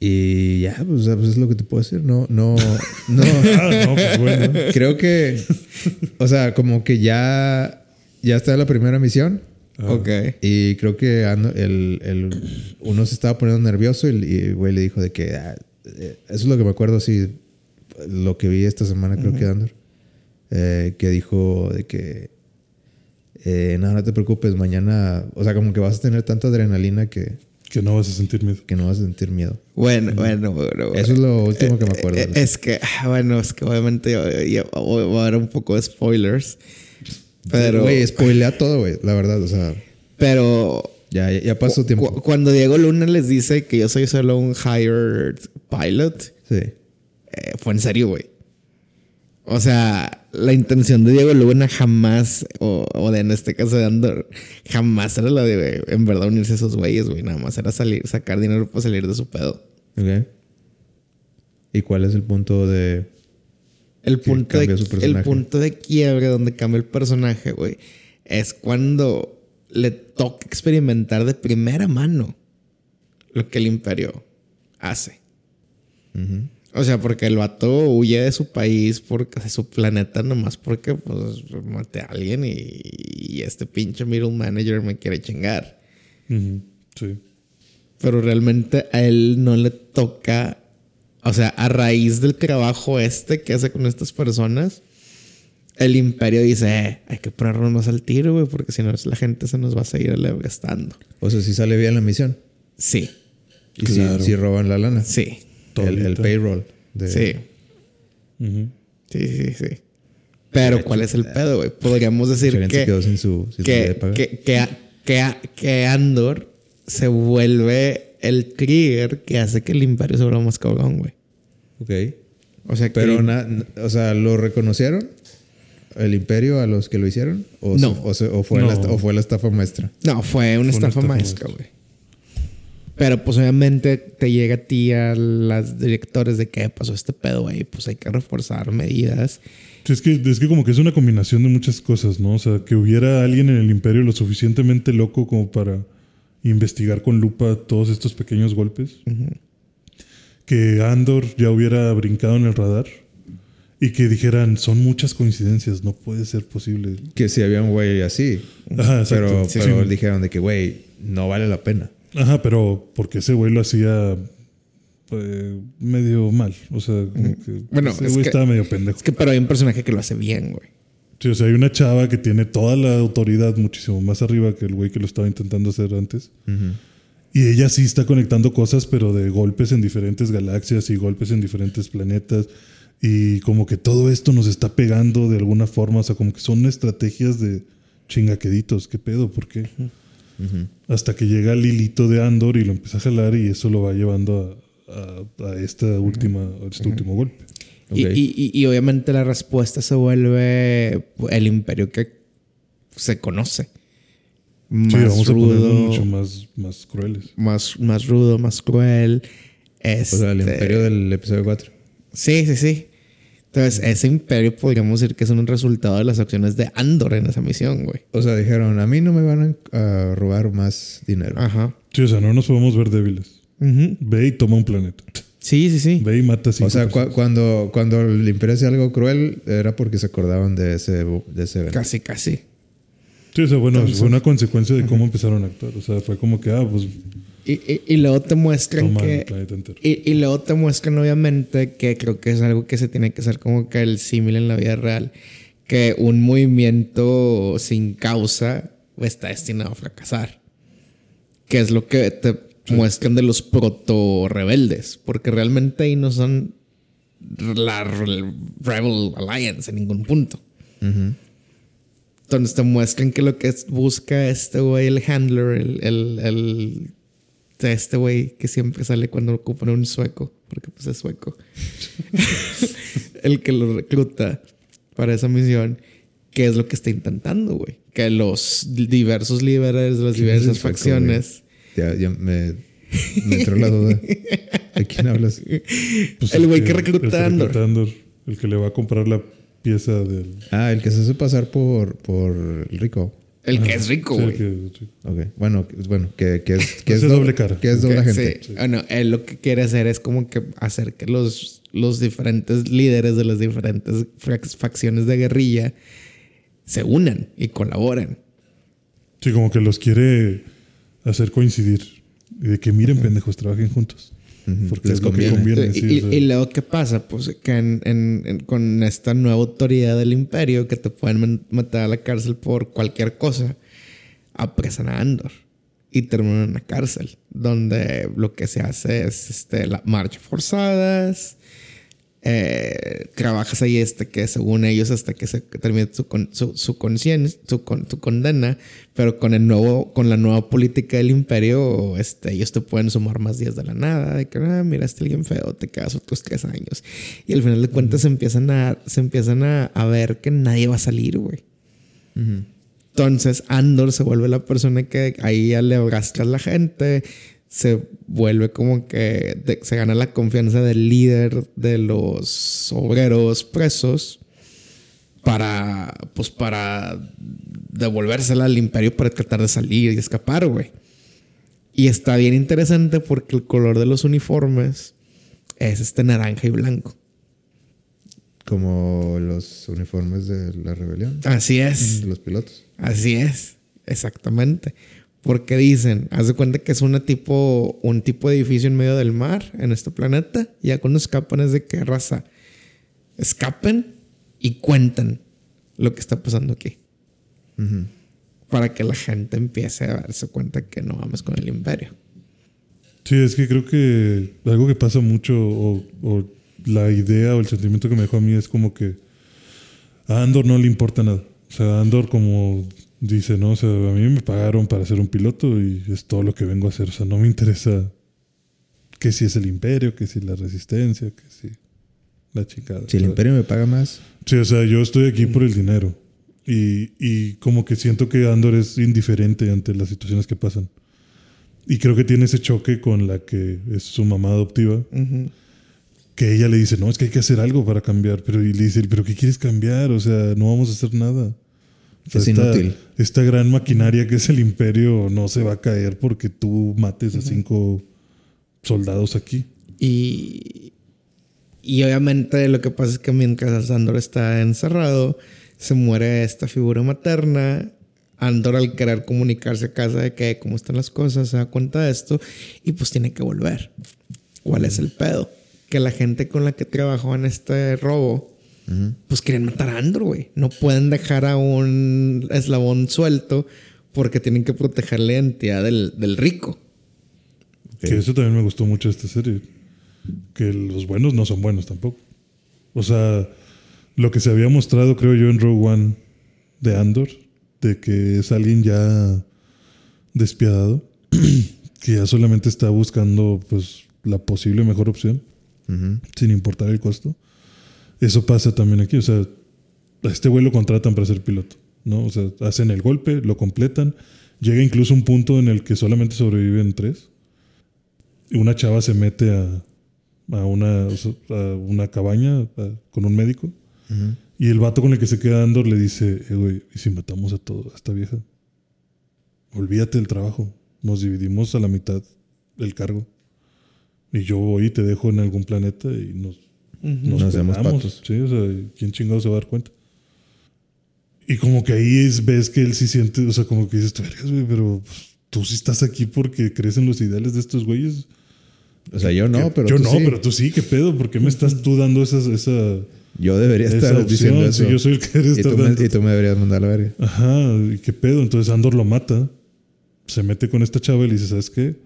y ya, pues, sea, pues es lo que te puedo decir. No, no, no. Ah, no, pues bueno. Creo que, o sea, como que ya, ya está la primera misión. Ok. Y creo que el, el- uno se estaba poniendo nervioso y y el güey le dijo de que, ah, eh, eso es lo que me acuerdo así, lo que vi esta semana creo que Andor, eh, que dijo de que, eh, no, no te preocupes, mañana, o sea, como que vas a tener tanta adrenalina que, Que no vas a sentir miedo. que no vas a sentir miedo. Bueno, bueno, bueno. Eso es lo último que me acuerdo. Eh, Es que, ah, bueno, es que obviamente yo, yo voy voy a dar un poco de spoilers. Pero, Güey, spoilea todo, güey, la verdad, o sea, pero ya, ya, ya pasó tiempo. cu- cuando Diego Luna les dice que yo soy solo un hired pilot, Sí. eh, fue en serio, güey. O sea, la intención de Diego Luna jamás, o, o de en este caso de Andor, jamás era la de, en verdad, unirse a esos güeyes, güey. Nada más era salir, sacar dinero para salir de su pedo. Ok. ¿Y cuál es el punto de...? El punto, de, el punto de quiebre donde cambia el personaje, güey, es cuando le toca experimentar de primera mano lo que el imperio hace. O sea, porque el vato huye de su país, porque, de su planeta, nomás porque pues maté a alguien y, y este pinche middle manager me quiere chingar. Sí. Pero realmente a él no le toca, o sea, a raíz del trabajo este que hace con estas personas, el imperio dice, eh, hay que ponernos más al tiro, güey, porque si no la gente se nos va a seguir gastando. O sea, si sale bien la misión. Sí, Y si- Claro. si, roban la lana. sí, El, el payroll. De, sí, sí, sí, sí. Pero ¿cuál es el pedo, güey? Podríamos decir que... quedó sin su, sin de que, que, que, que, que Andor se vuelve el trigger que hace que el imperio se vuelva más cabrón, güey. Ok. O sea, que Pero, el- na- o sea, ¿lo reconocieron? ¿El imperio a los que lo hicieron? ¿O, No. se- o, se- o fue, No. La, o fue la estafa maestra? No, fue una estafa estafa maestra, güey. Pero pues obviamente te llega a ti a las directores de qué pasó este pedo, güey. Pues hay que reforzar medidas. Sí, es que, es que como que es una combinación de muchas cosas, ¿no? O sea, que hubiera alguien en el imperio lo suficientemente loco como para investigar con lupa todos estos pequeños golpes. Que Andor ya hubiera brincado en el radar y que dijeran, son muchas coincidencias, no puede ser posible. Que si había un güey así. Ajá, exacto. Pero, Sí. pero dijeron de que, güey, no vale la pena. Ajá, pero porque ese güey lo hacía eh, medio mal. O sea, como que Bueno, ese es güey que- estaba medio pendejo. Es que pero hay un personaje que lo hace bien, güey. Sí, o sea, hay una chava que tiene toda la autoridad muchísimo más arriba que el güey que lo estaba intentando hacer antes. Y ella sí está conectando cosas, pero de golpes en diferentes galaxias y golpes en diferentes planetas. Y como que todo esto nos está pegando de alguna forma. O sea, como que son estrategias de chingaqueditos. ¿Qué pedo? ¿Por qué? Hasta que llega el hilito de Andor y lo empieza a jalar y eso lo va llevando a, a- a esta última, a este último golpe. Y, y- y- y obviamente la respuesta se vuelve el imperio que se conoce. Más Sí, vamos a rudo, mucho más, más crueles. más, más rudo, más cruel. O sea, el Este- imperio del episodio 4. Sí, sí, sí. Entonces, ese imperio podríamos decir que es un resultado de las acciones de Andor en esa misión, güey. O sea, dijeron, a mí no me van a, robar más dinero. Ajá. Sí, o sea, no nos podemos ver débiles. Ujú. Ve y toma un planeta. Sí, sí, sí. Ve y mata cinco O sea, cuando, cuando el imperio hacía algo cruel, era porque se acordaban de ese, de ese evento. Casi, casi. Sí, o sea, bueno, fue una consecuencia de cómo empezaron a actuar. O sea, fue como que, ah, pues Y, y, y luego te muestran toma que... Y, y luego te muestran, obviamente, que creo que es algo que se tiene que hacer como que el símil en la vida real. Que un movimiento sin causa está destinado a fracasar. Que es lo que te muestran de los proto-rebeldes. Porque realmente ahí no son la Re- Rebel Alliance en ningún punto. Ujú. Entonces te muestran que lo que busca este güey, el handler, el, el, el- este güey que siempre sale cuando ocupan un sueco, porque pues es sueco. el que lo recluta para esa misión, que es lo que está intentando, güey. Que los diversos líderes de las ¿Quién es el diversas sueco, facciones. Ya, ya me, me entró la duda. ¿De quién hablas? Pues el güey que el recluta Andor, El que le va a comprar la pieza del. Ah, el que se hace pasar por, por el rico. El que es rico, Sí, el güey. que- sí. Ok. Bueno, que- bueno que, que es, que Ese es doble cara. Que es doble agente. sí. Bueno, él lo que quiere hacer es como que hacer que los, los diferentes líderes de las diferentes fac- facciones de guerrilla se unan y colaboren. Sí, como que los quiere hacer coincidir. Y de que miren, pendejos, trabajen juntos. Porque les es lo que conviene. conviene. y, sí, y- o sea. y luego, ¿qué pasa? Pues que en- en- en- con esta nueva autoridad del imperio que te pueden matar a la cárcel por cualquier cosa, apresan a Andor y terminan en la cárcel, donde lo que se hace es este, la marcha forzadas. Eh, trabajas ahí este que según ellos hasta que se termine su, con- su, su conciencia, su, con- su condena, pero con el nuevo, con la nueva política del imperio, este, ellos te pueden sumar más días de la nada, de que ah, miraste a alguien feo, te quedas otros tres años. Y al final de cuentas se empiezan a, se empiezan a, a ver que nadie va a salir, güey. Ujú. Entonces Andor se vuelve la persona que ahí ya le arrastra a la gente, se vuelve como que de- se gana la confianza del líder de los obreros presos para, pues para devolvérsela al imperio para tratar de salir y escapar, güey. Y está bien interesante porque el color de los uniformes es este naranja y blanco. Como los uniformes de la rebelión. Así es. De los pilotos. Así es, exactamente. Porque dicen, haz de cuenta que es una tipo, un tipo de edificio en medio del mar en este planeta. Y ya cuando escapan es de qué raza. Escapen y cuentan lo que está pasando aquí. Para que la gente empiece a darse cuenta que no vamos con el imperio. Sí, es que creo que algo que pasa mucho, o, o la idea o el sentimiento que me dejó a mí es como que a Andor no le importa nada. O sea, Andor como dice, no, o sea, a mí me pagaron para ser un piloto y es todo lo que vengo a hacer. O sea, no me interesa que si es el imperio, que si la resistencia, que si la chingada. Si el imperio me paga más, Sí, o sea, yo estoy aquí por el dinero. Y, y como que siento que Andor es indiferente ante las situaciones que pasan. Y creo que tiene ese choque con la que es su mamá adoptiva, que ella le dice, no, es que hay que hacer algo para cambiar. Pero y le dice, pero ¿qué quieres cambiar? O sea, no vamos a hacer nada. O sea, Es esta, inútil. Esta gran maquinaria que es el imperio no se va a caer porque tú mates a cinco soldados aquí. Y, y obviamente lo que pasa es que mientras Andor está encerrado, se muere esta figura materna. Andor al querer comunicarse a casa de que cómo están las cosas, se da cuenta de esto y pues tiene que volver. ¿Cuál es el pedo? Que la gente con la que trabajó en este robo, Pues quieren matar a Andor, güey. No pueden dejar a un eslabón suelto porque tienen que proteger la identidad del, del rico. Que eso también me gustó mucho de esta serie. Que los buenos no son buenos tampoco. O sea, lo que se había mostrado, creo yo, en Rogue One de Andor, de que es alguien ya despiadado que ya solamente está buscando pues la posible mejor opción sin importar el costo. Eso pasa también aquí, o sea, a este güey lo contratan para ser piloto, ¿no? O sea, hacen el golpe, lo completan, llega incluso un punto en el que solamente sobreviven tres. Y una chava se mete a, a una, a una cabaña a- con un médico y el vato con el que se queda Andor le dice, eh, güey, ¿y si matamos a todo, a esta vieja? Olvídate del trabajo. Nos dividimos a la mitad el cargo. Y yo voy y te dejo en algún planeta y nos, nos, Nos hacemos patos. Sí, o sea, ¿quién chingado se va a dar cuenta? Y como que ahí es, ves que él sí siente, o sea, como que dices, tú vergas, güey, pero pues, tú sí estás aquí porque crees en los ideales de estos güeyes. O sea, yo no, Que- pero yo tú no, sí. pero tú sí, ¿qué pedo? ¿Por qué me estás tú dando esas, esa, Yo debería estar opción? diciendo eso. Si yo soy el que eres y, tú me, y tú me deberías mandar a la verga. Ajá, ¿y qué pedo? Entonces Andor lo mata, se mete con esta chava y le dice, ¿sabes qué?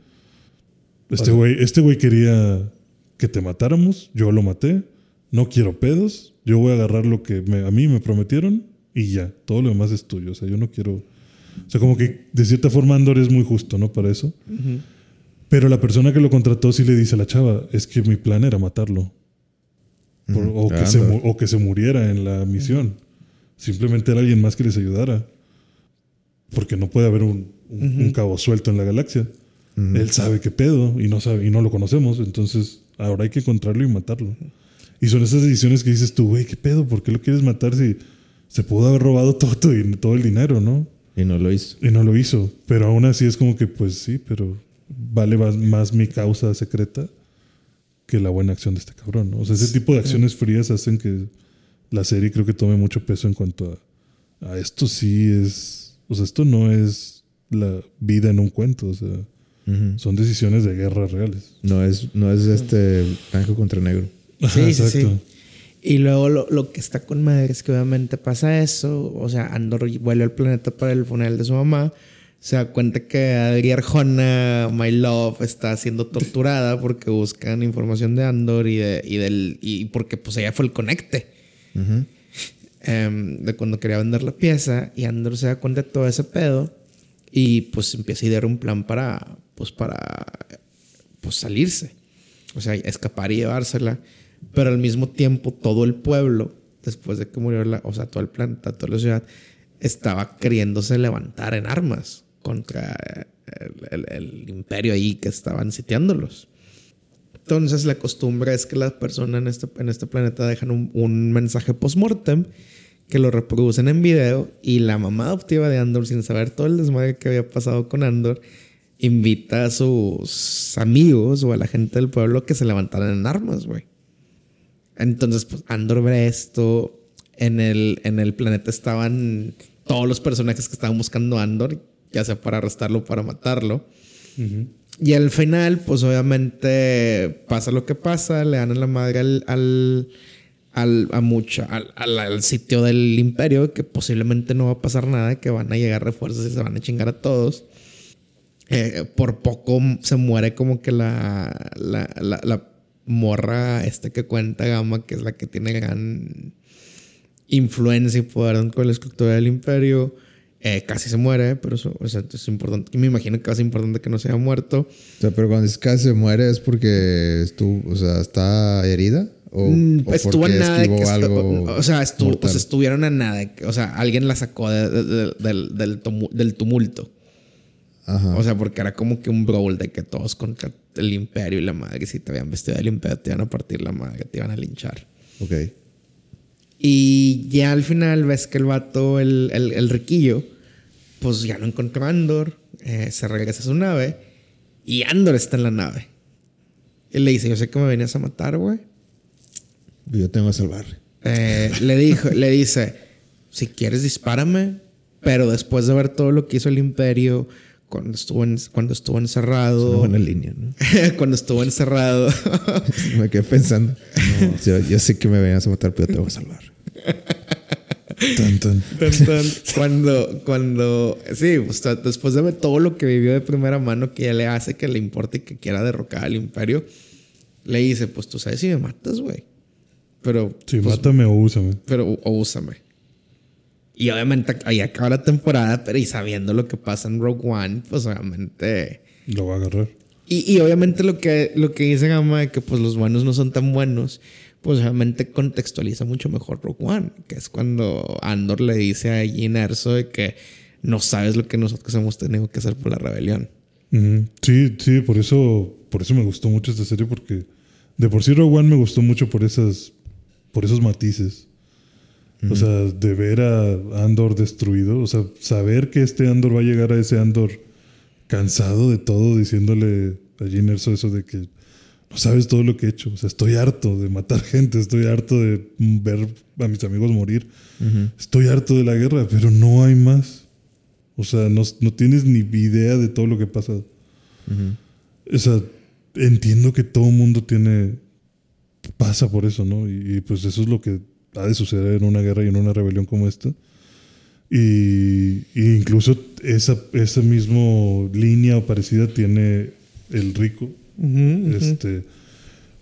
Este güey este güey quería que te matáramos, yo lo maté, no quiero pedos, yo voy a agarrar lo que me- a mí me prometieron y ya, todo lo demás es tuyo, o sea, yo no quiero... O sea, como que de cierta forma Andor es muy justo, ¿no? Para eso. Pero la persona que lo contrató sí le dice a la chava, es que mi plan era matarlo. Por- o, que se, Andor. mu- o que se muriera en la misión. Simplemente era alguien más que les ayudara. Porque no puede haber un, un- un cabo suelto en la galaxia. Él sabe qué pedo y no sabe y no lo conocemos. Entonces, ahora hay que encontrarlo y matarlo. Y son esas decisiones que dices tú, güey, qué pedo, ¿por qué lo quieres matar si se pudo haber robado todo, todo el dinero, no? Y no lo hizo. Y no lo hizo. Pero aún así es como que, pues sí, pero vale más, más mi causa secreta que la buena acción de este cabrón. ¿no? O sea, ese tipo de acciones frías hacen que la serie creo que tome mucho peso en cuanto a, a esto sí es, o sea, esto no es la vida en un cuento, o sea, Son decisiones de guerra reales. No es, no es este blanco contra negro. Sí, sí, sí. Y luego lo, lo que está con madre es que obviamente pasa eso. O sea, Andor vuelve al planeta para el funeral de su mamá. Se da cuenta que Adri Arjona, My Love, está siendo torturada porque buscan información de Andor y, de, y del y porque pues ella fue el conecte. Em, de cuando quería vender la pieza y Andor se da cuenta de todo ese pedo y pues empieza a idear un plan para pues para pues salirse. O sea escapar y llevársela. Pero al mismo tiempo todo el pueblo después de que murió la o sea todo el planeta toda la ciudad estaba queriéndose levantar en armas contra el, imperio ahí que estaban sitiándolos. Entonces la costumbre es que las personas en este, en este planeta dejan un, un mensaje post-mortem que lo reproducen en video y la mamá adoptiva de Andor, sin saber todo el desmadre que había pasado con Andor, invita a sus amigos o a la gente del pueblo que se levantaran en armas, güey. Entonces, pues Andor ve esto. En el, en el planeta estaban todos los personajes que estaban buscando a Andor, ya sea para arrestarlo o para matarlo. Y al final, pues obviamente pasa lo que pasa, le dan en la madre al, al, al- a al- al sitio del imperio, que posiblemente no va a pasar nada, que van a llegar refuerzos y se van a chingar a todos. Eh, por poco se muere como que la, la, la, la morra este que cuenta Gama, que es la que tiene gran influencia y poder con la estructura del imperio. Eh, casi se muere, pero eso, o sea, es importante. Y me imagino que va a ser importante que no se haya muerto. O sea, pero cuando dices que se muere es porque estuvo, o sea, está herida o, Mm, o estuvo a nada que algo. o sea, estu- mortal. o sea, estuvieron a nada. O sea, alguien la sacó de- de- de- del, del tumulto. Ajá. O sea, porque era como que un brawl de que todos contra el imperio y la madre, si te habían vestido del imperio, te iban a partir la madre, te iban a linchar. ok. Y ya al final ves que el vato, el, el, el riquillo, pues ya no encontró a Andor, eh, se regresa a su nave y Andor está en la nave. Y le dice, yo sé que me venías a matar, güey. Yo tengo que salvar. Eh, le, dijo, le dice, si quieres dispárame, pero después de ver todo lo que hizo el imperio, cuando estuvo, en- cuando estuvo Es una encerrado, buena línea, ¿no? cuando estuvo encerrado, me quedé pensando. Yo, yo sé que me venías a matar, pero yo tengo que salvar. Tan, tan. Tan, tan. cuando, cuando, sí, pues, después de ver todo lo que vivió de primera mano que ya le hace que le importe y que quiera derrocar al imperio, le dice, pues tú sabes si me matas, güey. Pero, Sí, pues, mátame o úsame. pero o úsame. Y obviamente ahí acaba la temporada, pero y sabiendo lo que pasa en Rogue One, pues obviamente... Lo va a agarrar. Y, y obviamente lo que, lo que dice Gama de que pues los buenos no son tan buenos, pues obviamente contextualiza mucho mejor Rogue One, que es cuando Andor le dice a Jyn Erso de que no sabes lo que nosotros hemos tenido que hacer por la rebelión. Sí, sí, por eso, por eso me gustó mucho esta serie, porque de por sí Rogue One me gustó mucho por esas, por esos matices. O sea, de ver a Andor destruido, o sea, saber que este Andor va a llegar a ese Andor cansado de todo, diciéndole a Jyn Erso eso de que no sabes todo lo que he hecho. O sea, estoy harto de matar gente, estoy harto de ver a mis amigos morir, estoy harto de la guerra, pero no hay más. O sea, no, no tienes ni idea de todo lo que pasa. O sea, entiendo que todo mundo tiene. pasa por eso, ¿no? Y, y, pues eso es lo que ha de suceder en una guerra y en una rebelión como esta. Y, y incluso esa, esa misma línea o parecida tiene el rico. Este.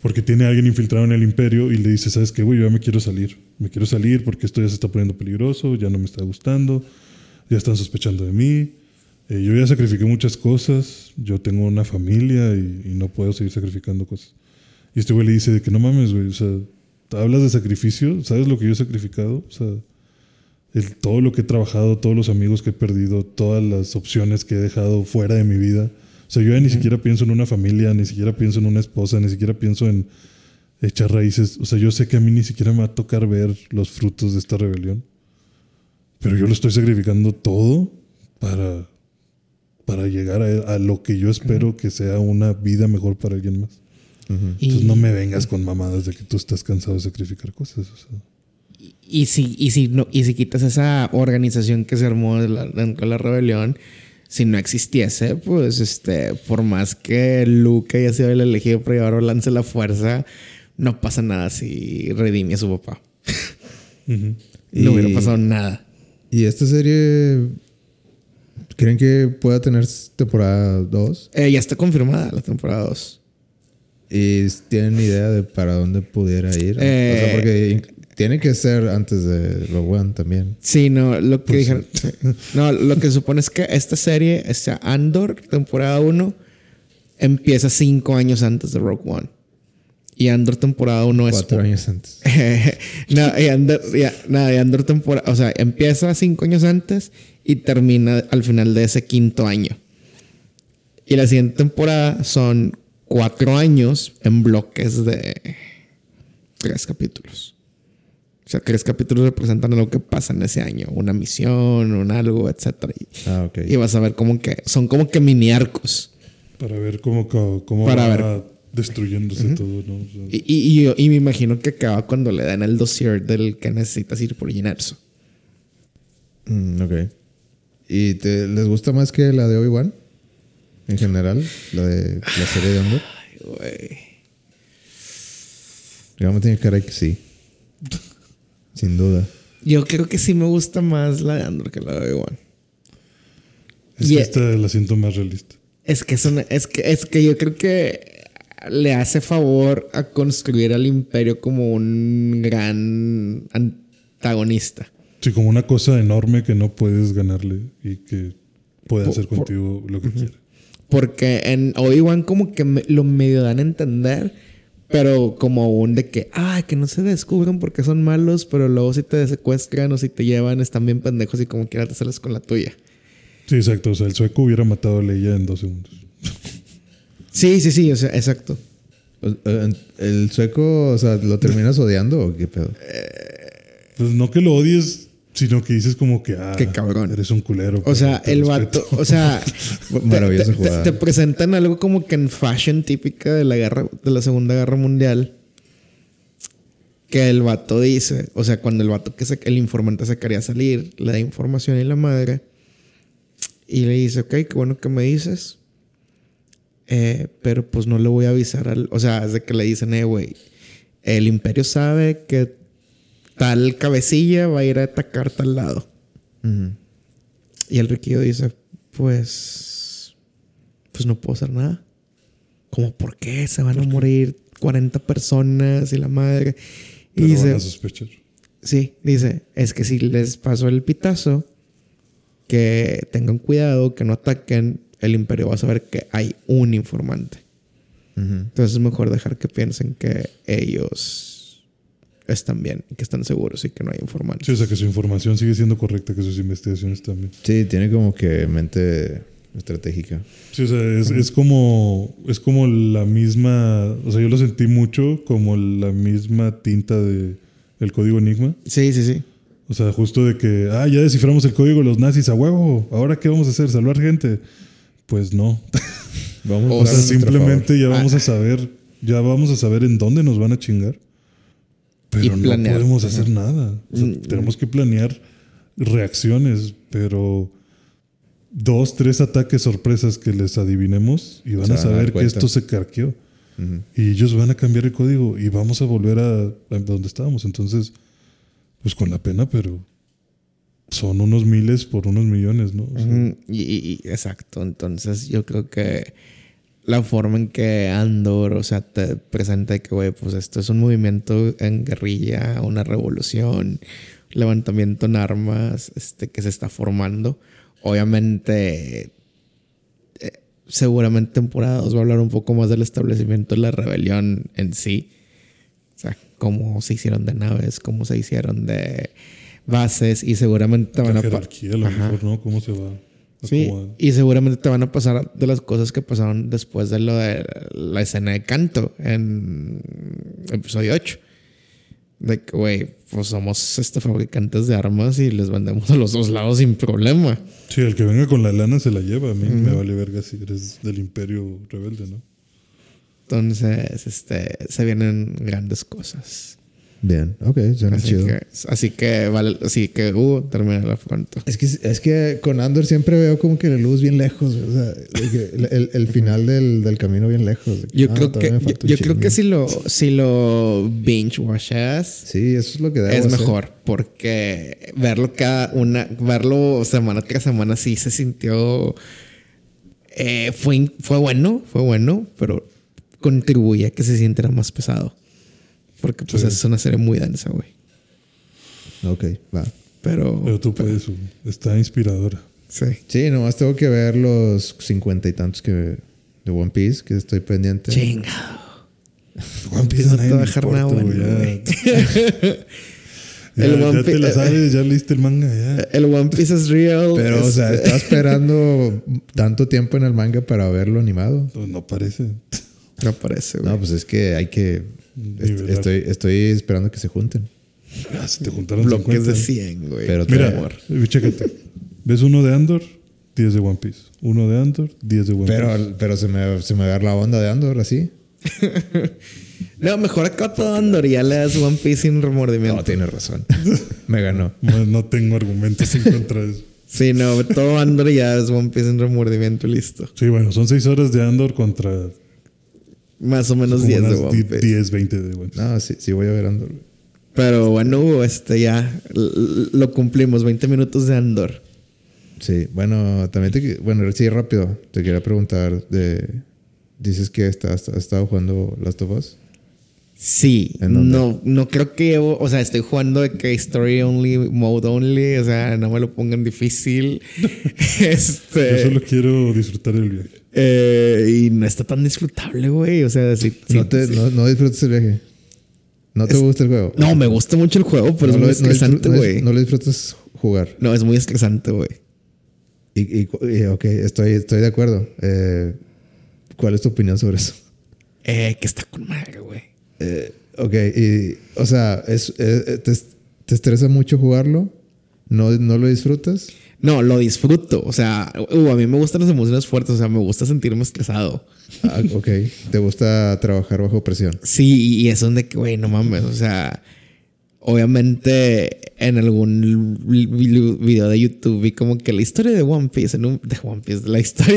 Porque tiene a alguien infiltrado en el imperio y le dice, ¿sabes qué, güey? Yo ya me quiero salir. Me quiero salir porque esto ya se está poniendo peligroso, ya no me está gustando, ya están sospechando de mí. Eh, yo ya sacrifiqué muchas cosas, yo tengo una familia y, y no puedo seguir sacrificando cosas. Y este güey le dice de que no mames, güey, o sea, hablas de sacrificio, ¿sabes lo que yo he sacrificado? O sea, el- todo lo que he trabajado, todos los amigos que he perdido, todas las opciones que he dejado fuera de mi vida. O sea, yo ya ni siquiera pienso en una familia, ni siquiera pienso en una esposa, ni siquiera pienso en echar raíces. O sea, yo sé que a mí ni siquiera me va a tocar ver los frutos de esta rebelión. Pero yo lo estoy sacrificando todo para, para llegar a, a lo que yo espero que sea una vida mejor para alguien más. Entonces no me vengas con mamadas de que tú estás cansado de sacrificar cosas. o sea. Y si, y si no, y si quitas esa organización que se armó de la- dentro de la rebelión, si no existiese, pues este, por más que Luke haya sido el elegido para llevar balance la fuerza, no pasa nada si redime a su papá. Ujú. No hubiera pasado nada. ¿Y esta serie creen que pueda tener temporada 2? Eh, ya está confirmada la temporada 2. ¿Y tienen idea de para dónde pudiera ir? o Eh, sea, porque in- tiene que ser antes de Rogue One también. Sí, no, lo que dijeron. sí. No, lo que supone es que esta serie, esta Andor, temporada 1, empieza cinco años antes de Rogue One. Y Andor temporada 1 es. Cuatro años antes. no, y Andor, ya, nada, y Andor temporada. O sea, empieza cinco años antes y termina al final de ese quinto año. Y la siguiente temporada son cuatro años en bloques de tres capítulos. O sea, tres capítulos representan lo que pasa en ese año, una misión, un algo, etcétera. Y, Ah, ok. y vas a ver como que son como que mini arcos. Para ver cómo, cómo, Para va destruyéndose todo, ¿no? O sea, Y, y, y yo- y me imagino que acaba cuando le dan el dossier del que necesitas ir por Ginerso. Mm, ok. ¿Y te, les gusta más que la de Obi-Wan? En general, la de la serie de Andor. Ay, güey. Digamos, tiene cara que sí. Sin duda. Yo creo que sí me gusta más la de Andor que la de Obi-Wan. es y- que esta la siento más realista. Es que, es, una- es, que, es que yo creo que le hace favor a construir al imperio como un gran antagonista. Sí, como una cosa enorme que no puedes ganarle y que puede Por- hacer por- contigo lo que quiera. Porque en Obi-Wan como que me- lo medio dan a entender, pero como un de que, ah, que no se descubran porque son malos, pero luego si te secuestran o si te llevan están bien pendejos y como quiera te sales con la tuya. Sí, exacto. O sea, el sueco hubiera matado a Leia en dos segundos. Sí, sí, sí, o sea, exacto. Eh, ¿El sueco, o sea, lo terminas odiando o qué pedo? Pues no que lo odies, sino que dices como que, ah, Qué cabrón. eres un culero. O sea, el respeto. vato, o sea, te- Maravillosa te, te presentan algo como que en fashion típica de la guerra, de la Segunda Guerra Mundial. Que el vato dice, o sea, cuando el vato que se, el informante se quería salir, le da información y la madre. Y le dice, ok, qué bueno que me dices. eh, pero pues no le voy a avisar al. O sea, es de que le dicen, eh, güey, el imperio sabe que tal cabecilla va a ir a atacar tal lado. Y el riquillo dice, pues, pues no puedo hacer nada. Como, ¿por qué? Se van a morir 40 personas y la madre. Y van dice, a sospechar. Sí, dice, es que si les pasó el pitazo, que tengan cuidado, que no ataquen, el imperio va a saber que hay un informante. Entonces es mejor dejar que piensen que ellos están bien, y que están seguros y que no hay informantes. Sí, o sea, que su información sigue siendo correcta, que sus investigaciones también. Sí, tiene como que mente estratégica. Sí, o sea, es, es como es como la misma, o sea, yo lo sentí mucho como la misma tinta de el código Enigma. Sí, sí, sí. O sea, justo de que, ah, ya desciframos el código de los nazis a huevo, ahora qué vamos a hacer, salvar gente. Pues no. Vamos O sea, simplemente ya Ah. vamos a saber, ya vamos a saber en dónde nos van a chingar. Pero Y no podemos hacer nada. O sea, Mm. tenemos que planear reacciones, pero dos, tres ataques sorpresas que les adivinemos y van a saber que esto se carqueó. Y ellos van a cambiar el código y vamos a volver a, a donde estábamos. Entonces, pues con la pena, pero son unos miles por unos millones, ¿no? O sea, y- exacto. Entonces, yo creo que la forma en que Andor, o sea, te presenta que, güey, pues esto es un movimiento en guerrilla, una revolución, levantamiento en armas, este, que se está formando. Obviamente, eh, seguramente temporada 2 va a hablar un poco más del establecimiento de la rebelión en sí. O sea, cómo se hicieron de naves, cómo se hicieron de bases y seguramente te van la a... jerarquía, a lo mejor, ¿no? ¿Cómo se va? Sí, y seguramente te van a pasar de las cosas que pasaron después de lo de la escena de canto en episodio 8. De que, güey, pues somos este fabricantes de armas y les vendemos a los dos lados sin problema. Sí, el que venga con la lana se la lleva. A mí me vale verga si eres del imperio rebelde, ¿no? Entonces, este, se vienen grandes cosas. Bien, ok, suena Así chido. que, así que, vale, así que, uh, termina pronto. Es que, es que con Andor siempre veo como que la luz bien lejos, o sea, el, el- el final del, del camino bien lejos. que, Yo ah, creo que, yo, creo que si lo, si lo binge watchas, Sí, eso es lo que es hacer. mejor porque verlo cada una verlo semana tras semana sí se sintió eh, fue fue bueno fue bueno pero contribuye a que se sintiera más pesado porque pues Sí. es una serie muy densa güey Ok, va. pero, Pero tú puedes, está inspiradora. sí Sí, nomás tengo que ver los cincuenta y tantos que de One Piece, que estoy pendiente. chingado One Piece no a te va a dejar nada güey, bueno, ya. güey. Ya, El One ya te la sabes, ya leíste el manga, ya. el One Piece es real Pero, o sea, estaba esperando tanto tiempo en el manga para verlo animado. Pues no parece. no parece güey No, pues es que hay que. Est- estoy, estoy esperando que se junten. Ya, se te juntaron bloques 50. de 100 güey Pero Mira, eh, chécate. ¿Ves uno de Andor? 10 de One Piece. Uno de Andor, 10 de One Piece. Pero, pero se me, se me agarra la onda de Andor así. no mejor acá todo Andor y ya le das One Piece sin remordimiento No, tienes razón. me ganó. No, no tengo argumentos en contra de eso. Sí, no, todo Andor ya es One Piece en remordimiento y listo. Sí, bueno, son 6 horas de Andor contra Más o menos como 10 de One di- Piece. 10, 20 de One. No, sí, sí voy a ver Andor. Pero bueno, este ya lo cumplimos. 20 minutos de Andor. Sí, bueno, también te... Bueno, sí, rápido. Te quería preguntar de... Dices que estás, has estado jugando Last of Us. Sí, no, no creo que llevo, o sea, estoy jugando de que story only, mode only, o sea, no me lo pongan difícil. este. Yo solo quiero disfrutar el viaje. Eh, y no está tan disfrutable, güey. O sea, sí, sí, no, te, sí. no, no disfrutas el viaje. ¿No te Es- gusta el juego? No, me gusta mucho el juego, pero No es muy lo- estresante, güey. No, lo disfrutas jugar. No, es muy estresante, güey. Y, y, y, ok, estoy, estoy de acuerdo. Eh, ¿Cuál es tu opinión sobre eso? Eh, que está con madre, güey. Eh, ok, y, o sea, es, eh, te, te estresa mucho jugarlo? ¿No, ¿No lo disfrutas? No, lo disfruto. O sea, uh, a mí me gustan las emociones fuertes. O sea, me gusta sentirme estresado. Ah, ok, ¿te gusta trabajar bajo presión? Sí, y es donde que, güey, no mames. O sea, obviamente en algún vi- vi- video de YouTube vi como que la historia de One Piece, en un, de One Piece, la historia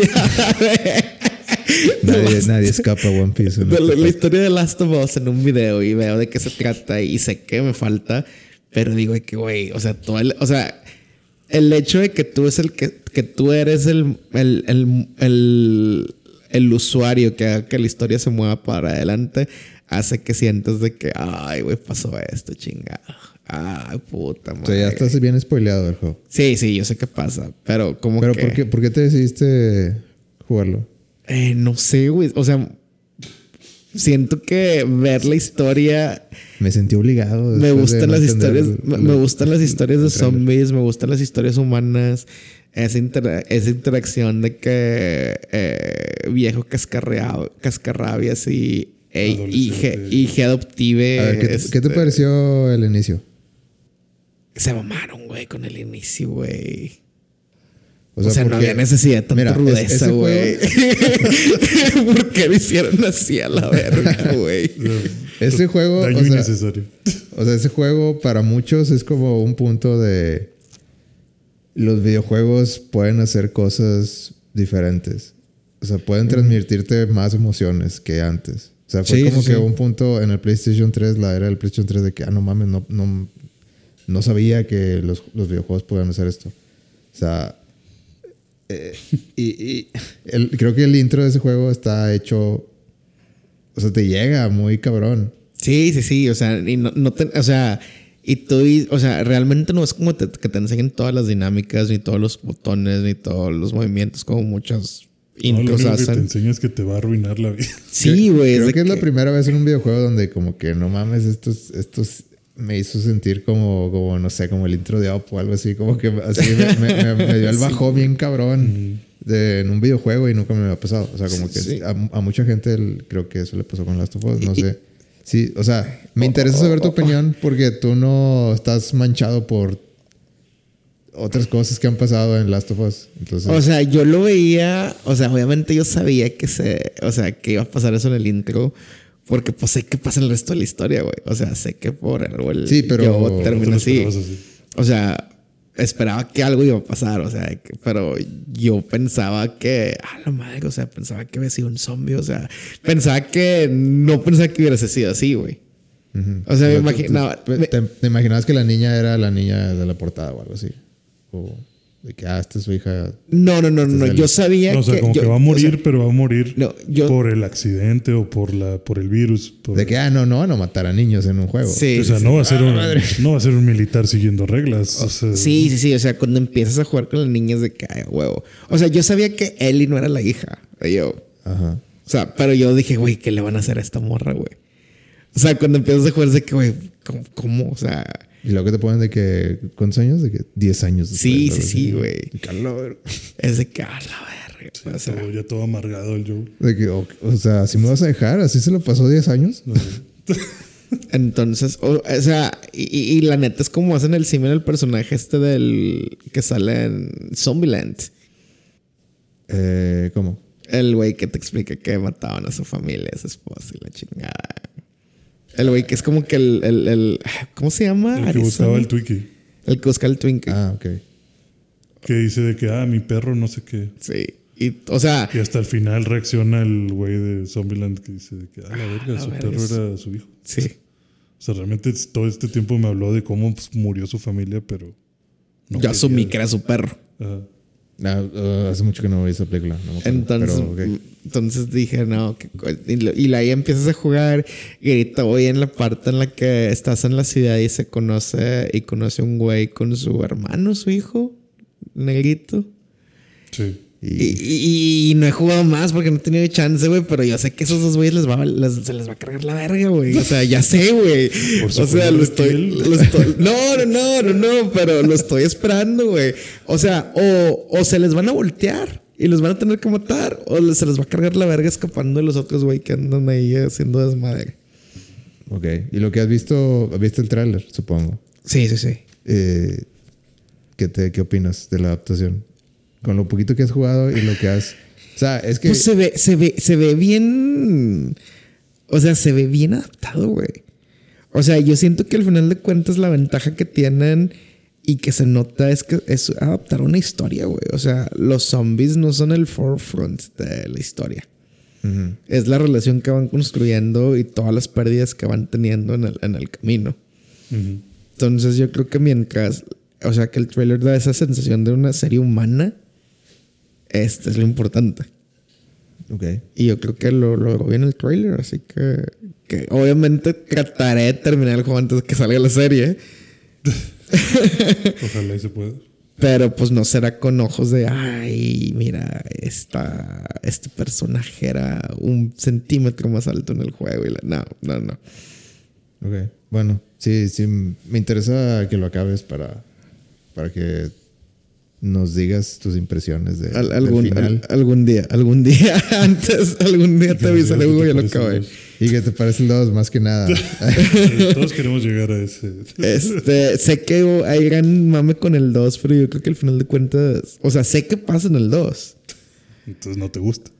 de, Nadie, nadie escapa a One Piece. de este la, la historia de Last of Us en un video y veo de qué se trata y sé que me falta, pero digo que, güey, o sea, todo el, o sea, el hecho de que tú es el que, que tú eres el, el, el, el, el usuario que haga que la historia se mueva para adelante hace que sientas de que, ay, güey, pasó esto, chingado. Ay, puta O madre. sea, ya estás bien spoileado del juego. Sí, sí, yo sé qué pasa. Pero como Pero que... ¿por qué, ¿por qué te decidiste jugarlo? Eh, no sé, güey. O sea, siento que ver la historia... Me sentí obligado. Me gustan las historias, me, gustan las historias de zombies, me gustan las historias humanas, esa, intera- esa interacción de que eh, viejo cascarreado, cascarrabias y e- hija, adoptive. A ver, ¿qué, te- este, qué te pareció el inicio? Se mamaron, güey, con el inicio, güey. O O sea, no porque- había necesidad de tanta Mira, rudeza, ese güey. ¿Por qué lo hicieron así a la verga, güey? Ese juego, Daño o sea, innecesario. O sea, ese juego para muchos es como un punto de los videojuegos pueden hacer cosas diferentes. O sea, pueden transmitirte más emociones que antes. O sea, fue Sí, como sí, que un punto en el PlayStation 3, la era del PlayStation 3 de que, ah, no mames, no, no, no sabía que los, los videojuegos podían hacer esto. O sea, eh, y, y el- creo que el intro de ese juego está hecho, o sea, te llega muy cabrón. Sí, sí, sí. O sea, y no, no te- o sea, y tú, y- o sea, realmente no es como te- que te enseñen todas las dinámicas, ni todos los botones, ni todos los movimientos, como muchos No, lo intros único que te hacen. enseña es que te va a arruinar la vida. Sí, güey. Creo que es la primera vez en un videojuego donde como que no mames, estos, estos me hizo sentir como, como, no sé, como el intro de Up o algo así, como que así me, me- me- me dio el bajón bien cabrón de, en un videojuego y nunca me había pasado. O sea, como que Sí. a, a mucha gente el- creo que eso le pasó con Last of Us, no sé. Sí, o sea, me interesa saber tu opinión porque tú no estás manchado por otras cosas que han pasado en Last of Us. Entonces, O sea, yo lo veía, o sea, obviamente yo sabía que se, o sea, que iba a pasar eso en el intro, porque pues sé que pasa en el resto de la historia, güey. O sea, sé que por algo el Sí, pero- yo No te termina No te lo así. O sea, esperaba que algo iba a pasar, o sea, que- pero yo pensaba que, a la madre, o sea, pensaba que había sido un zombie, o sea, pensaba que no pensaba que hubiera sido así, güey. O sea, me imaginaba. ¿Te, me- te- te imaginabas que la niña era la niña de la portada o algo así? O de que, ah, esta es su hija. no, no, no, no. el- Yo sabía No, o sea, que. como yo- que va a o morir, sea, pero va a morir No, yo- por el accidente o por la por el virus. por- De que, ah, no, no van a matar a niños en un juego. Sí, o sea, sí, no va a ser Ah, un, madre. no va a ser un militar siguiendo reglas. o sea, Sí, sí, sí. O sea, cuando empiezas a jugar con las niñas de que, ay, huevo. O sea, yo sabía que Ellie no era la hija de yo. Ajá. O sea, pero yo dije, güey, ¿qué le van a hacer a esta morra, güey? O sea, cuando empiezas a jugar es de que, güey, ¿cómo, cómo? O sea, Y luego que te ponen de que, ¿cuántos años? De que 10 años. Sí, sí, sí, güey. De que, "A la verga". es de que, a la verga. O sea, todo- ya todo amargado el Joe. De que, o, o sea, si me vas a dejar, así se lo pasó 10 años. entonces, o, o sea, y, la neta es como hacen el símil el personaje este del que sale en Zombieland. Eh, ¿Cómo? El güey que te explica que mataban a su familia, a su esposa y la chingada. El güey que es como que el. el, el- ¿Cómo se llama? El que Arizona. buscaba el Twiki. El que busca el Twinkie. Ah, ok. Que dice de que, ah, mi perro, no sé qué. Sí. Y, o sea, Y hasta el final reacciona el güey de Zombieland que dice de que, ah, la verga, la su verga, perro es- era su hijo. sí. O sea, realmente todo este tiempo me habló de cómo pues, murió su familia, pero. no Yo quería. asumí que era su perro. Ajá. Uh, hace mucho que no vi esa película. No me acuerdo, Entonces, pero, entonces dije, no, y, lo- y ahí empiezas a jugar y ahorita voy en la parte en la que estás en la ciudad y se conoce y conoce un güey con su hermano, su hijo, negrito. Sí. Y, y- y no he jugado más porque no he tenido chance, güey, pero yo sé que esos dos güeyes les va, a- les- se les va a cargar la verga, güey. O sea, ya sé, güey. Por O sea, lo estoy, lo estoy- No, no, no, no, no, pero lo estoy esperando, güey. O sea, o, o se les van a voltear y los van a tener que matar, o se les va a cargar la verga escapando de los otros, güey, que andan ahí haciendo desmadre. Ok. Y lo que has visto, viste el tráiler, supongo. Sí, sí, sí. Eh, ¿qué, te, ¿Qué opinas de la adaptación? Con lo poquito que has jugado y lo que has... O sea, es que... Pues se ve, se ve, se ve bien. O sea, se ve bien adaptado, güey. O sea, yo siento que al final de cuentas la ventaja que tienen y que se nota es que es adaptar una historia, güey. O sea, los zombies no son el forefront de la historia. Es la relación que van construyendo y todas las pérdidas que van teniendo en el, en el camino. Entonces yo creo que mientras, o sea, que el trailer da esa sensación de una serie humana, este es lo importante. Ok. Y yo creo que lo logró bien el trailer, así que, que obviamente trataré de terminar el juego antes de que salga la serie. Ojalá y se pueda. Pero pues no será con ojos de, ay, mira, esta, este personaje era un centímetro más alto en el juego. Y la- no, no, no. Ok. Bueno, sí, sí. Me interesa que lo acabes para, para que nos digas tus impresiones de, Al- del algún, final. al- algún día, algún día antes, algún día te avisaré, Hugo, ya lo acabé. y que te parece el 2 más que nada. Todos queremos llegar a ese. Este, sé que hay gran mame con el 2, pero yo creo que al final de cuentas, o sea, sé que pasa en el 2. Entonces no te gusta.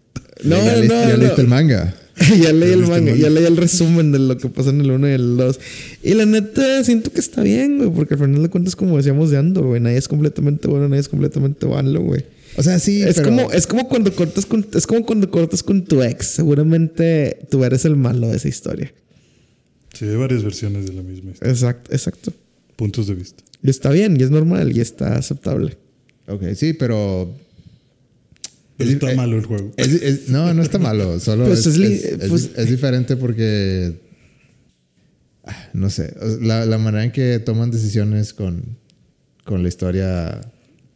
No, ya no, no, ya no. leíste el manga. ya leí el resumen de lo que pasa en el 1 y el 2. Y la neta, siento que está bien, güey, porque al final de cuentas, como decíamos de Andor, güey, nadie es completamente bueno, nadie es completamente malo, güey. O sea, sí, es, pero- como, es como cuando cortas con, es como cuando cortas con tu ex. Seguramente tú eres el malo de esa historia. Sí, hay varias versiones de la misma historia. Exacto, exacto. Puntos de vista. Y está bien, y es normal, y está aceptable. Ok, sí, pero... Pero Es- está eh, malo el juego. es- es- no, no está malo. Solo Pues pues- es diferente porque... ah, No sé. La, la manera en que toman decisiones con, con la historia...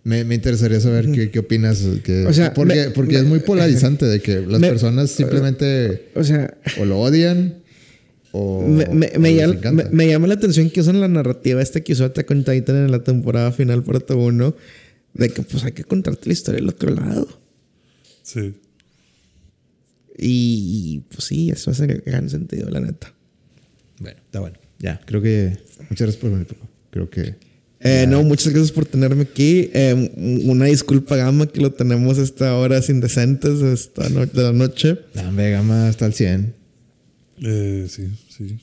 Me, me interesaría saber qué, qué opinas. Que, O sea, porque, me- porque me- es muy polarizante de que las personas simplemente O sea, o lo odian o, me, me- llama, me llama la atención que usan la narrativa esta que usó Attack on Titan en la temporada final parte 1 de que pues hay que contarte la historia del otro lado. Sí. Y pues sí, eso hace gran sentido, la neta. Bueno, está bueno. Ya, creo que... Muchas gracias por venir. Creo que... Eh, no, muchas gracias por tenerme aquí. Eh, una disculpa, Gama, que lo tenemos a esta horas indecentes esta no- de la noche. Dame Gama está al 100. Eh, sí, sí.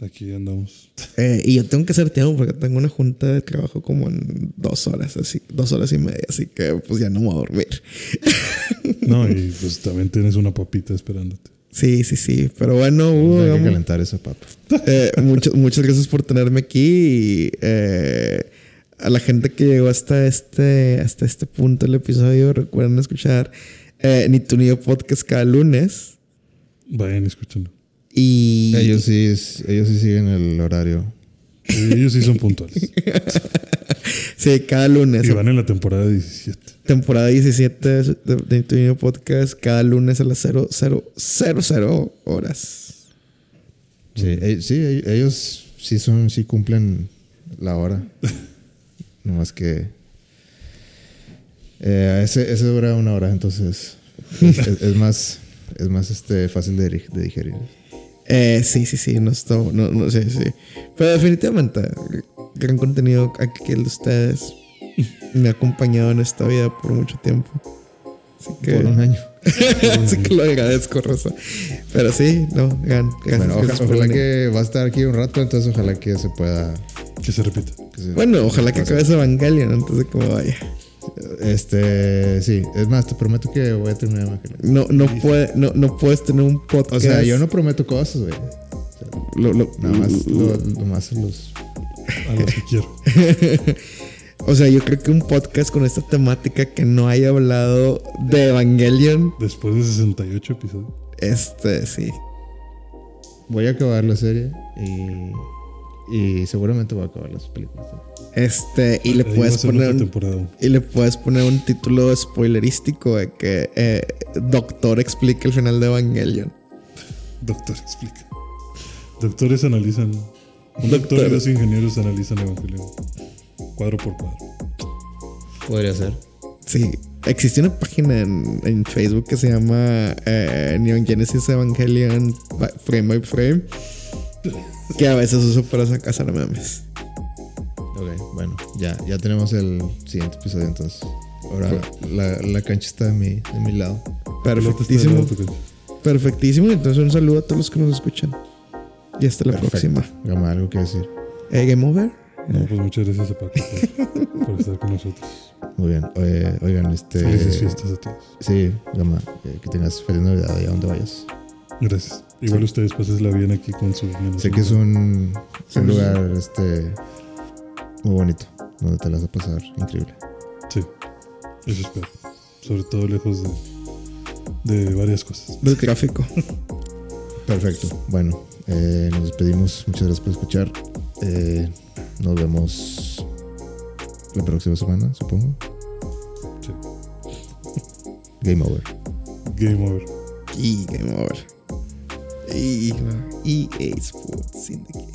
Aquí andamos. Eh, y yo tengo que hacer tiempo porque tengo una junta de trabajo como en dos horas, así, dos horas y media, así que pues ya no me voy a dormir. No, y pues también tienes una papita esperándote. Sí, sí, sí. Pero bueno, Hugo, Hay que calentar eso, papo. eh, muchas, muchas gracias por tenerme aquí. Y, eh, a la gente que llegó hasta este, hasta este punto del episodio, recuerden escuchar eh, Ni tu ni yo podcast cada lunes. Vayan escuchando. Y Ellos sí, ellos sí siguen el horario. Ellos sí son puntuales. sí, cada lunes. Y van en la temporada 17. Temporada 17 de, de yo podcast, cada lunes a las 0000 horas. Sí, e- sí, e- ellos sí son, sí cumplen la hora. no más que eh, ese, ese dura una hora, entonces es, es- es más, es más este fácil de, de digerir. Eh, sí, sí, sí, no estoy, no, no, sí, sí. Pero definitivamente, gran contenido aquí el de ustedes. Me ha acompañado en esta vida por mucho tiempo. Así que, Por un año. así que lo agradezco, Rosa. Pero sí, no, gran, gracias. Bueno, ojalá que va a estar aquí un rato, entonces ojalá que se pueda. Que se repita. que se- Bueno, ojalá que pase. acabes Evangelion antes de que me vaya. Este, sí, es más, te prometo que voy a terminar Evangelion. No, no, puede, no, no puedes tener un podcast. O sea, yo no prometo cosas, güey. Lo- lo- Nada más, lo, lo más los. A lo que quiero. O sea, yo creo que un podcast con esta temática que no haya hablado de Evangelion, Después de 68 episodios. este, sí. Voy a acabar la serie y, y seguramente voy a acabar las películas. Este, y le puedes poner un, y le puedes poner un título spoilerístico de que eh, Doctor explica el final de Evangelion. Doctor explica. Doctores analizan. Un doctor Doctor. y dos ingenieros analizan Evangelion. Cuadro por cuadro. Podría ser. Sí, existe una página en, en Facebook que se llama eh, Neon Genesis Evangelion by- Frame by Frame. Que a veces uso para sacar memes. Ok, bueno, ya, ya tenemos el siguiente episodio entonces. Ahora la, la cancha está de mi, de mi lado. Perfectísimo. Perfectísimo. Entonces un saludo a todos los que nos escuchan. Y hasta la Perfecto. próxima. Gama, algo que decir. Eh, Game over. No, pues muchas gracias a Paco por, por estar con nosotros. Muy bien. Oye, oigan, este. Felices fiestas a todos. Sí, Gama, eh, que tengas feliz Navidad allá donde vayas. Gracias. Igual ustedes pásensela bien aquí con nenes. Sé que es un, un lugar este muy bonito, donde te la vas a pasar increíble. Sí, eso espero. Sobre todo lejos de, de varias cosas. Del gráfico. Perfecto. Bueno, eh, nos despedimos. Muchas gracias por escuchar. Eh, nos vemos la próxima semana, supongo. Sí. Game over. Game over. Y Game Over. E, e é isso, pô. Sendo aqui.